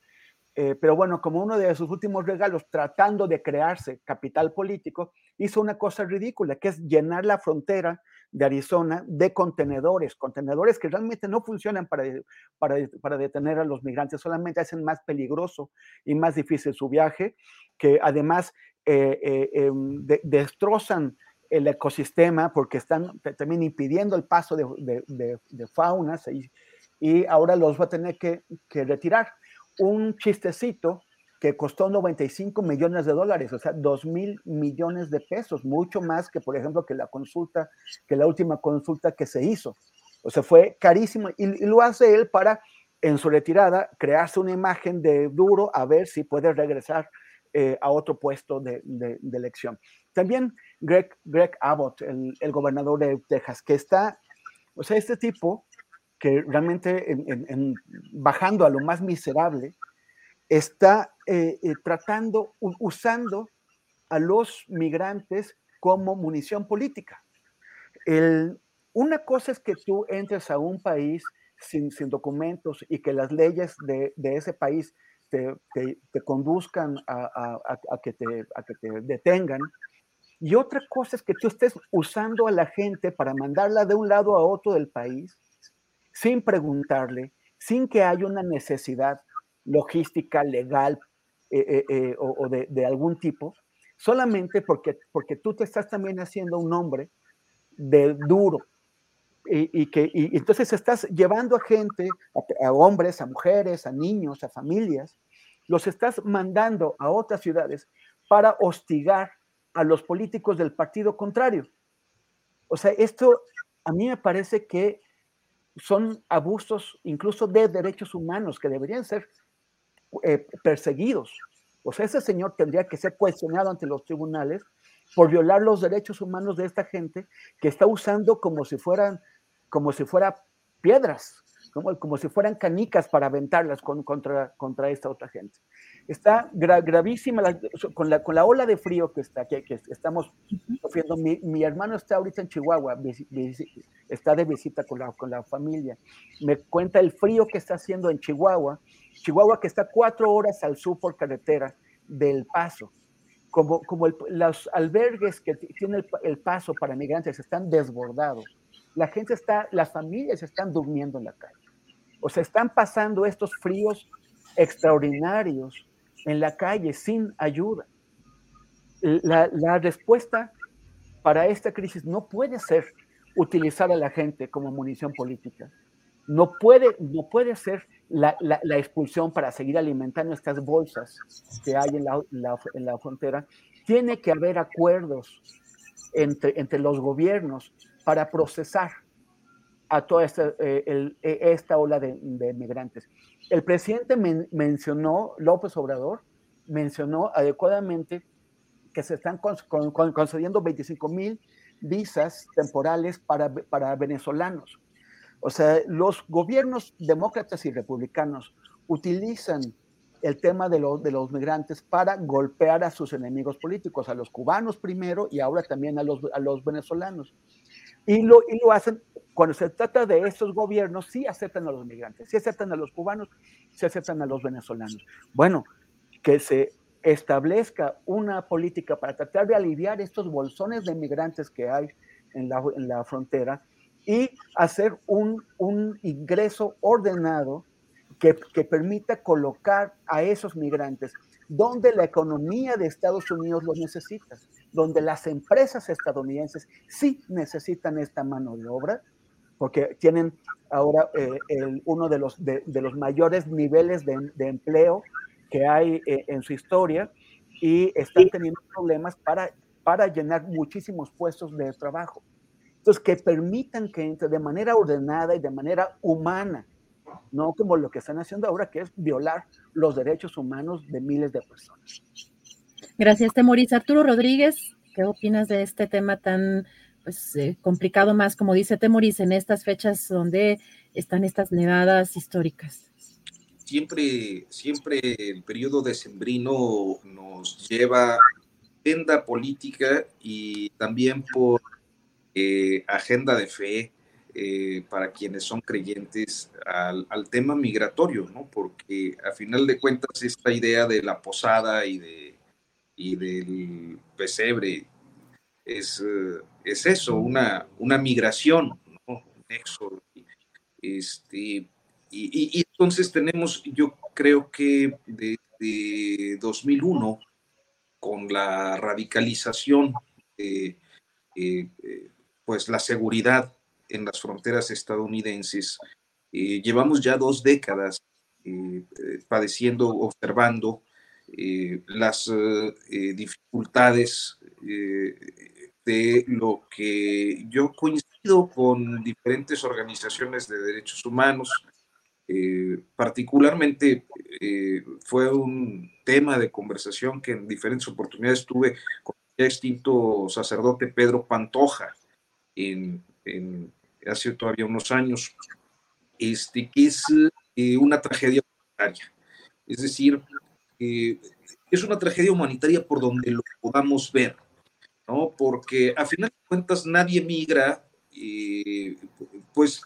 Eh, pero bueno, como uno de sus últimos regalos, tratando de crearse capital político, hizo una cosa ridícula, que es llenar la frontera de Arizona de contenedores, contenedores que realmente no funcionan para, para, para, detener a los migrantes, solamente hacen más peligroso y más difícil su viaje, que además eh, eh, em, destrozan el ecosistema porque están también impidiendo el paso de, de, de faunas y, y, ahora los va a tener que, que retirar. Un chistecito que costó 95 millones de dólares, o sea, 2 mil millones de pesos, mucho más que, por ejemplo, que la consulta, que la última consulta que se hizo. O sea, fue carísimo y, lo hace él para, en su retirada, crearse una imagen de duro a ver si puede regresar eh, a otro puesto de, elección. También Greg, Greg Abbott, el, gobernador de Texas, que está, o sea, este tipo que realmente en, bajando a lo más miserable, está eh, eh, tratando, usando a los migrantes como munición política. una cosa es que tú entres a un país sin, documentos y que las leyes de, ese país te, conduzcan a, que te, a que te detengan. Y otra cosa es que tú estés usando a la gente para mandarla de un lado a otro del país sin preguntarle, sin que haya una necesidad logística, legal eh, eh, eh, o, de, algún tipo, solamente porque, porque tú te estás también haciendo un hombre de duro. Y, que y entonces estás llevando a gente, a, hombres, a mujeres, a niños, a familias, los estás mandando a otras ciudades para hostigar a los políticos del partido contrario. O sea, esto a mí me parece que son abusos incluso de derechos humanos que deberían ser eh, perseguidos. O sea, ese señor tendría que ser cuestionado ante los tribunales por violar los derechos humanos de esta gente que está usando como si fueran, como si fuera piedras, como, como si fueran canicas para aventarlas contra, contra esta otra gente. Está gravísima con, la, con la ola de frío que, está, que, que estamos sufriendo. Mi, mi, hermano está ahorita en Chihuahua, está de visita con la, con la familia. Me cuenta el frío que está haciendo en Chihuahua Chihuahua que está cuatro horas al sur por carretera del Paso. Como, como los albergues que tiene el, paso para migrantes están desbordados, la gente está, las familias están durmiendo en la calle. O sea, están pasando estos fríos extraordinarios en la calle sin ayuda. La, la, respuesta para esta crisis no puede ser utilizar a la gente como munición política. No puede, no puede ser la, expulsión para seguir alimentando estas bolsas que hay en la, frontera, tiene que haber acuerdos entre, entre los gobiernos para procesar a toda esta, eh, e, esta ola de, migrantes. El presidente mencionó, López Obrador, mencionó adecuadamente que se están concediendo 25 mil visas temporales para, para venezolanos. O sea, los gobiernos demócratas y republicanos utilizan el tema de, de los migrantes para golpear a sus enemigos políticos, a los cubanos primero y ahora también a los, a los venezolanos. Y lo, y lo hacen cuando se trata de estos gobiernos, sí aceptan a los migrantes, sí aceptan a los cubanos, sí aceptan a los venezolanos. Bueno, que se establezca una política para tratar de aliviar estos bolsones de migrantes que hay en la, frontera y hacer un, un ingreso ordenado que, que, permita colocar a esos migrantes donde la economía de Estados Unidos los necesita, donde las empresas estadounidenses sí necesitan esta mano de obra, porque tienen ahora eh, el, uno de los, de, de, los mayores niveles de, de empleo que hay eh, en su historia y están teniendo problemas para, para llenar muchísimos puestos de trabajo. Entonces, que permitan que entre de manera ordenada y de manera humana, no como lo que están haciendo ahora, que es violar los derechos humanos de miles de personas. Gracias, Temoris. Arturo Rodríguez, ¿qué opinas de este tema tan pues, eh, complicado más, como dice Temoris, en estas fechas donde están estas nevadas históricas? Siempre, siempre el periodo decembrino nos lleva agenda política y también por eh, agenda de fe eh, para quienes son creyentes al, tema migratorio, ¿no? Porque a final de cuentas esta idea de la posada y, de, y del pesebre es, eh, es eso, una, una migración, un éxodo. Este, y, entonces tenemos, yo creo que desde 2001, con la radicalización, eh, pues la seguridad en las fronteras estadounidenses, llevamos ya dos décadas padeciendo, observando las dificultades de lo que yo coincido con diferentes organizaciones de derechos humanos, eh, particularmente eh, fue un tema de conversación que en diferentes oportunidades tuve con el extinto sacerdote Pedro Pantoja en, hace todavía unos años, este, que es eh, una tragedia humanitaria. Es decir, es una tragedia humanitaria por donde lo podamos ver ¿no? Porque a final de cuentas nadie migra, eh, pues,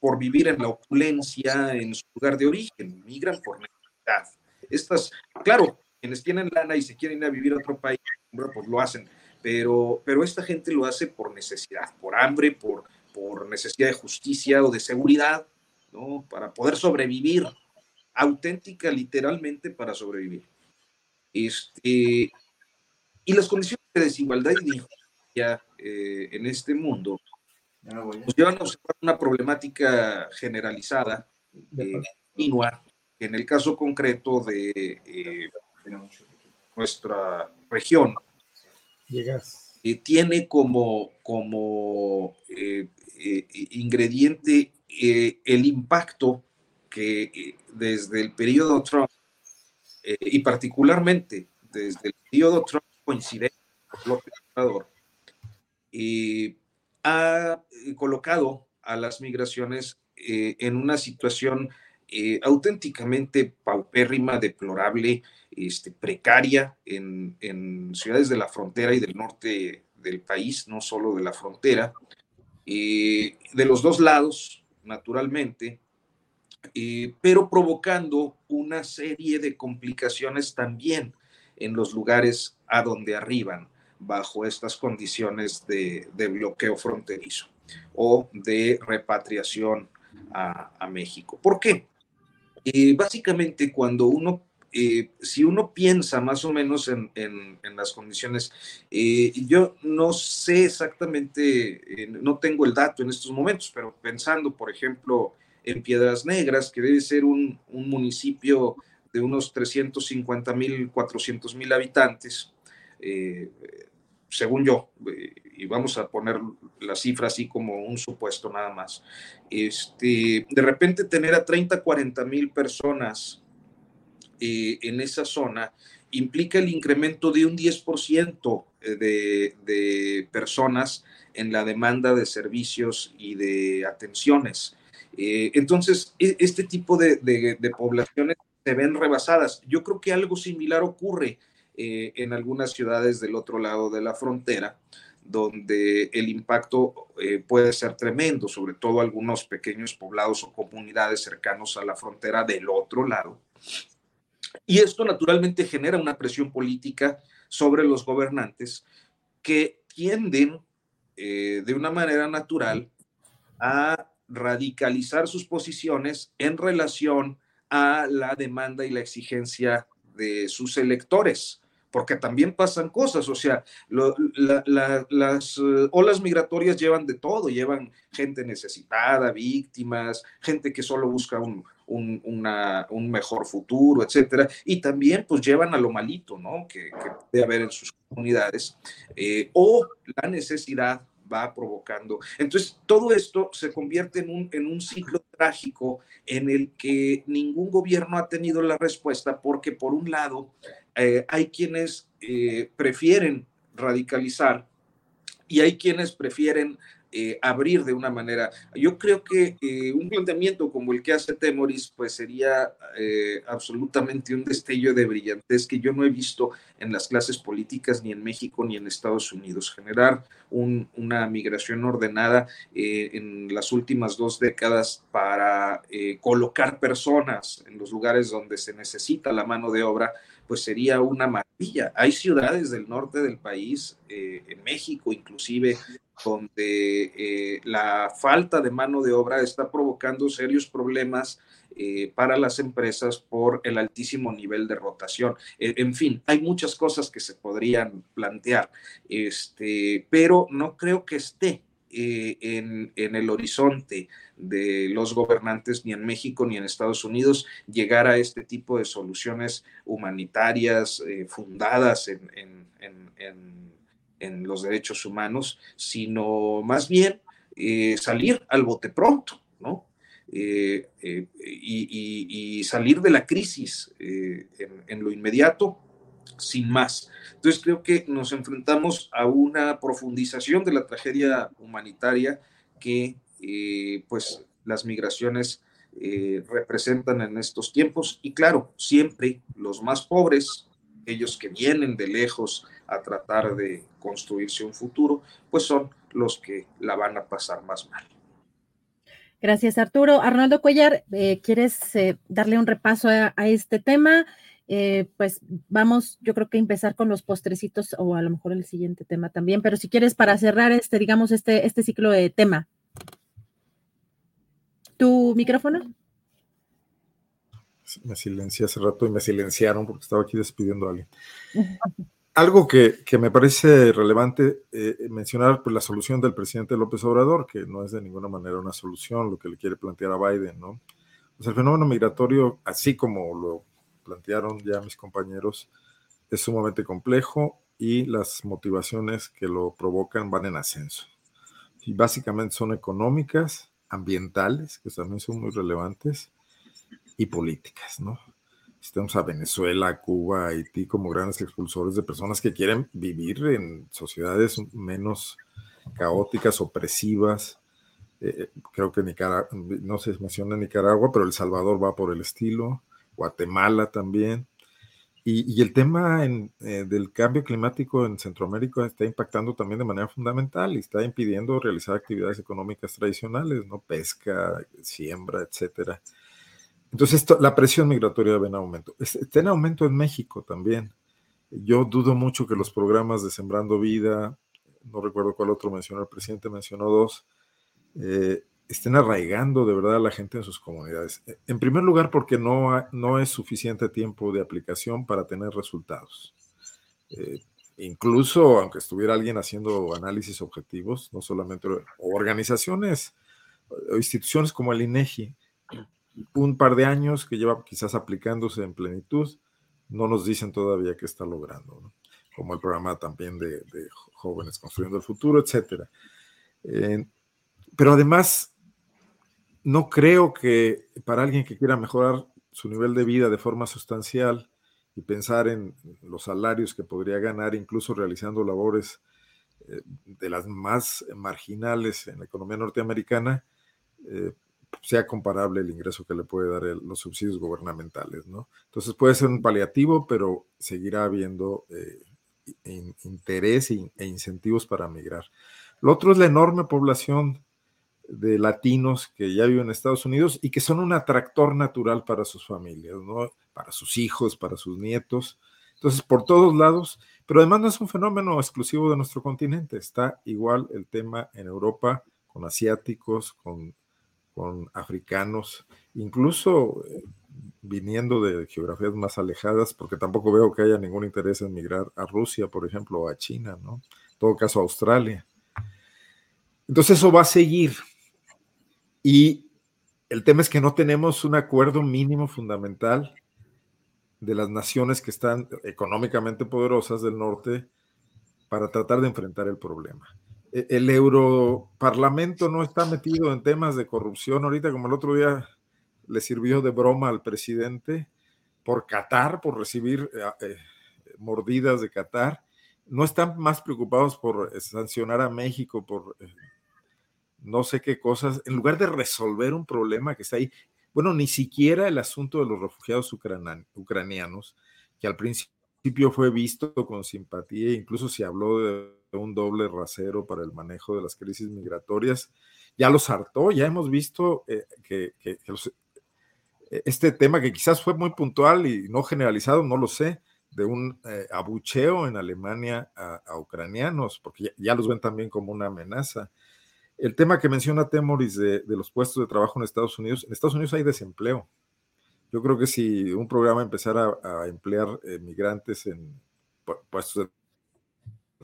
por vivir en la opulencia en su lugar de origen, migran por necesidad. Estas, claro, quienes tienen lana y se quieren ir a vivir a otro país, pues lo hacen, pero, pero esta gente lo hace por necesidad, por hambre, por, por necesidad de justicia o de seguridad, ¿no? Para poder sobrevivir, auténtica, literalmente, para sobrevivir. Este, y las condiciones de desigualdad y de injusticia eh, en este mundo nos llevan a observar una problemática generalizada, eh, continua, en el caso concreto de eh, nuestra región, tiene como, como ingrediente el impacto que desde el periodo Trump, y particularmente desde el periodo Trump coincidente y ha eh, colocado a las migraciones eh, en una situación eh, auténticamente paupérrima, deplorable, este, precaria en, ciudades de la frontera y del norte del país, no solo de la frontera, de los dos lados, naturalmente, pero provocando una serie de complicaciones también en los lugares a donde arriban bajo estas condiciones de, bloqueo fronterizo o de repatriación a, México. ¿Por qué? Eh, básicamente cuando uno, eh, si uno piensa más o menos en, las condiciones, eh, yo no sé exactamente, no tengo el dato en estos momentos, pero pensando, por ejemplo, en Piedras Negras, que debe ser un, un municipio de unos 350 mil, 400 mil habitantes, eh, según yo, eh, y vamos a poner la cifra así como un supuesto nada más, este, de repente tener a 30, 40 mil personas eh, en esa zona implica el incremento de un 10% de, de personas en la demanda de servicios y de atenciones. Entonces, e, este tipo de, poblaciones se ven rebasadas. Yo creo que algo similar ocurre eh, en algunas ciudades del otro lado de la frontera, donde el impacto eh, puede ser tremendo, sobre todo algunos pequeños poblados o comunidades cercanos a la frontera del otro lado. Y esto naturalmente genera una presión política sobre los gobernantes que tienden eh, de una manera natural a radicalizar sus posiciones en relación a la demanda y la exigencia de sus electores, porque también pasan cosas, o sea, las eh, olas migratorias llevan de todo, llevan gente necesitada, víctimas, gente que solo busca un, mejor futuro, etcétera, y también pues llevan a lo malito, ¿no? Que, que debe haber en sus comunidades, eh, o la necesidad va provocando. Entonces, todo esto se convierte en un, en un ciclo trágico en el que ningún gobierno ha tenido la respuesta porque, por un lado, eh, hay quienes eh, prefieren radicalizar y hay quienes prefieren eh, abrir de una manera. Yo creo que eh, un planteamiento como el que hace Temoris, pues sería eh, absolutamente un destello de brillantez que yo no he visto en las clases políticas ni en México ni en Estados Unidos. Generar una migración ordenada en las últimas dos décadas para colocar personas en los lugares donde se necesita la mano de obra, pues sería una maravilla. Hay ciudades del norte del país, en México inclusive, donde eh, la falta de mano de obra está provocando serios problemas eh, para las empresas por el altísimo nivel de rotación. E, en fin, hay muchas cosas que se podrían plantear, este, pero no creo que esté eh, en, el horizonte de los gobernantes ni en México ni en Estados Unidos llegar a este tipo de soluciones humanitarias fundadas en los derechos humanos, sino más bien eh, salir al bote pronto, ¿no? Eh, eh, y, salir de la crisis en, lo inmediato sin más. Entonces creo que nos enfrentamos a una profundización de la tragedia humanitaria que pues las migraciones representan en estos tiempos y claro, siempre los más pobres, ellos que vienen de lejos a tratar de construirse un futuro, pues son los que la van a pasar más mal. Gracias, Arturo. Arnoldo Cuellar, eh, ¿quieres eh, darle un repaso a, este tema? Eh, pues vamos, yo creo que empezar con los postrecitos o a lo mejor el siguiente tema también, pero si quieres para cerrar este, digamos, este, este ciclo de tema. ¿Tu micrófono? Me silencié hace rato y me silenciaron porque estaba aquí despidiendo a alguien. Algo que, me parece relevante eh, mencionar, pues la solución del presidente López Obrador, que no es de ninguna manera una solución lo que le quiere plantear a Biden, ¿no? Pues el fenómeno migratorio, así como lo plantearon ya mis compañeros, es sumamente complejo y las motivaciones que lo provocan van en ascenso. Y básicamente son económicas, ambientales, que también son muy relevantes, y políticas, ¿no? Estamos a Venezuela, Cuba, Haití como grandes expulsores de personas que quieren vivir en sociedades menos caóticas, opresivas. Eh, creo que Nicaragua, no se menciona Nicaragua, pero El Salvador va por el estilo, Guatemala también. Y, el tema eh, del cambio climático en Centroamérica está impactando también de manera fundamental y está impidiendo realizar actividades económicas tradicionales, ¿no? Pesca, siembra, etcétera. Entonces, la presión migratoria va en aumento. Está en aumento en México también. Yo dudo mucho que los programas de Sembrando Vida, no recuerdo cuál otro mencionó, el presidente mencionó dos, eh, estén arraigando de verdad a la gente en sus comunidades. En primer lugar, porque no, no es suficiente tiempo de aplicación para tener resultados. Eh, incluso aunque estuviera alguien haciendo análisis objetivos, no solamente organizaciones o instituciones como el INEGI, un par de años que lleva quizás aplicándose en plenitud, no nos dicen todavía qué está logrando, como el programa también de, jóvenes construyendo el futuro, etc. Pero además, no creo que para alguien que quiera mejorar su nivel de vida de forma sustancial y pensar en los salarios que podría ganar, incluso realizando labores eh, de las más marginales en la economía norteamericana, eh, sea comparable el ingreso que le puede dar los subsidios gubernamentales, ¿no? Entonces puede ser un paliativo, pero seguirá habiendo eh, interés e incentivos para migrar. Lo otro es la enorme población de latinos que ya viven en Estados Unidos y que son un atractor natural para sus familias, ¿no? Para sus hijos, para sus nietos. Entonces, por todos lados, pero además no es un fenómeno exclusivo de nuestro continente, está igual el tema en Europa con asiáticos, con con africanos, incluso eh, viniendo de geografías más alejadas, porque tampoco veo que haya ningún interés en migrar a Rusia, por ejemplo, o a China, ¿no? En todo caso, a Australia. Entonces eso va a seguir. Y el tema es que no tenemos un acuerdo mínimo fundamental de las naciones que están económicamente poderosas del norte para tratar de enfrentar el problema. E-, el Europarlamento no está metido en temas de corrupción ahorita, como el otro día le sirvió de broma al presidente por Qatar, por recibir eh, eh, mordidas de Qatar. No están más preocupados por eh, sancionar a México por no sé qué cosas, en lugar de resolver un problema que está ahí, bueno, ni siquiera el asunto de los refugiados ucranianos, que al principio fue visto con simpatía, incluso se habló de un doble rasero para el manejo de las crisis migratorias, ya los hartó, ya hemos visto eh, que, este tema que quizás fue muy puntual y no generalizado, no lo sé, de un eh, abucheo en Alemania a, ucranianos, porque ya, los ven también como una amenaza. El tema que menciona Temoris de, los puestos de trabajo en Estados Unidos, en Estados Unidos hay desempleo. Yo creo que si un programa empezara a, emplear eh, migrantes en puestos de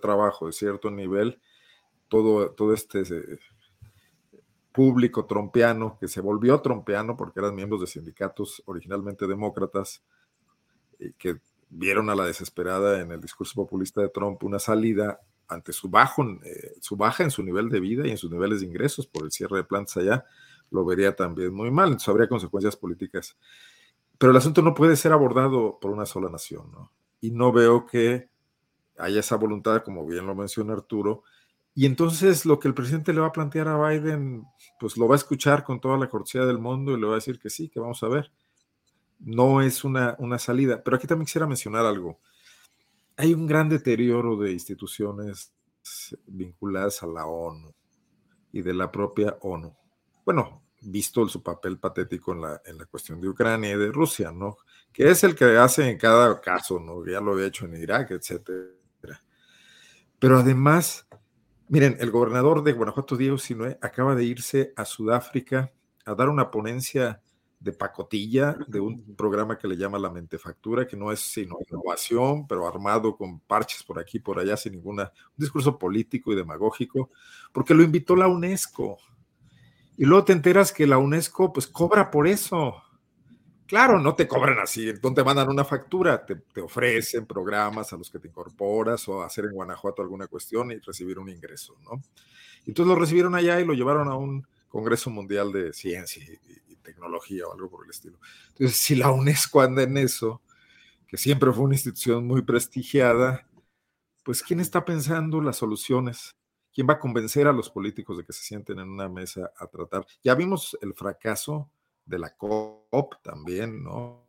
trabajo de cierto nivel, todo, todo este eh, público trompeano, que se volvió trompeano porque eran miembros de sindicatos originalmente demócratas, y que vieron a la desesperada en el discurso populista de Trump una salida ante su, bajo, eh, su baja en su nivel de vida y en sus niveles de ingresos por el cierre de plantas allá, lo vería también muy mal. Entonces habría consecuencias políticas. Pero el asunto no puede ser abordado por una sola nación, ¿no? Y no veo que haya esa voluntad, como bien lo menciona Arturo. Y entonces lo que el presidente le va a plantear a Biden, pues lo va a escuchar con toda la cortesía del mundo y le va a decir que sí, que vamos a ver. No es una, una salida. Pero aquí también quisiera mencionar algo hay un gran deterioro de instituciones vinculadas a la ONU y de la propia ONU. Bueno, visto su papel patético en la, en la cuestión de Ucrania y de Rusia, ¿no? Que es el que hace en cada caso, ¿no? Ya lo había hecho en Irak, etcétera. Pero además, miren, el gobernador de Guanajuato, Diego Sinue, acaba de irse a Sudáfrica a dar una ponencia de pacotilla de un programa que le llama la mentefactura, que no es sino innovación, pero armado con parches por aquí, por allá, sin ninguna, un discurso político y demagógico, porque lo invitó la UNESCO. Y luego te enteras que la UNESCO pues cobra por eso. Claro, no te cobran así, entonces te mandan una factura, te, ofrecen programas a los que te incorporas o hacer en Guanajuato alguna cuestión y recibir un ingreso, ¿no? Entonces lo recibieron allá y lo llevaron a un Congreso Mundial de Ciencia y, tecnología o algo por el estilo. Entonces, si la UNESCO anda en eso, que siempre fue una institución muy prestigiada, pues ¿quién está pensando las soluciones? ¿Quién va a convencer a los políticos de que se sienten en una mesa a tratar? Ya vimos el fracaso de la COP también, ¿no?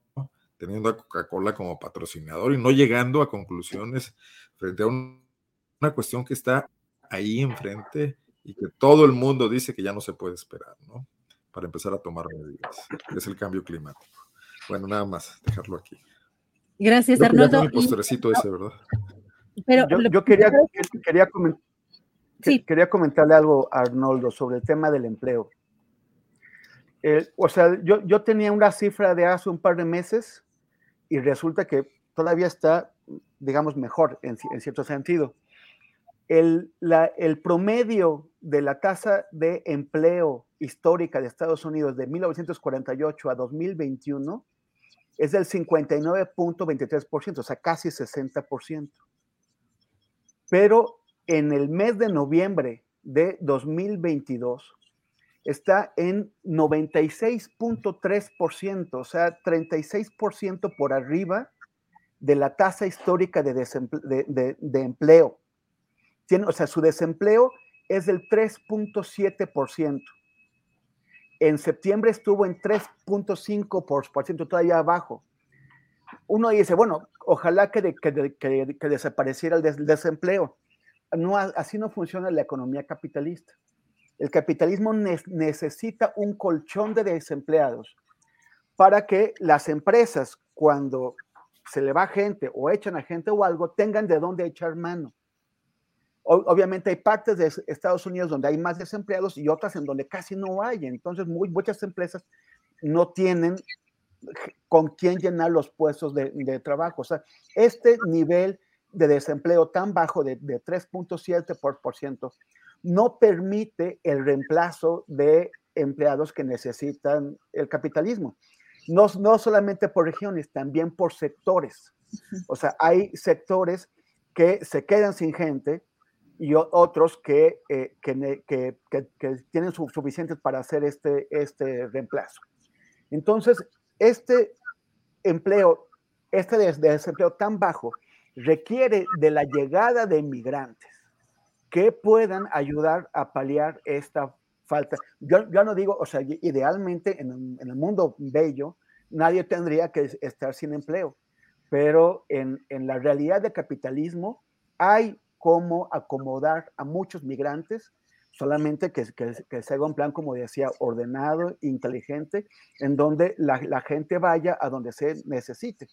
Teniendo a Coca-Cola como patrocinador y no llegando a conclusiones frente a una cuestión que está ahí enfrente y que todo el mundo dice que ya no se puede esperar, ¿no? para empezar a tomar medidas. Es el cambio climático. Bueno, nada más, dejarlo aquí. Gracias, Arnoldo. postrecito ese, ¿verdad? Pero yo, quería, quería, quería comentarle algo a Arnoldo sobre el tema del empleo. O sea, yo, yo tenía una cifra de hace un par de meses y resulta que todavía está, digamos, mejor en, en cierto sentido. El, la, el promedio de la tasa de empleo histórica de Estados Unidos de 1948 a 2021 es del 59.23%, o sea, casi 60%. Pero en el mes de noviembre de 2022 está en 96.3%, o sea, 36% por arriba de la tasa histórica de, de empleo. Tiene, o sea, su desempleo es del 3.7%. En septiembre estuvo en 3.5%, todavía abajo. Uno dice, bueno, ojalá que, que, desapareciera el, desempleo. No, así no funciona la economía capitalista. El capitalismo necesita un colchón de desempleados para que las empresas, cuando se le va gente o echan a gente o algo, tengan de dónde echar mano. Obviamente hay partes de Estados Unidos donde hay más desempleados y otras en donde casi no hay. Entonces muchas empresas no tienen con quién llenar los puestos de, trabajo. O sea, este nivel de desempleo tan bajo de, de 3.7% no permite el reemplazo de empleados que necesitan el capitalismo. No, no solamente por regiones, también por sectores. O sea, hay sectores que se quedan sin gente y otros que, eh, que, que, que, tienen suficientes para hacer este, este reemplazo. Entonces, este empleo, este desempleo tan bajo, requiere de la llegada de inmigrantes que puedan ayudar a paliar esta falta. Yo, yo no digo, o sea, idealmente en, el mundo bello, nadie tendría que estar sin empleo, pero en, la realidad del capitalismo hay cómo acomodar a muchos migrantes, solamente que, se haga un plan, como decía, ordenado, inteligente, en donde la, gente vaya a donde se necesite.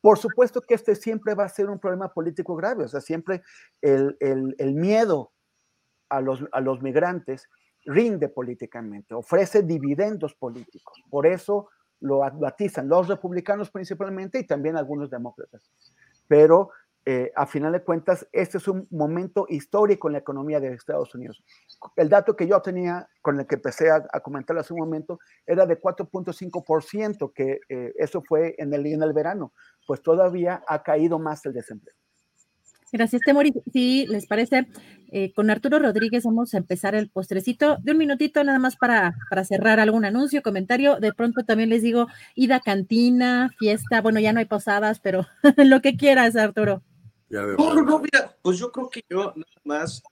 Por supuesto que este siempre va a ser un problema político grave, o sea, siempre el, el, miedo a los, a los migrantes rinde políticamente, ofrece dividendos políticos. Por eso lo batizan los republicanos principalmente y también algunos demócratas. Pero eh, a final de cuentas, este es un momento histórico en la economía de Estados Unidos. El dato que yo tenía, con el que empecé a, a comentar hace un momento, era de 4.5%, que eh, eso fue en el, en el verano, pues todavía ha caído más el desempleo. Gracias, Temori. Si les parece, eh, con Arturo Rodríguez vamos a empezar el postrecito de un minutito nada más para, para cerrar algún anuncio, comentario. De pronto también les digo, ida cantina, fiesta, bueno, ya no hay posadas, pero lo que quieras, Arturo. No, no, no, mira, pues yo creo que yo nada más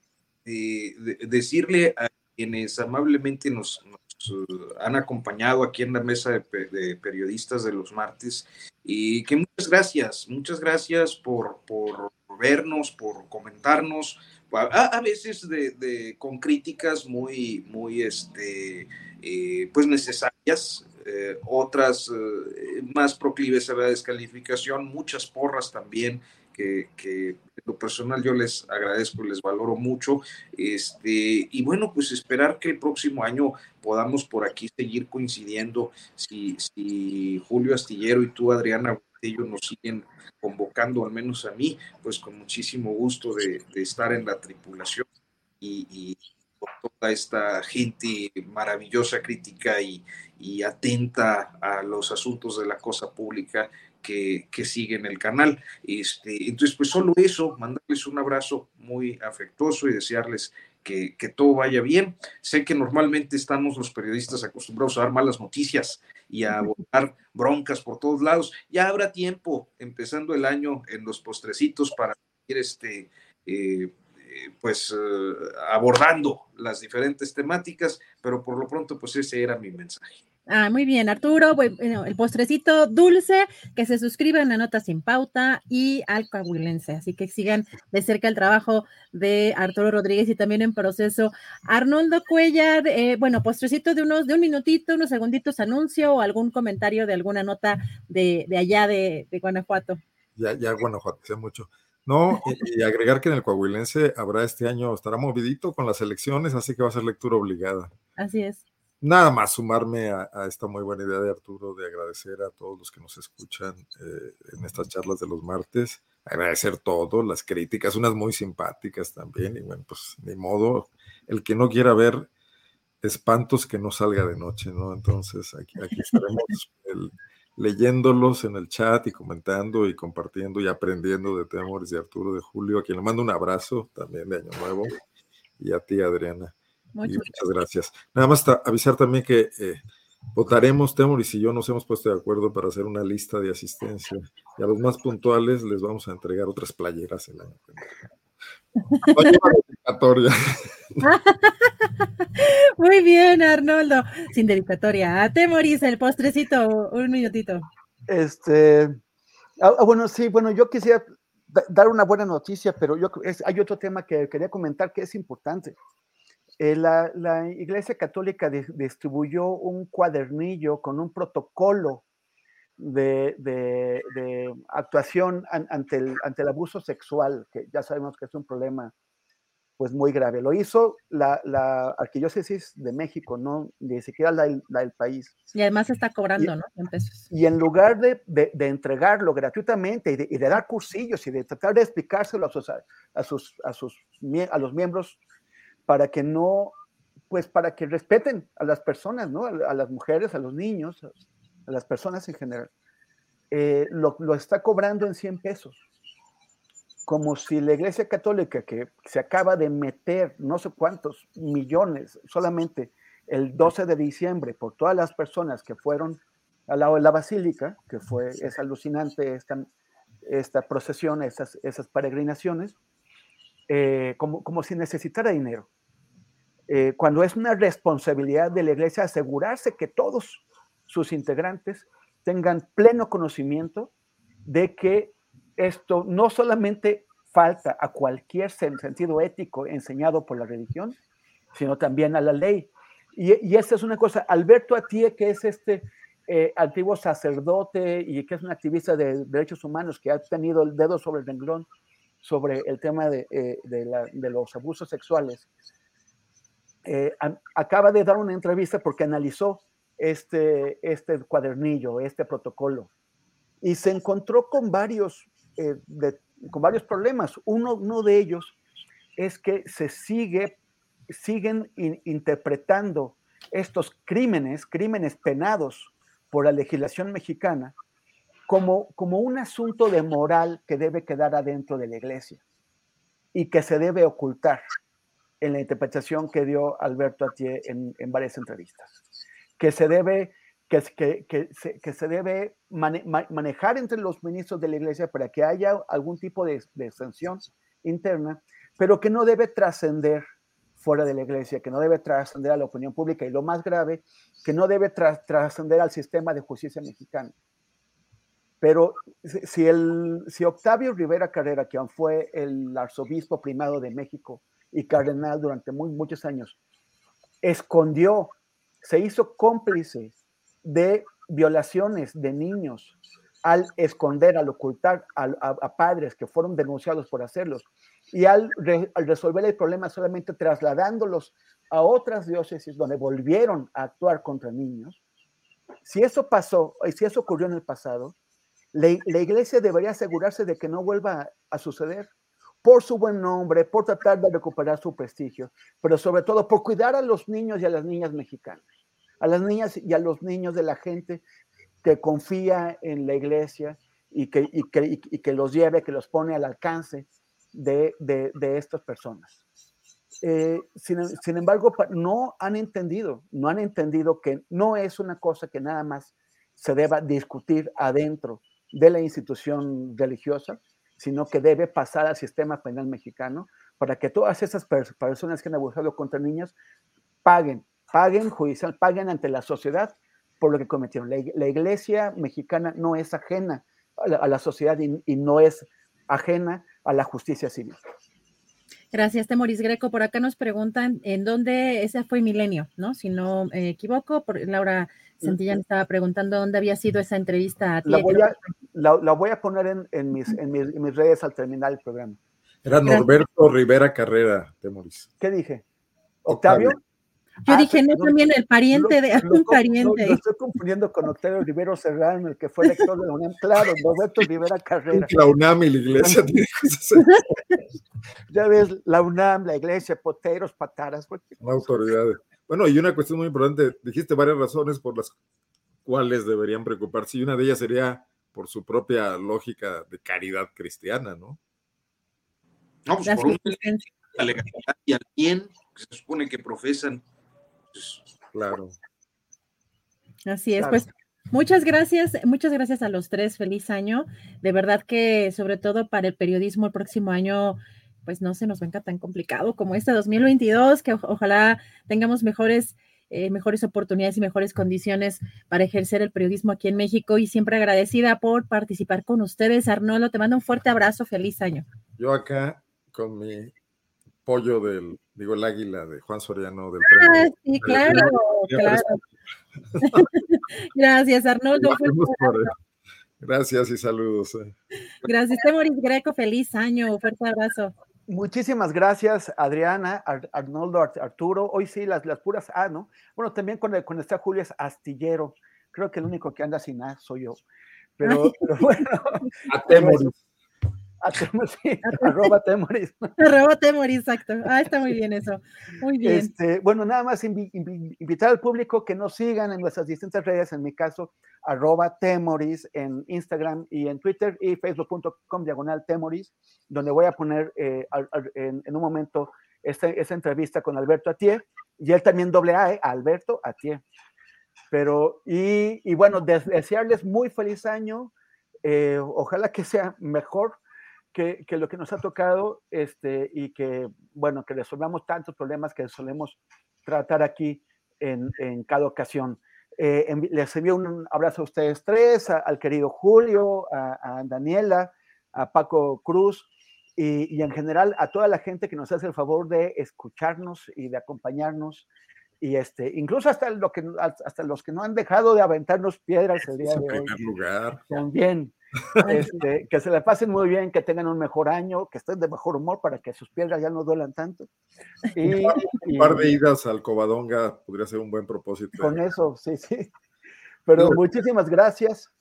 eh, de, decirle a quienes amablemente nos, nos uh, han acompañado aquí en la mesa de, de, periodistas de los martes y que muchas gracias, muchas gracias por, por vernos, por comentarnos, a, a veces de, de, con críticas muy, muy, este, eh, pues necesarias, eh, otras eh, más proclives a la descalificación, muchas porras también que, que, lo personal yo les agradezco, les valoro mucho. Este, y bueno, pues esperar que el próximo año podamos por aquí seguir coincidiendo. Si, si Julio Astillero y tú, Adriana ellos nos siguen convocando, al menos a mí, pues con muchísimo gusto de, de estar en la tripulación y, y, con toda esta gente maravillosa, crítica y, y atenta a los asuntos de la cosa pública que, que siguen el canal. Este, entonces, pues solo eso, mandarles un abrazo muy afectuoso y desearles que, que, todo vaya bien. Sé que normalmente estamos los periodistas acostumbrados a dar malas noticias y a botar broncas por todos lados. Ya habrá tiempo, empezando el año en los postrecitos, para ir este, eh, pues uh, abordando las diferentes temáticas, pero por lo pronto, pues ese era mi mensaje. Ah, muy bien, Arturo. Bueno, el postrecito dulce, que se suscriban a Notas Sin Pauta y al Coahuilense. Así que sigan de cerca el trabajo de Arturo Rodríguez y también en proceso Arnoldo Cuellar. Eh, bueno, postrecito de unos, de un minutito, unos segunditos, anuncio o algún comentario de alguna nota de, de allá de, de, Guanajuato. Ya, ya, Guanajuato, sea mucho. No, y, y, agregar que en el Coahuilense habrá este año, estará movidito con las elecciones, así que va a ser lectura obligada. Así es nada más sumarme a, a, esta muy buena idea de Arturo de agradecer a todos los que nos escuchan eh, en estas charlas de los martes, agradecer todo, las críticas, unas muy simpáticas también, y bueno, pues ni modo, el que no quiera ver espantos que no salga de noche, ¿no? Entonces aquí, aquí estaremos el, leyéndolos en el chat y comentando y compartiendo y aprendiendo de Temores de Arturo de Julio, a quien le mando un abrazo también de Año Nuevo, y a ti, Adriana. Muchas, muchas gracias. Nada más avisar también que eh, votaremos, Temoris y yo nos hemos puesto de acuerdo para hacer una lista de asistencia y a los más puntuales les vamos a entregar otras playeras el año que Muy bien, Arnoldo. Sin dedicatoria. A Temoris, el postrecito, un minutito. Este, ah, bueno, sí, bueno, yo quisiera dar una buena noticia, pero yo es, hay otro tema que quería comentar que es importante. Eh, la, la, Iglesia Católica di, distribuyó un cuadernillo con un protocolo de, de, de actuación an, ante, el, ante el abuso sexual, que ya sabemos que es un problema pues muy grave. Lo hizo la, la Arquidiócesis de México, no ni siquiera la, del país. Y además está cobrando, y, ¿no? En pesos. Y en lugar de, de, de entregarlo gratuitamente y de, y de, dar cursillos y de tratar de explicárselo a sus, a sus, a sus a los miembros para que no, pues para que respeten a las personas, ¿no? A, a las mujeres, a los niños, a las personas en general. Eh, lo, lo, está cobrando en 100 pesos. Como si la Iglesia Católica, que se acaba de meter no sé cuántos millones solamente el 12 de diciembre por todas las personas que fueron al lado de la basílica, que fue, es alucinante esta, esta procesión, esas, esas peregrinaciones, eh, como, como si necesitara dinero eh, cuando es una responsabilidad de la iglesia asegurarse que todos sus integrantes tengan pleno conocimiento de que esto no solamente falta a cualquier sentido ético enseñado por la religión, sino también a la ley. Y, y esta es una cosa, Alberto Atie, que es este eh, antiguo sacerdote y que es un activista de derechos humanos que ha tenido el dedo sobre el renglón sobre el tema de, eh, de, los abusos sexuales, eh, acaba de dar una entrevista porque analizó este, este cuadernillo, este protocolo, y se encontró con varios, con varios problemas. Uno, uno de ellos es que se sigue siguen interpretando estos crímenes, crímenes penados por la legislación mexicana, como, como un asunto de moral que debe quedar adentro de la iglesia y que se debe ocultar en la interpretación que dio Alberto Atié en, varias entrevistas, que se debe, que, que, que, se, que se, debe manejar entre los ministros de la iglesia para que haya algún tipo de, de sanción interna, pero que no debe trascender fuera de la iglesia, que no debe trascender a la opinión pública y lo más grave, que no debe trascender al sistema de justicia mexicano. Pero si, el, si Octavio Rivera Carrera, quien fue el arzobispo primado de México y cardenal durante muy, muchos años, escondió, se hizo cómplice de violaciones de niños al esconder, al ocultar a padres que fueron denunciados por hacerlos, y al, resolver el problema solamente trasladándolos a otras diócesis donde volvieron a actuar contra niños, si eso pasó, y si eso ocurrió en el pasado, la, iglesia debería asegurarse de que no vuelva a, suceder por su buen nombre, por tratar de recuperar su prestigio, pero sobre todo por cuidar a los niños y a las niñas mexicanas, a las niñas y a los niños de la gente que confía en la iglesia y que, que, que los lleve, que los pone al alcance de, de, estas personas. Eh, sin, embargo, no han entendido, no han entendido que no es una cosa que nada más se deba discutir adentro de la institución religiosa, sino que debe pasar al sistema penal mexicano para que todas esas personas que han abusado contra niños paguen, paguen judicial, paguen ante la sociedad por lo que cometieron. La, iglesia mexicana no es ajena a la, sociedad y, no es ajena a la justicia civil. Gracias, Temoris Greco. Por acá nos preguntan en dónde ese fue Milenio, ¿no? Si no me equivoco, por, Laura Santillán estaba preguntando dónde había sido esa entrevista. la, voy a, la, voy a, poner en, mis, en, mis, redes al terminar el programa. Era Norberto Rivera Carrera, Temoris. ¿Qué dije? ¿Octavio? Yo ah, dije, no, también el pariente de un pariente. Lo, estoy confundiendo con Octavio Rivero Serrano, el que fue elector de la UNAM. Claro, Roberto Rivera Carrera. La UNAM y la iglesia. ya ves, la UNAM, la iglesia, poteros, pataras. Autoridades. Bueno, y una cuestión muy importante, dijiste varias razones por las cuales deberían preocuparse, y una de ellas sería por su propia lógica de caridad cristiana, ¿no? No, pues por un, la legalidad y al bien que se supone que profesan Claro. Así es, pues muchas gracias, muchas gracias a los tres, feliz año. De verdad que sobre todo para el periodismo el próximo año, pues no se nos venga tan complicado como este 2022, que ojalá tengamos mejores, eh, mejores oportunidades y mejores condiciones para ejercer el periodismo aquí en México y siempre agradecida por participar con ustedes. Arnoldo, te mando un fuerte abrazo, feliz año. Yo acá con mi pollo del, digo, el águila de Juan Soriano del ah, Sí, claro, claro. Gracias, Arnoldo. Gracias y saludos. Eh. Gracias, Temoris Greco, feliz año, fuerte abrazo. Muchísimas gracias, Adriana, Arnoldo, Arturo. Hoy sí, las, las puras A, ¿no? Bueno, también con, el, con esta Julio es astillero. Creo que el único que anda sin A soy yo. Pero, pero bueno. A Temoris. arroba Temoris. Arroba Temoris, exacto. Ah, está muy bien eso. Muy bien. Este, bueno, nada más invitar al público que nos sigan en nuestras distintas redes, en mi caso, arroba Temoris en Instagram y en Twitter y facebook.com diagonal Temoris, donde voy a poner eh, en, un momento esta, esta, entrevista con Alberto Atié y él también doble A, ¿eh? Alberto Atié. Pero, y, y bueno, desearles muy feliz año. Eh, ojalá que sea mejor que, lo que nos ha tocado este, y que, bueno, que resolvamos tantos problemas que solemos tratar aquí en, en cada ocasión. Eh, les envío un abrazo a ustedes tres, al querido Julio, a, Daniela, a Paco Cruz y, en general a toda la gente que nos hace el favor de escucharnos y de acompañarnos y este, incluso hasta, lo que, hasta los que no han dejado de aventarnos piedras el día de hoy. Lugar. También. Este, que se la pasen muy bien, que tengan un mejor año, que estén de mejor humor para que sus piedras ya no duelan tanto. Y, un par de idas al Covadonga podría ser un buen propósito. Con eso, sí, sí. Pero muchísimas gracias.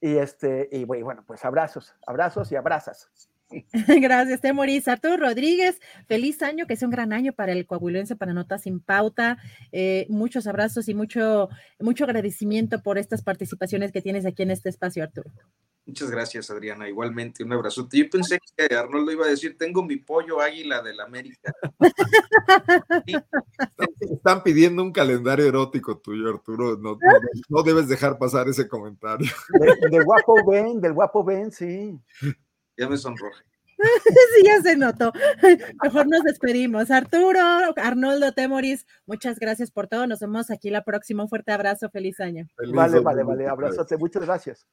Y este, y bueno, pues abrazos, abrazos y abrazas. Gracias, Temoris. Arturo Rodríguez, feliz año, que sea un gran año para el coahuilense, para Notas sin Pauta. Eh, muchos abrazos y mucho, mucho agradecimiento por estas participaciones que tienes aquí en este espacio, Arturo. Muchas gracias, Adriana. Igualmente, un abrazo. Yo pensé que Arnoldo iba a decir, tengo mi pollo águila del América. Están pidiendo un calendario erótico tuyo, Arturo. No, no, no debes dejar pasar ese comentario. De, de guapo Ben, del guapo Ben, sí. Ya me sonroje. sí, ya se notó. Mejor nos despedimos. Arturo, Arnoldo, Temoris, muchas gracias por todo. Nos vemos aquí la próxima. Un fuerte abrazo. Feliz año. Feliz vale, vale, vale. Abrazote. Muchas gracias.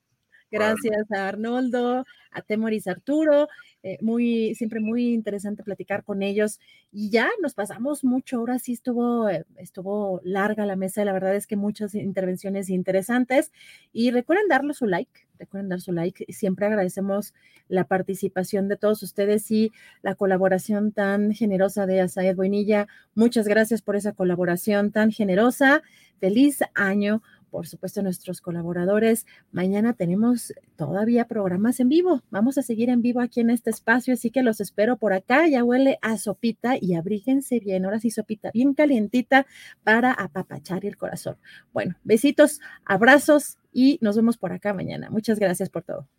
Gracias a Arnoldo, a Temoris Arturo. Eh, muy, siempre muy interesante platicar con ellos. Y ya nos pasamos mucho. Ahora sí estuvo, eh, estuvo larga la mesa. La verdad es que muchas intervenciones interesantes. Y recuerden darle su like. Recuerden dar su like. Siempre agradecemos la participación de todos ustedes y la colaboración tan generosa de Asaed Boinilla. Muchas gracias por esa colaboración tan generosa. Feliz año por supuesto, nuestros colaboradores. Mañana tenemos todavía programas en vivo. Vamos a seguir en vivo aquí en este espacio, así que los espero por acá. Ya huele a sopita y abríguense bien. Ahora sí, sopita bien calientita para apapachar el corazón. Bueno, besitos, abrazos y nos vemos por acá mañana. Muchas gracias por todo.